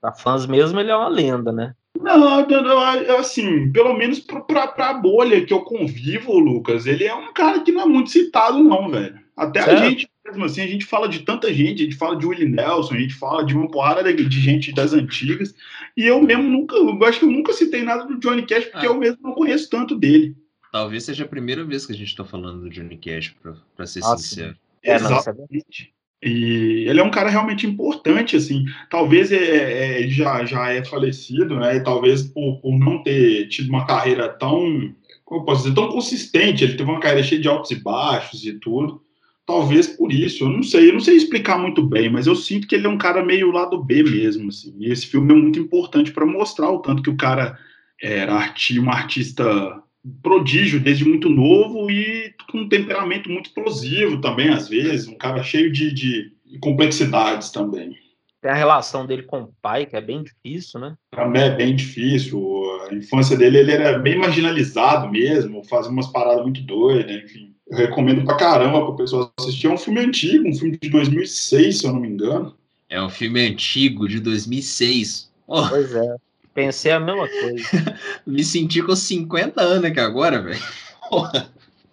para fãs mesmo, ele é uma lenda, né? Não, não, assim, pelo menos pra, pra bolha que eu convivo, Lucas, ele é um cara que não é muito citado, não, velho. Até certo. a gente, mesmo assim, a gente fala de tanta gente, a gente fala de Willie Nelson, a gente fala de uma porrada de, de gente das antigas, e eu mesmo nunca, eu acho que eu nunca citei nada do Johnny Cash, porque ah. eu mesmo não conheço tanto dele. Talvez seja a primeira vez que a gente tá falando do Johnny Cash, pra, pra ser ah, sincero. É, Exatamente. E ele é um cara realmente importante, assim. Talvez é, é, ele já, já é falecido, né? E talvez por, por não ter tido uma carreira tão, como posso dizer, tão consistente. Ele teve uma carreira cheia de altos e baixos e tudo. Talvez por isso, eu não sei, eu não sei explicar muito bem, mas eu sinto que ele é um cara meio lado B mesmo, assim. E esse filme é muito importante para mostrar o tanto que o cara era arti um artista prodígio desde muito novo e com um temperamento muito explosivo também, às vezes, um cara cheio de, de complexidades também. Tem a relação dele com o pai, que é bem difícil, né? Também é bem difícil. A infância dele, ele era bem marginalizado mesmo, fazia umas paradas muito doidas, enfim. Eu recomendo pra caramba pra pessoa assistir. É um filme antigo, um filme de 2006, se eu não me engano. É um filme antigo, de 2006. Oh. Pois é. Pensei a mesma coisa. Me senti com 50 anos aqui agora, velho.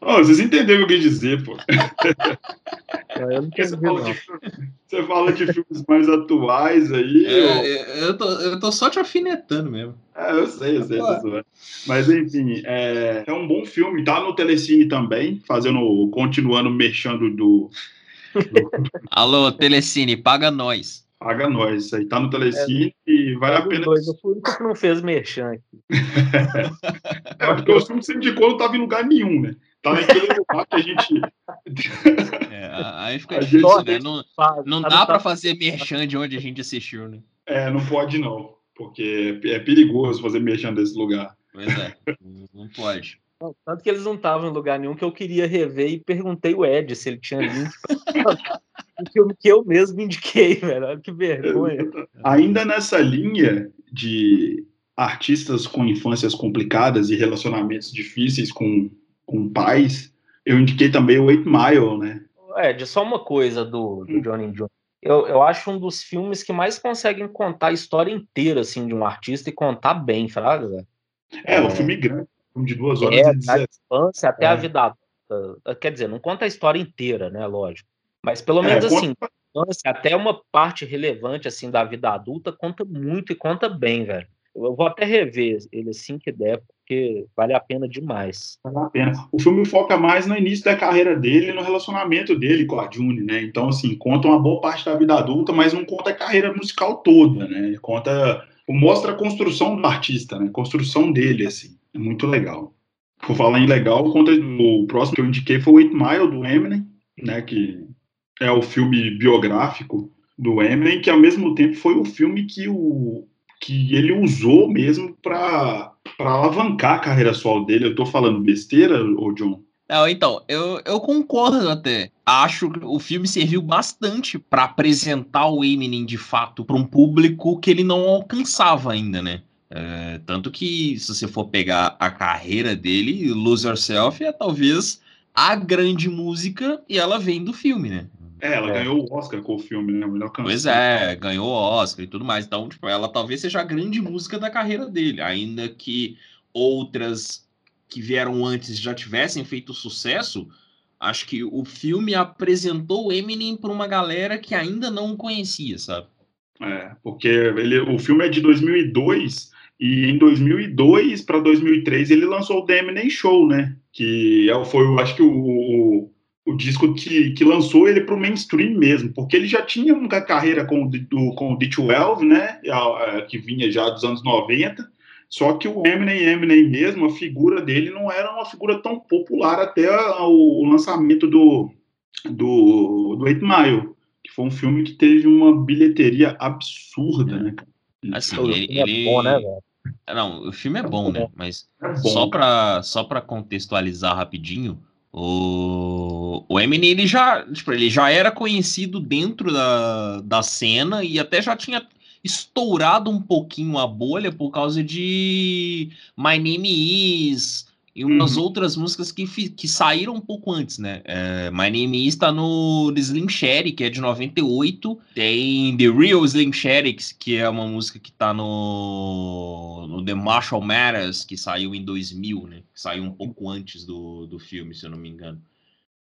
Oh, vocês entenderam o que eu quis dizer, pô. É, eu não você, fala de, você fala de filmes mais atuais aí. É, ou... É, eu, tô, eu tô só te alfinetando mesmo. É, eu sei, eu sei. Mas enfim, é, é um bom filme, tá no Telecine também, fazendo, continuando mexendo do. do... Alô, Telecine, paga nós. Paga nós, isso aí tá no Telecine é, e vale a pena. Dois, eu fui o único que não fez merchan aqui. é, porque o filme que você indicou não tava em lugar nenhum, né? Tá naquele lugar que a gente. é, aí fica difícil, né? Não, não dá para fazer merchan de onde a gente assistiu, né? É, não pode não, porque é perigoso fazer merchan desse lugar. Pois é, não pode. Tanto que eles não estavam em lugar nenhum que eu queria rever e perguntei o Ed se ele tinha link o filme que eu mesmo indiquei, velho. Que vergonha. Ainda nessa linha de artistas com infâncias complicadas e relacionamentos difíceis com, com pais, eu indiquei também o Eight Mile, né? Ed, só uma coisa do, do hum. Johnny Jones. Eu, eu acho um dos filmes que mais conseguem contar a história inteira, assim, de um artista e contar bem, fraga. É, é, um filme grande de duas horas é, e da infância até é. a vida adulta. Quer dizer, não conta a história inteira, né? Lógico. Mas pelo é, menos é, assim, conta... até uma parte relevante assim da vida adulta conta muito e conta bem, velho. Eu vou até rever ele assim que der, porque vale a pena demais. Vale a pena. O filme foca mais no início da carreira dele e no relacionamento dele com a June, né? Então, assim, conta uma boa parte da vida adulta, mas não conta a carreira musical toda, né? Conta, mostra a construção do artista, né? A construção dele, assim. É muito legal. Por falar em legal, o próximo que eu indiquei foi o Eight Mile, do Eminem, né, que é o filme biográfico do Eminem, que ao mesmo tempo foi o filme que, o, que ele usou mesmo para alavancar a carreira solo dele. Eu estou falando besteira, ô John? Não, então, eu, eu concordo até. Acho que o filme serviu bastante para apresentar o Eminem de fato para um público que ele não alcançava ainda, né? É, tanto que, se você for pegar a carreira dele, Lose Yourself é talvez a grande música e ela vem do filme, né? É, ela é. ganhou o Oscar com o filme, né? melhor canção. Pois é, ganhou o Oscar e tudo mais. Então, tipo, ela talvez seja a grande música da carreira dele, ainda que outras que vieram antes já tivessem feito sucesso. Acho que o filme apresentou o Eminem para uma galera que ainda não o conhecia, sabe? É, porque ele, o filme é de 2002 e em 2002 para 2003 ele lançou o The Eminem Show, né? Que é foi, eu acho que o, o, o disco que, que lançou ele para o mainstream mesmo, porque ele já tinha uma carreira com, do, com o D12, né? Que vinha já dos anos 90. Só que o Eminem, Eminem mesmo, a figura dele não era uma figura tão popular até o, o lançamento do, do, do 8 Mile, que foi um filme que teve uma bilheteria absurda, né? Assim, ele, ele... É bom, né, velho? Não, o filme é bom, né? Mas é bom. só para só para contextualizar rapidinho, o, o Eminem ele já, tipo, ele já era conhecido dentro da, da cena e até já tinha estourado um pouquinho a bolha por causa de My Name Is, e umas uhum. outras músicas que, que saíram um pouco antes, né? É, My Name Is tá no Slim Shady, que é de 98. Tem The Real Slim Shady, que é uma música que tá no, no The Marshall Matters, que saiu em 2000, né? Saiu um pouco antes do, do filme, se eu não me engano.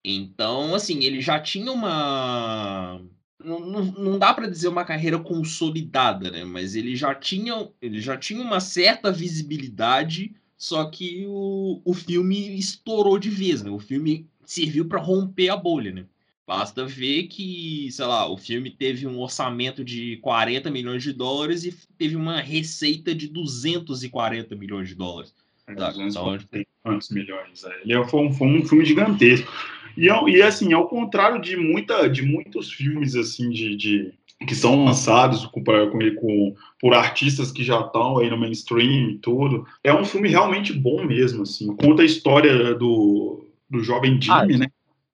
Então, assim, ele já tinha uma. Não, não, não dá para dizer uma carreira consolidada, né? Mas ele já tinha, ele já tinha uma certa visibilidade só que o, o filme estourou de vez, né? O filme serviu para romper a bolha, né? Basta ver que, sei lá, o filme teve um orçamento de 40 milhões de dólares e teve uma receita de 240 milhões de dólares. É, tá? quantos milhões? É. Ele foi um, foi um filme gigantesco. E, e assim, ao contrário de, muita, de muitos filmes assim de, de que são lançados com, com, por artistas que já estão aí no mainstream e tudo. É um filme realmente bom mesmo, assim. Conta a história do, do jovem Jimmy, ah, né?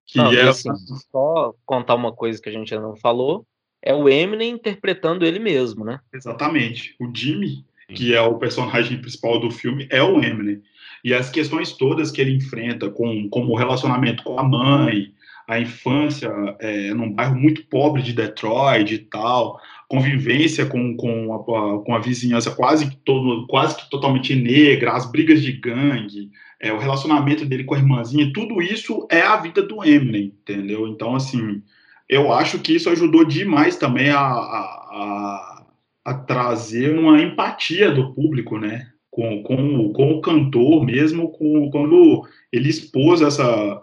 Que não, é... assim, só contar uma coisa que a gente ainda não falou, é o Eminem interpretando ele mesmo, né? Exatamente. O Jimmy, que é o personagem principal do filme, é o Eminem. E as questões todas que ele enfrenta, com, como o relacionamento com a mãe, a infância é, num bairro muito pobre de Detroit e tal, convivência com, com, a, com a vizinhança quase que, todo, quase que totalmente negra, as brigas de gangue, é, o relacionamento dele com a irmãzinha, tudo isso é a vida do Eminem, entendeu? Então, assim, eu acho que isso ajudou demais também a, a, a, a trazer uma empatia do público, né? Com, com, com o cantor mesmo, com, quando ele expôs essa,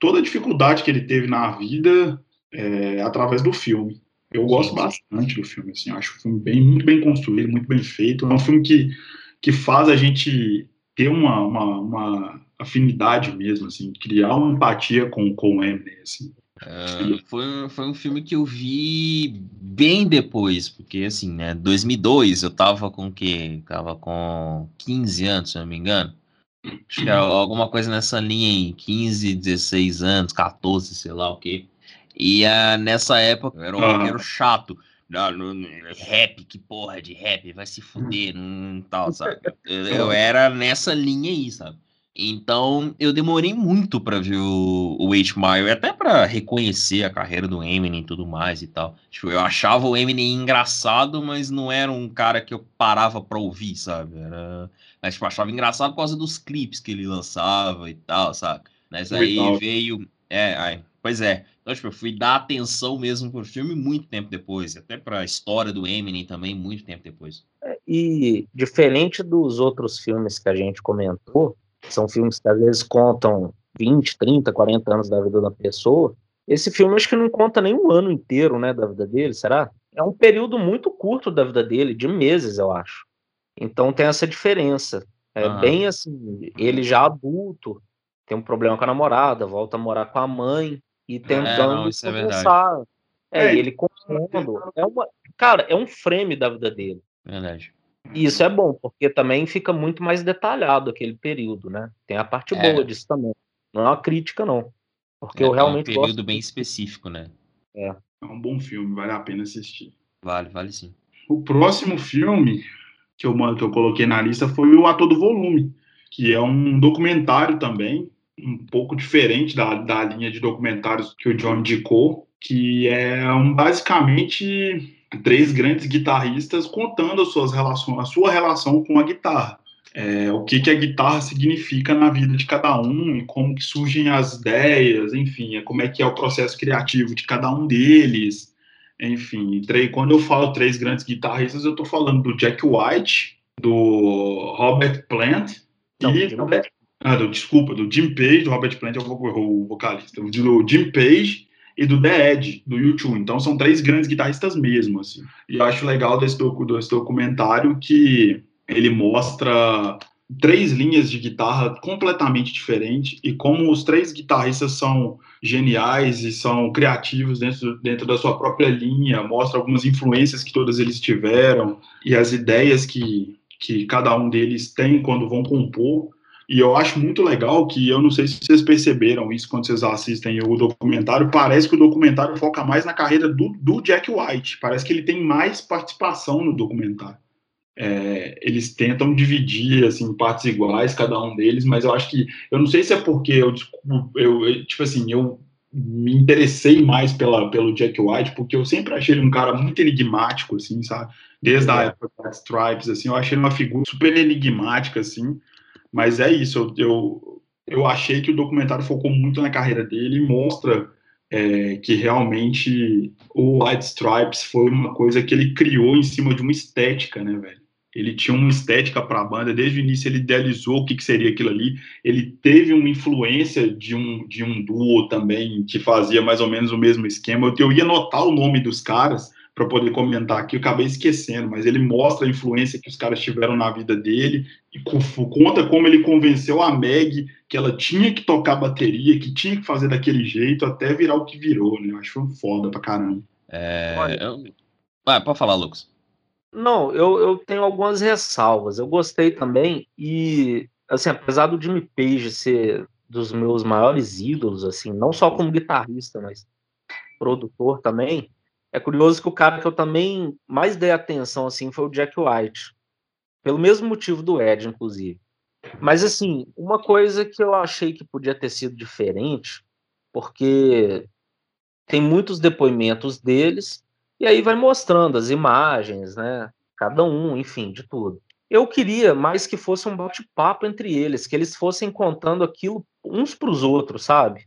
toda a dificuldade que ele teve na vida é, através do filme. Eu gosto bastante do filme, assim, acho o filme bem, muito bem construído, muito bem feito. É um filme que, que faz a gente ter uma, uma, uma afinidade mesmo, assim, criar uma empatia com, com o Eminem, assim. Uh, foi, foi um filme que eu vi bem depois, porque assim, né, 2002 eu tava com o quê? Tava com 15 anos, se não me engano. Acho que era alguma coisa nessa linha aí, 15, 16 anos, 14, sei lá o quê. E uh, nessa época eu era um roqueiro chato. Não, não, rap, que porra de rap, vai se fuder, não, tal, sabe? Eu, eu, era nessa linha aí, sabe? Então eu demorei muito para ver o, o H. Mile, até para reconhecer a carreira do Eminem e tudo mais e tal. Tipo, eu achava o Eminem engraçado, mas não era um cara que eu parava pra ouvir, sabe? Era mas, tipo, achava engraçado por causa dos clipes que ele lançava e tal, sabe? Mas aí veio. É, aí, pois é. Então, tipo, eu fui dar atenção mesmo pro filme muito tempo depois. Até pra história do Eminem também, muito tempo depois. É, e diferente dos outros filmes que a gente comentou, são filmes que às vezes contam 20, 30, 40 anos da vida da pessoa. Esse filme acho que não conta nem um ano inteiro, né, da vida dele, será? É um período muito curto da vida dele, de meses, eu acho. Então tem essa diferença. É uhum. bem assim, ele já adulto, tem um problema com a namorada, volta a morar com a mãe e é, tentando é, conversar. É, é, ele contando. É uma, cara, é um frame da vida dele. Verdade. E isso é bom, porque também fica muito mais detalhado aquele período, né? Tem a parte é. boa disso também. Não é uma crítica, não. Porque é, eu realmente. É um período bem específico, né? É. É um bom filme, vale a pena assistir. Vale, vale sim. O próximo filme que eu, que eu coloquei na lista foi o Ator do Volume, que é um documentário também, um pouco diferente da, da linha de documentários que o John indicou, que é um, basicamente três grandes guitarristas contando as suas relações, a sua relação com a guitarra. É, o que, que a guitarra significa na vida de cada um e como que surgem as ideias, enfim, é como é que é o processo criativo de cada um deles, enfim, quando eu falo três grandes guitarristas, eu estou falando do Jack White, do Robert Plant Não, e. Ah, do, desculpa, do Jim Page, do Robert Plant é o vocalista, do Jim Page e do The Edge, do YouTube. Então são três grandes guitarristas mesmo, assim. E eu acho legal desse, desse documentário que ele mostra três linhas de guitarra completamente diferentes e como os três guitarristas são geniais e são criativos dentro, dentro da sua própria linha, mostra algumas influências que todos eles tiveram e as ideias que, que cada um deles tem quando vão compor. E eu acho muito legal que eu não sei se vocês perceberam isso quando vocês assistem o documentário. Parece que o documentário foca mais na carreira do, do Jack White. Parece que ele tem mais participação no documentário. É, eles tentam dividir assim partes iguais cada um deles, mas eu acho que eu não sei se é porque eu, eu tipo assim eu me interessei mais pela, pelo Jack White porque eu sempre achei ele um cara muito enigmático assim, sabe? Desde a época das Stripes assim, eu achei ele uma figura super enigmática assim, mas é isso, eu, eu, eu achei que o documentário focou muito na carreira dele e mostra é, que realmente o White Stripes foi uma coisa que ele criou em cima de uma estética, né, velho? Ele tinha uma estética para a banda, desde o início ele idealizou o que, que, seria aquilo ali. Ele teve uma influência de um, de um duo também que fazia mais ou menos o mesmo esquema. Eu, eu ia anotar o nome dos caras para poder comentar aqui, eu acabei esquecendo, mas ele mostra a influência que os caras tiveram na vida dele e conta como ele convenceu a Meg que ela tinha que tocar bateria, que tinha que fazer daquele jeito até virar o que virou, né? Eu acho foda pra caramba. É... Eu... Ah, pode falar, Lucas. Não, eu, eu tenho algumas ressalvas. Eu gostei também e, assim, apesar do Jimmy Page ser dos meus maiores ídolos, assim, não só como guitarrista, mas produtor também, é curioso que o cara que eu também mais dei atenção, assim, foi o Jack White. Pelo mesmo motivo do Ed, inclusive. Mas, assim, uma coisa que eu achei que podia ter sido diferente, porque tem muitos depoimentos deles, e aí vai mostrando as imagens, né? Cada um, enfim, de tudo. Eu queria mais que fosse um bate-papo entre eles, que eles fossem contando aquilo uns para os outros, sabe?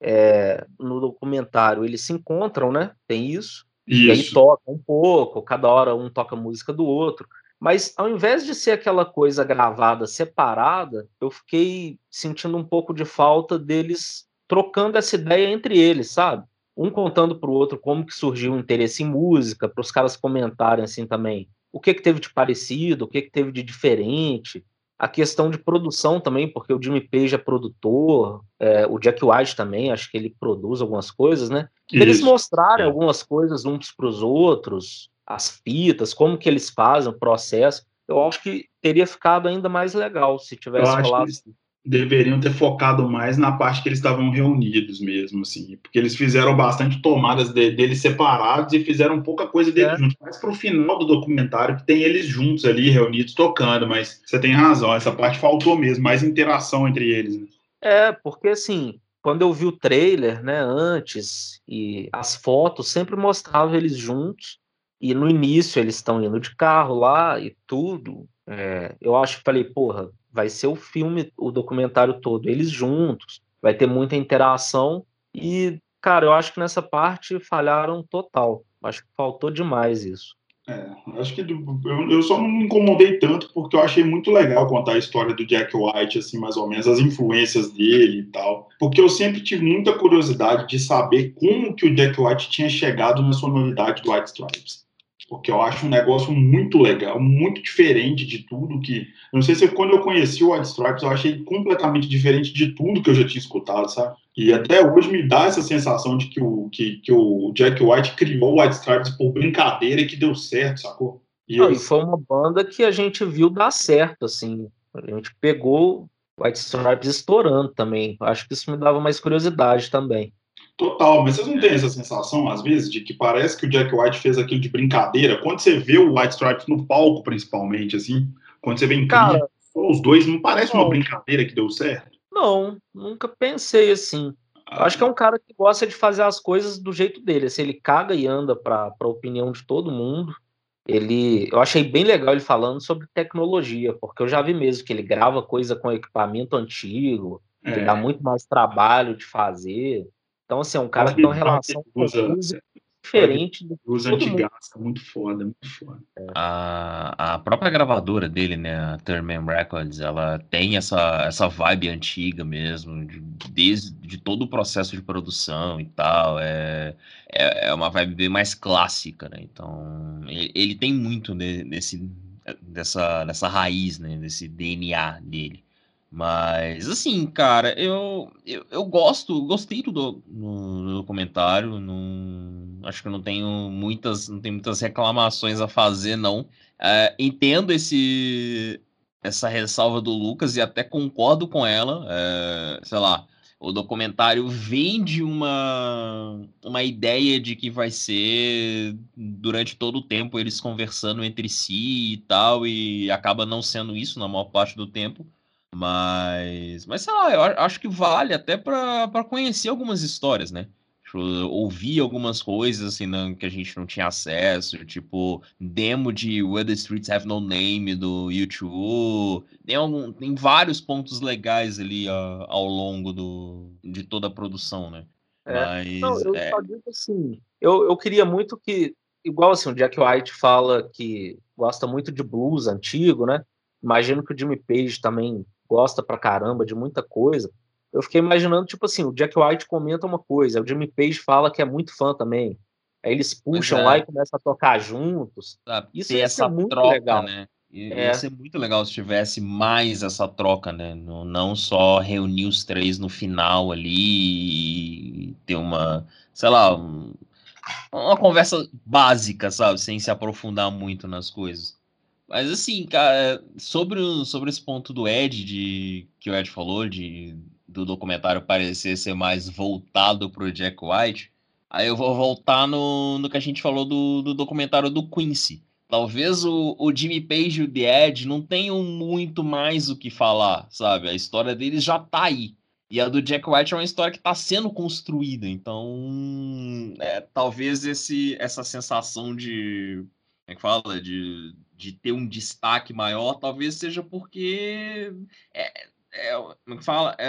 É, no documentário eles se encontram, né? Tem isso. isso. E aí tocam um pouco, cada hora um toca música do outro. Mas ao invés de ser aquela coisa gravada separada, eu fiquei sentindo um pouco de falta deles trocando essa ideia entre eles, sabe? Um contando para o outro como que surgiu o interesse em música, para os caras comentarem assim também o que que teve de parecido, o que que teve de diferente, a questão de produção também, porque o Jimmy Page é produtor, é, o Jack White também, acho que ele produz algumas coisas, né? Isso. Eles mostrarem é. algumas coisas uns para os outros, as fitas, como que eles fazem o processo, eu acho que teria ficado ainda mais legal se tivesse falado. Que deveriam ter focado mais na parte que eles estavam reunidos mesmo, assim, porque eles fizeram bastante tomadas de, deles separados e fizeram pouca coisa deles é. juntos, mais pro final do documentário que tem eles juntos ali, reunidos, tocando, mas você tem razão, essa parte faltou mesmo, mais interação entre eles. Né? É, porque assim, quando eu vi o trailer, né, antes, e as fotos sempre mostravam eles juntos, e no início eles estão indo de carro lá e tudo, é, eu acho que falei, porra, vai ser o filme, o documentário todo, eles juntos, vai ter muita interação e, cara, eu acho que nessa parte falharam total. Acho que faltou demais isso. É, acho que eu, eu, só não me incomodei tanto porque eu achei muito legal contar a história do Jack White, assim, mais ou menos, as influências dele e tal. Porque eu sempre tive muita curiosidade de saber como que o Jack White tinha chegado na sonoridade do White Stripes porque eu acho um negócio muito legal, muito diferente de tudo que. Não sei se quando eu conheci o White Stripes, eu achei completamente diferente de tudo que eu já tinha escutado, sabe? E até hoje me dá essa sensação de que o, que, que o Jack White criou o White Stripes por brincadeira e que deu certo, sacou? E, Não, eu... e foi uma banda que a gente viu dar certo, assim. A gente pegou White Stripes estourando também. Acho que isso me dava mais curiosidade também. Total, mas vocês não têm essa sensação, às vezes, de que parece que o Jack White fez aquilo de brincadeira? Quando você vê o White Stripes no palco, principalmente, assim, quando você vê em Cara, os dois, não parece não. uma brincadeira que deu certo? Não, nunca pensei assim. Ah, acho que é um cara que gosta de fazer as coisas do jeito dele. Assim, ele caga e anda para a opinião de todo mundo. Ele, eu achei bem legal ele falando sobre tecnologia, porque eu já vi mesmo que ele grava coisa com equipamento antigo, é. que dá muito mais trabalho de fazer. Então, assim, é um cara que tem uma relação com música diferente do Usa antigaça, muito foda, muito foda. É. A, a própria gravadora dele, né, a Thurman Records, ela tem essa, essa vibe antiga mesmo, de, desde de todo o processo de produção e tal, é, é, é uma vibe bem mais clássica, né, então ele, ele tem muito nesse, dessa, dessa raiz, né, desse DNA dele. Mas, assim, cara, eu, eu, eu gosto, gostei do, do, do documentário, não, acho que não tenho muitas, não tenho muitas reclamações a fazer, não. É, entendo esse, essa ressalva do Lucas e até concordo com ela, é, sei lá, o documentário vende uma, uma ideia de que vai ser durante todo o tempo eles conversando entre si e tal, e acaba não sendo isso na maior parte do tempo. Mas, mas sei lá, eu acho que vale até para conhecer algumas histórias, né? Tipo, ouvir algumas coisas assim não, que a gente não tinha acesso, tipo demo de Where the Streets Have No Name do YouTube. Tem, algum, tem vários pontos legais ali ao longo do, de toda a produção, né? É. Mas, não, eu é... só digo assim, eu, eu queria muito que, igual assim, o Jack White fala que gosta muito de blues antigo, né? Imagino que o Jimmy Page também gosta pra caramba de muita coisa eu fiquei imaginando, tipo assim, o Jack White comenta uma coisa, o Jimmy Page fala que é muito fã também. Aí eles puxam é. lá e começam a tocar juntos. Isso ia ser muito troca, legal. Né? Ia, é. ia ser muito legal se tivesse mais essa troca, né? Não, não só reunir os três no final ali e ter uma, sei lá, um, uma conversa básica, sabe? Sem se aprofundar muito nas coisas. Mas assim, cara, sobre, sobre esse ponto do Ed, de, que o Ed falou, de do documentário parecer ser mais voltado pro Jack White, aí eu vou voltar no, no que a gente falou do, do documentário do Quincy. Talvez o, o Jimmy Page e o The Ed não tenham muito mais o que falar, sabe? A história deles já tá aí. E a do Jack White é uma história que está sendo construída. Então, é, talvez esse, essa sensação de. Como é que fala? De, de ter um destaque maior, talvez seja porque é, é, como é fala, é,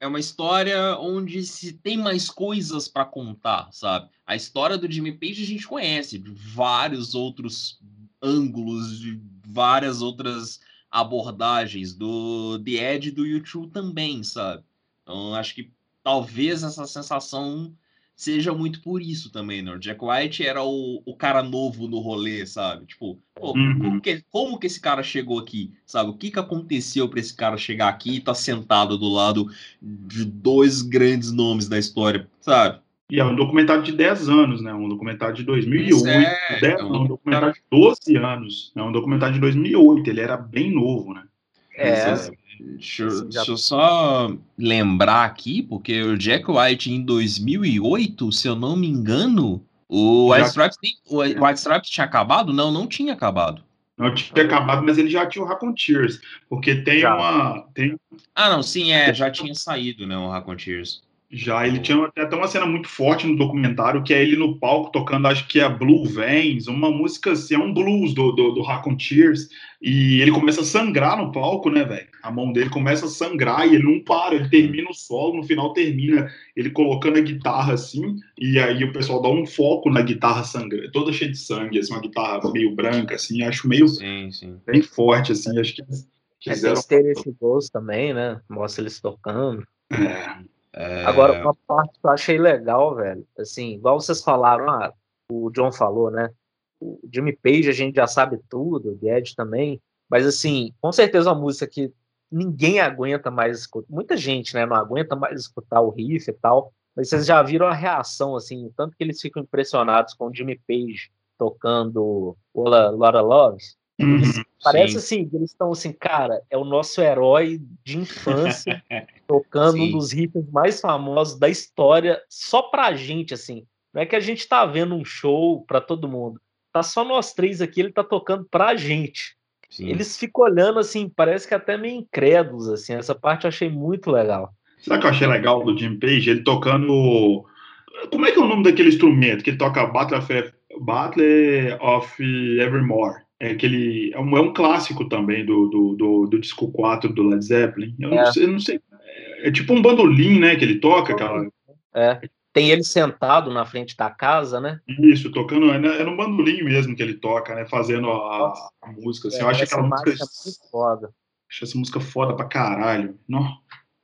é uma história onde se tem mais coisas para contar, sabe? A história do Jimmy Page a gente conhece de vários outros ângulos, de várias outras abordagens do The Edge do YouTube também, sabe? Então acho que talvez essa sensação seja muito por isso também, né? O Jack White era o, o cara novo no rolê, sabe? Tipo, pô, uhum. como, que, como que esse cara chegou aqui, sabe? O que que aconteceu para esse cara chegar aqui e estar tá sentado do lado de dois grandes nomes da história, sabe? E é um documentário de 10 anos, né? Um documentário de 2008. É, 10, é um, um documentário de 12 anos. É um documentário de 2008. Ele era bem novo, né? É. Deixa, eu, deixa eu só lembrar aqui, porque o Jack White em 2008, se eu não me engano, o White Stripes, o White Stripes tinha acabado? Não, não tinha acabado. Não tinha acabado, mas ele já tinha o Raconteers, porque tem já. uma... Tem... Ah, não, sim, é, já tinha saído, né, o Raconteers. Já, ele tinha até uma cena muito forte no documentário, que é ele no palco tocando, acho que é Blue Veins, uma música assim, é um blues do, do, do Tears, e ele começa a sangrar no palco, né, velho? A mão dele começa a sangrar e ele não para, ele termina o solo, no final termina ele colocando a guitarra assim, e aí o pessoal dá um foco na guitarra sangrando, toda cheia de sangue, assim, uma guitarra meio branca, assim, acho meio sim, sim. bem forte, assim, acho que quiseram... É, tem esse gosto também, né? Mostra eles tocando. É. É... Agora, uma parte que eu achei legal, velho, assim, igual vocês falaram, ah, o John falou, né? O Jimmy Page a gente já sabe tudo, o Ed também, mas assim, com certeza uma música que ninguém aguenta mais escutar, muita gente, né, não aguenta mais escutar o riff e tal, mas vocês já viram a reação, assim, tanto que eles ficam impressionados com o Jimmy Page tocando Ola Laura Loves, Uhum, parece assim, eles estão assim, cara, é o nosso herói de infância tocando sim. um dos riffs mais famosos da história só pra gente, assim. Não é que a gente tá vendo um show pra todo mundo. Tá só nós três aqui, ele tá tocando pra gente. Sim. Eles ficam olhando assim, parece que até meio incrédulos, assim. Essa parte eu achei muito legal. Sabe o que eu achei legal do Jim Page? Ele tocando. Como é que é o nome daquele instrumento que ele toca Battle of, Battle of Evermore? É, aquele, é, um, é um clássico também do, do, do, do disco 4 do Led Zeppelin. Eu, é. não, sei, eu não sei. É, é tipo um bandolim, né? Que ele toca, aquela. É. Tem ele sentado na frente da casa, né? Isso, tocando. É, é um bandolim mesmo que ele toca, né? Fazendo a, a música. Assim. eu acho aquela música. É muito foda. Acho essa música foda pra caralho. Não,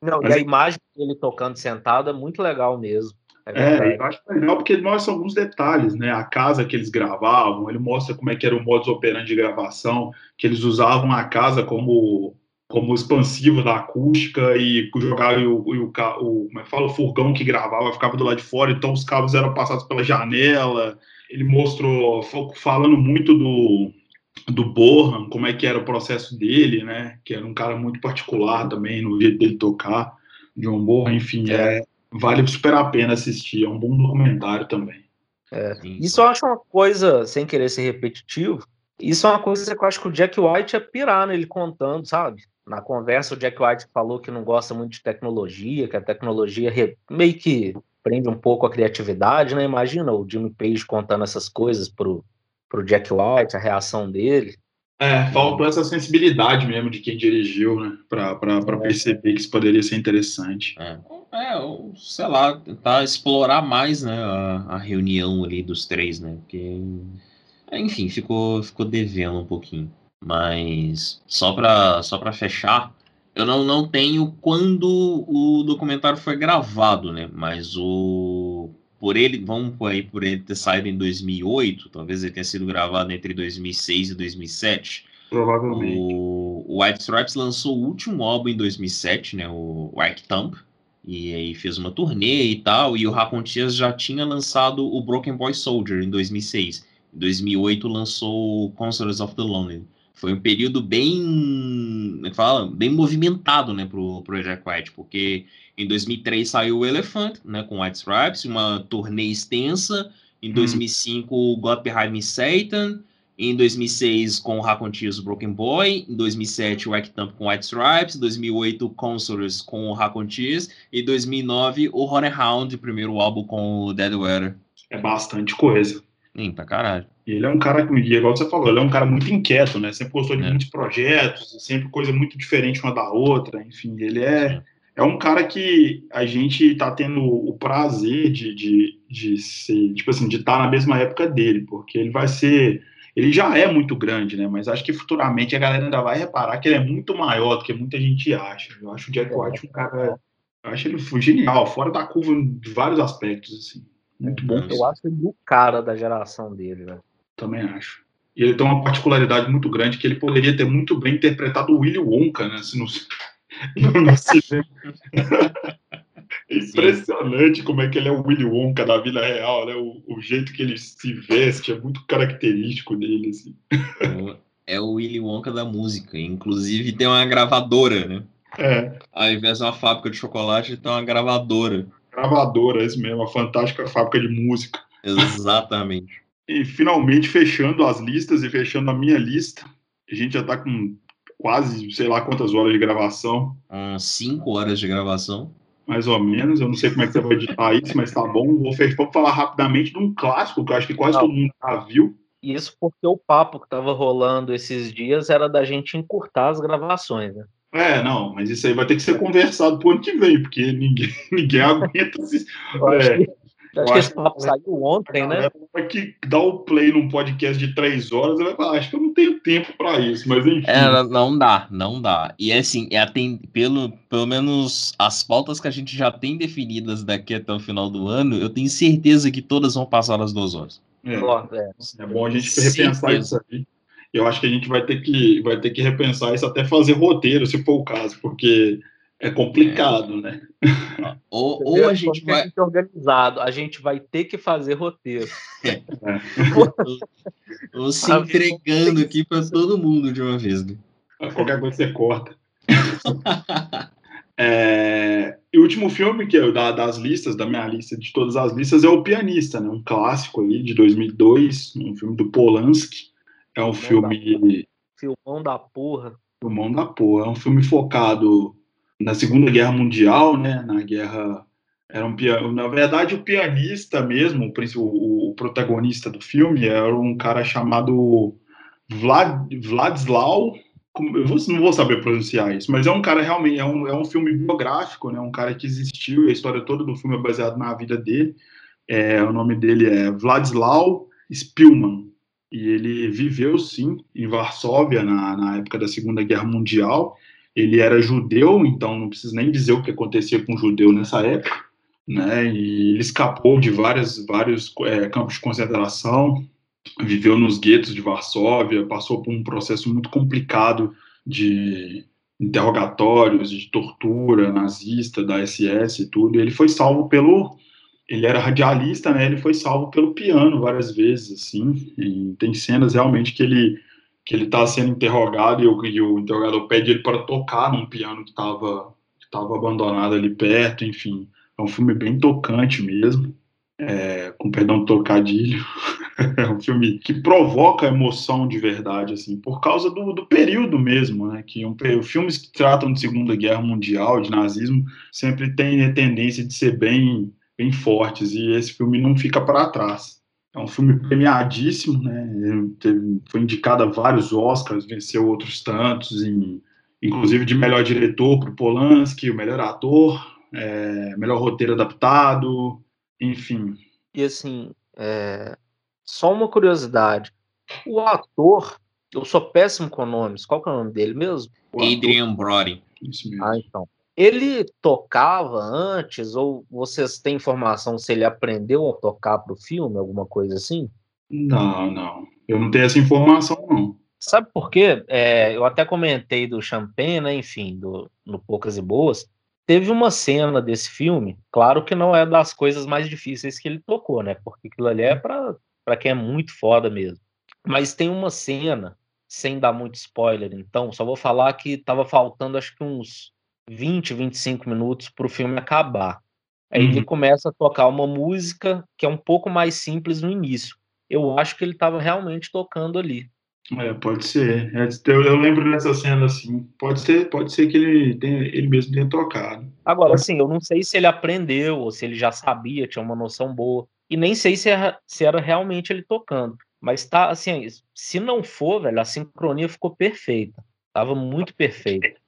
não Mas... e a imagem dele tocando sentado é muito legal mesmo. É, é, eu acho legal porque ele mostra alguns detalhes, né? A casa que eles gravavam, ele mostra como é que era o modus operandi de gravação, que eles usavam a casa como como expansivo da acústica e jogar o, o, o, como é que fala, o furgão que gravava ficava do lado de fora, então os cabos eram passados pela janela. Ele mostrou, falando muito do, do Borham, como é que era o processo dele, né? Que era um cara muito particular também no jeito dele tocar. John Borra, enfim, é. É. vale super a pena assistir, é um bom documentário também. É. Isso eu acho uma coisa, sem querer ser repetitivo, isso é uma coisa que eu acho que o Jack White ia pirar nele contando, sabe? Na conversa, o Jack White falou que não gosta muito de tecnologia, que a tecnologia meio que prende um pouco a criatividade, né? Imagina o Jimmy Page contando essas coisas pro, pro Jack White, a reação dele. É, faltou essa sensibilidade mesmo de quem dirigiu, né? Pra é. perceber que isso poderia ser interessante. É, é sei lá, tentar explorar mais, né, a, a reunião ali dos três, né? Porque, enfim, ficou, ficou devendo um pouquinho. Mas só pra, só pra fechar, eu não, não tenho quando o documentário foi gravado, né? Mas o por ele, vamos por aí, por ele ter saído em 2008, talvez ele tenha sido gravado entre 2006 e 2007. Provavelmente. O, o White Stripes lançou o último álbum em 2007, né? O White Thumb. E aí fez uma turnê e tal. E o Racontias já tinha lançado o Broken Boy Soldier em 2006. Em 2008 lançou o Concerts of the Lonely. Foi um período bem, é fala, bem movimentado, né, pro, pro Jack White, porque em 2003 saiu o Elephant, né, com White Stripes, uma turnê extensa. Em 2005, hum. God Behind Me Satan. Em 2006, com o Raconteers Broken Boy. Em 2007, o Act Thump com White Stripes. Em 2008, Consorters com o Raconteers. E em 2009, o Honey Hound, primeiro álbum com o Dead Weather. É bastante coisa. Sim, pra caralho. Ele é um cara que, igual você falou, ele é um cara muito inquieto, né? Sempre gostou de é. muitos projetos, sempre coisa muito diferente uma da outra. Enfim, ele é é um cara que a gente tá tendo o prazer de, de, de ser, tipo assim, de estar tá na mesma época dele, porque ele vai ser. Ele já é muito grande, né? Mas acho que futuramente a galera ainda vai reparar que ele é muito maior do que muita gente acha. Eu acho o Jack White um cara. Eu acho ele genial, fora da curva de vários aspectos, assim. Muito bom. Eu acho ele o cara da geração dele, né? Também acho. E ele tem uma particularidade muito grande que ele poderia ter muito bem interpretado o Willy Wonka, né? Se não, no cinema. Impressionante como é que ele é o Willy Wonka da vida real, né? O, o, jeito que ele se veste é muito característico dele, assim. É o Willy Wonka da música. Inclusive tem uma gravadora, né? É. Ao invés de uma fábrica de chocolate, tem uma gravadora. Gravadora, é isso mesmo, uma fantástica fábrica de música. Exatamente. e finalmente fechando as listas e fechando a minha lista, a gente já tá com quase, sei lá quantas horas de gravação. Umas 5 horas de gravação. Mais ou menos, eu não sei como é que você vai editar isso, mas tá bom. Vou, vou falar rapidamente de um clássico que eu acho que quase não. todo mundo já viu. Isso porque o papo que tava rolando esses dias era da gente encurtar as gravações, né? É, não, mas isso aí vai ter que ser conversado pro ano que vem, porque ninguém, ninguém aguenta. Se, é, Acho que esse papo saiu ontem, né? Vai que dá o play num podcast de três horas, vai falar, acho que eu não tenho tempo para isso, mas enfim. É, não dá, não dá. E é assim, é tem, pelo, pelo menos as pautas que a gente já tem definidas daqui até o final do ano, eu tenho certeza que todas vão passar as duas horas. É, é. é bom a gente repensar certeza. isso aí. Eu acho que a gente vai ter que, vai ter que repensar isso até fazer roteiro, se for o caso, porque é complicado, né? Ou, ou a gente vai. Organizado, a gente vai ter que fazer roteiro. É. Ou se entregando aqui para todo mundo de uma vez. Né? Qualquer coisa você corta. é... E o último filme que eu da, das listas, da minha lista de todas as listas, é O Pianista, né? Um clássico ali de 2002, um filme do Polanski. É um filme. Filmão da porra. Filmão da porra. É um filme focado na Segunda Guerra Mundial, né, na guerra era um na verdade o pianista mesmo, o, o, protagonista do filme era um cara chamado Vlad, Vladislau, eu não vou saber pronunciar isso, mas é um cara realmente é um, é um filme biográfico, né, um cara que existiu, a história toda do filme é baseada na vida dele. É, o nome dele é Vladislau Spilman e ele viveu sim em Varsóvia na, na época da Segunda Guerra Mundial ele era judeu, então não preciso nem dizer o que acontecia com o judeu nessa época, né? E ele escapou de várias, vários é, campos de concentração, viveu nos guetos de Varsóvia, passou por um processo muito complicado de interrogatórios, de tortura nazista, da SS e tudo. E ele foi salvo pelo ele era radialista, né? Ele foi salvo pelo piano várias vezes, assim. E tem cenas realmente que ele que ele está sendo interrogado e o, e o, interrogador pede ele para tocar num piano que estava estava abandonado ali perto, enfim. É um filme bem tocante mesmo, é, com perdão do trocadilho. é um filme que provoca emoção de verdade, assim, por causa do, do período mesmo, né? Que um, filmes que tratam de Segunda Guerra Mundial, de nazismo, sempre têm a tendência de ser bem, bem fortes, e esse filme não fica para trás. É um filme premiadíssimo, né? Teve, foi indicado a vários Oscars, venceu outros tantos, em, inclusive de melhor diretor para Polanski, o melhor ator, é, melhor roteiro adaptado, enfim. E assim, é, só uma curiosidade: o ator, eu sou péssimo com nomes, qual que é o nome dele mesmo? O Adrian Brody. Isso mesmo. Ah, então. Ele tocava antes, ou vocês têm informação se ele aprendeu a tocar para o filme, alguma coisa assim? Não, não. Eu não tenho essa informação, não. Sabe por quê? É, eu até comentei do Champagne, né? Enfim, do, no Poucas e Boas. Teve uma cena desse filme, claro que não é das coisas mais difíceis que ele tocou, né? Porque aquilo ali é para quem é muito foda mesmo. Mas tem uma cena, sem dar muito spoiler, então, só vou falar que tava faltando acho que uns 20, 25 minutos para o filme acabar. Aí uhum. ele começa a tocar uma música que é um pouco mais simples no início. Eu acho que ele estava realmente tocando ali. É, pode ser. É, eu, eu, lembro dessa cena assim. Pode ser, pode ser que ele tenha, ele mesmo tenha tocado. Agora, assim, eu não sei se ele aprendeu ou se ele já sabia, tinha uma noção boa. E nem sei se era, se era realmente ele tocando. Mas tá, assim, se não for, velho, a sincronia ficou perfeita. Tava muito perfeita.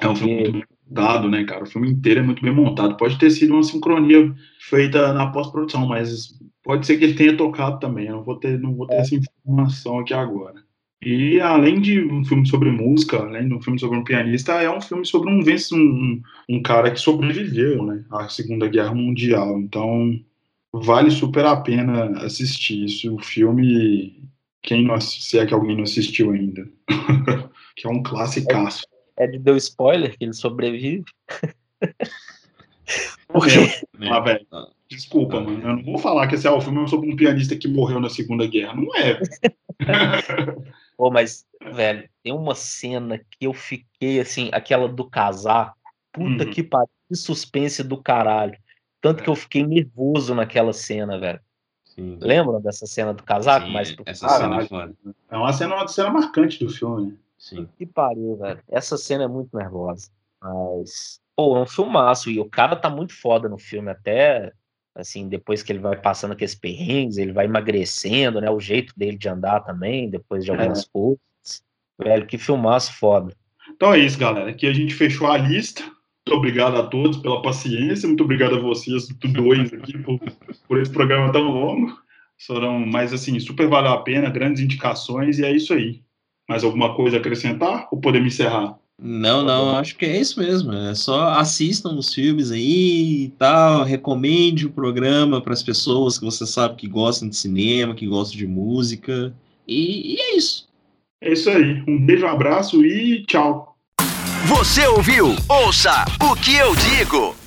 É um filme dado, né, cara? O filme inteiro é muito bem montado. Pode ter sido uma sincronia feita na pós-produção, mas pode ser que ele tenha tocado também. Eu não vou ter, não vou ter é. essa informação aqui agora. E além de um filme sobre música, além de um filme sobre um pianista, é um filme sobre um, um, um cara que sobreviveu né, à Segunda Guerra Mundial. Então, vale super a pena assistir isso. O filme, quem não, se é que alguém não assistiu ainda, que é um clássicaço. É, é de deu spoiler que ele sobrevive? Porque... É, ah, velho, desculpa, mano. Eu não vou falar que esse é o filme sobre um pianista que morreu na Segunda Guerra. Não é. Pô, mas, velho, tem uma cena que eu fiquei assim, aquela do casar. Puta uhum. que pariu, que suspense do caralho. Tanto é. que eu fiquei nervoso naquela cena, velho. Sim. Lembram dessa cena do casaco? Sim, mas essa cena é É uma cena, uma cena marcante do filme. Sim. Que pariu, velho. Essa cena é muito nervosa. Mas, pô, é um filmaço. E o cara tá muito foda no filme, até assim, depois que ele vai passando aqueles perrengues, ele vai emagrecendo, né? O jeito dele de andar também, depois de é. algumas é. coisas. Velho, que filmaço foda. Então é isso, galera. Aqui a gente fechou a lista. Muito obrigado a todos pela paciência. Muito obrigado a vocês, dois aqui, por, por esse programa tão longo. Foram, mas assim, super valeu a pena, grandes indicações, e é isso aí. Mais alguma coisa a acrescentar ou podemos encerrar? Não, não, acho que é isso mesmo. É só assistam os filmes aí e tal, recomende o programa para as pessoas que você sabe que gostam de cinema, que gostam de música. E, e é isso. É isso aí. Um beijo, um abraço e tchau. Você ouviu? Ouça o que eu digo.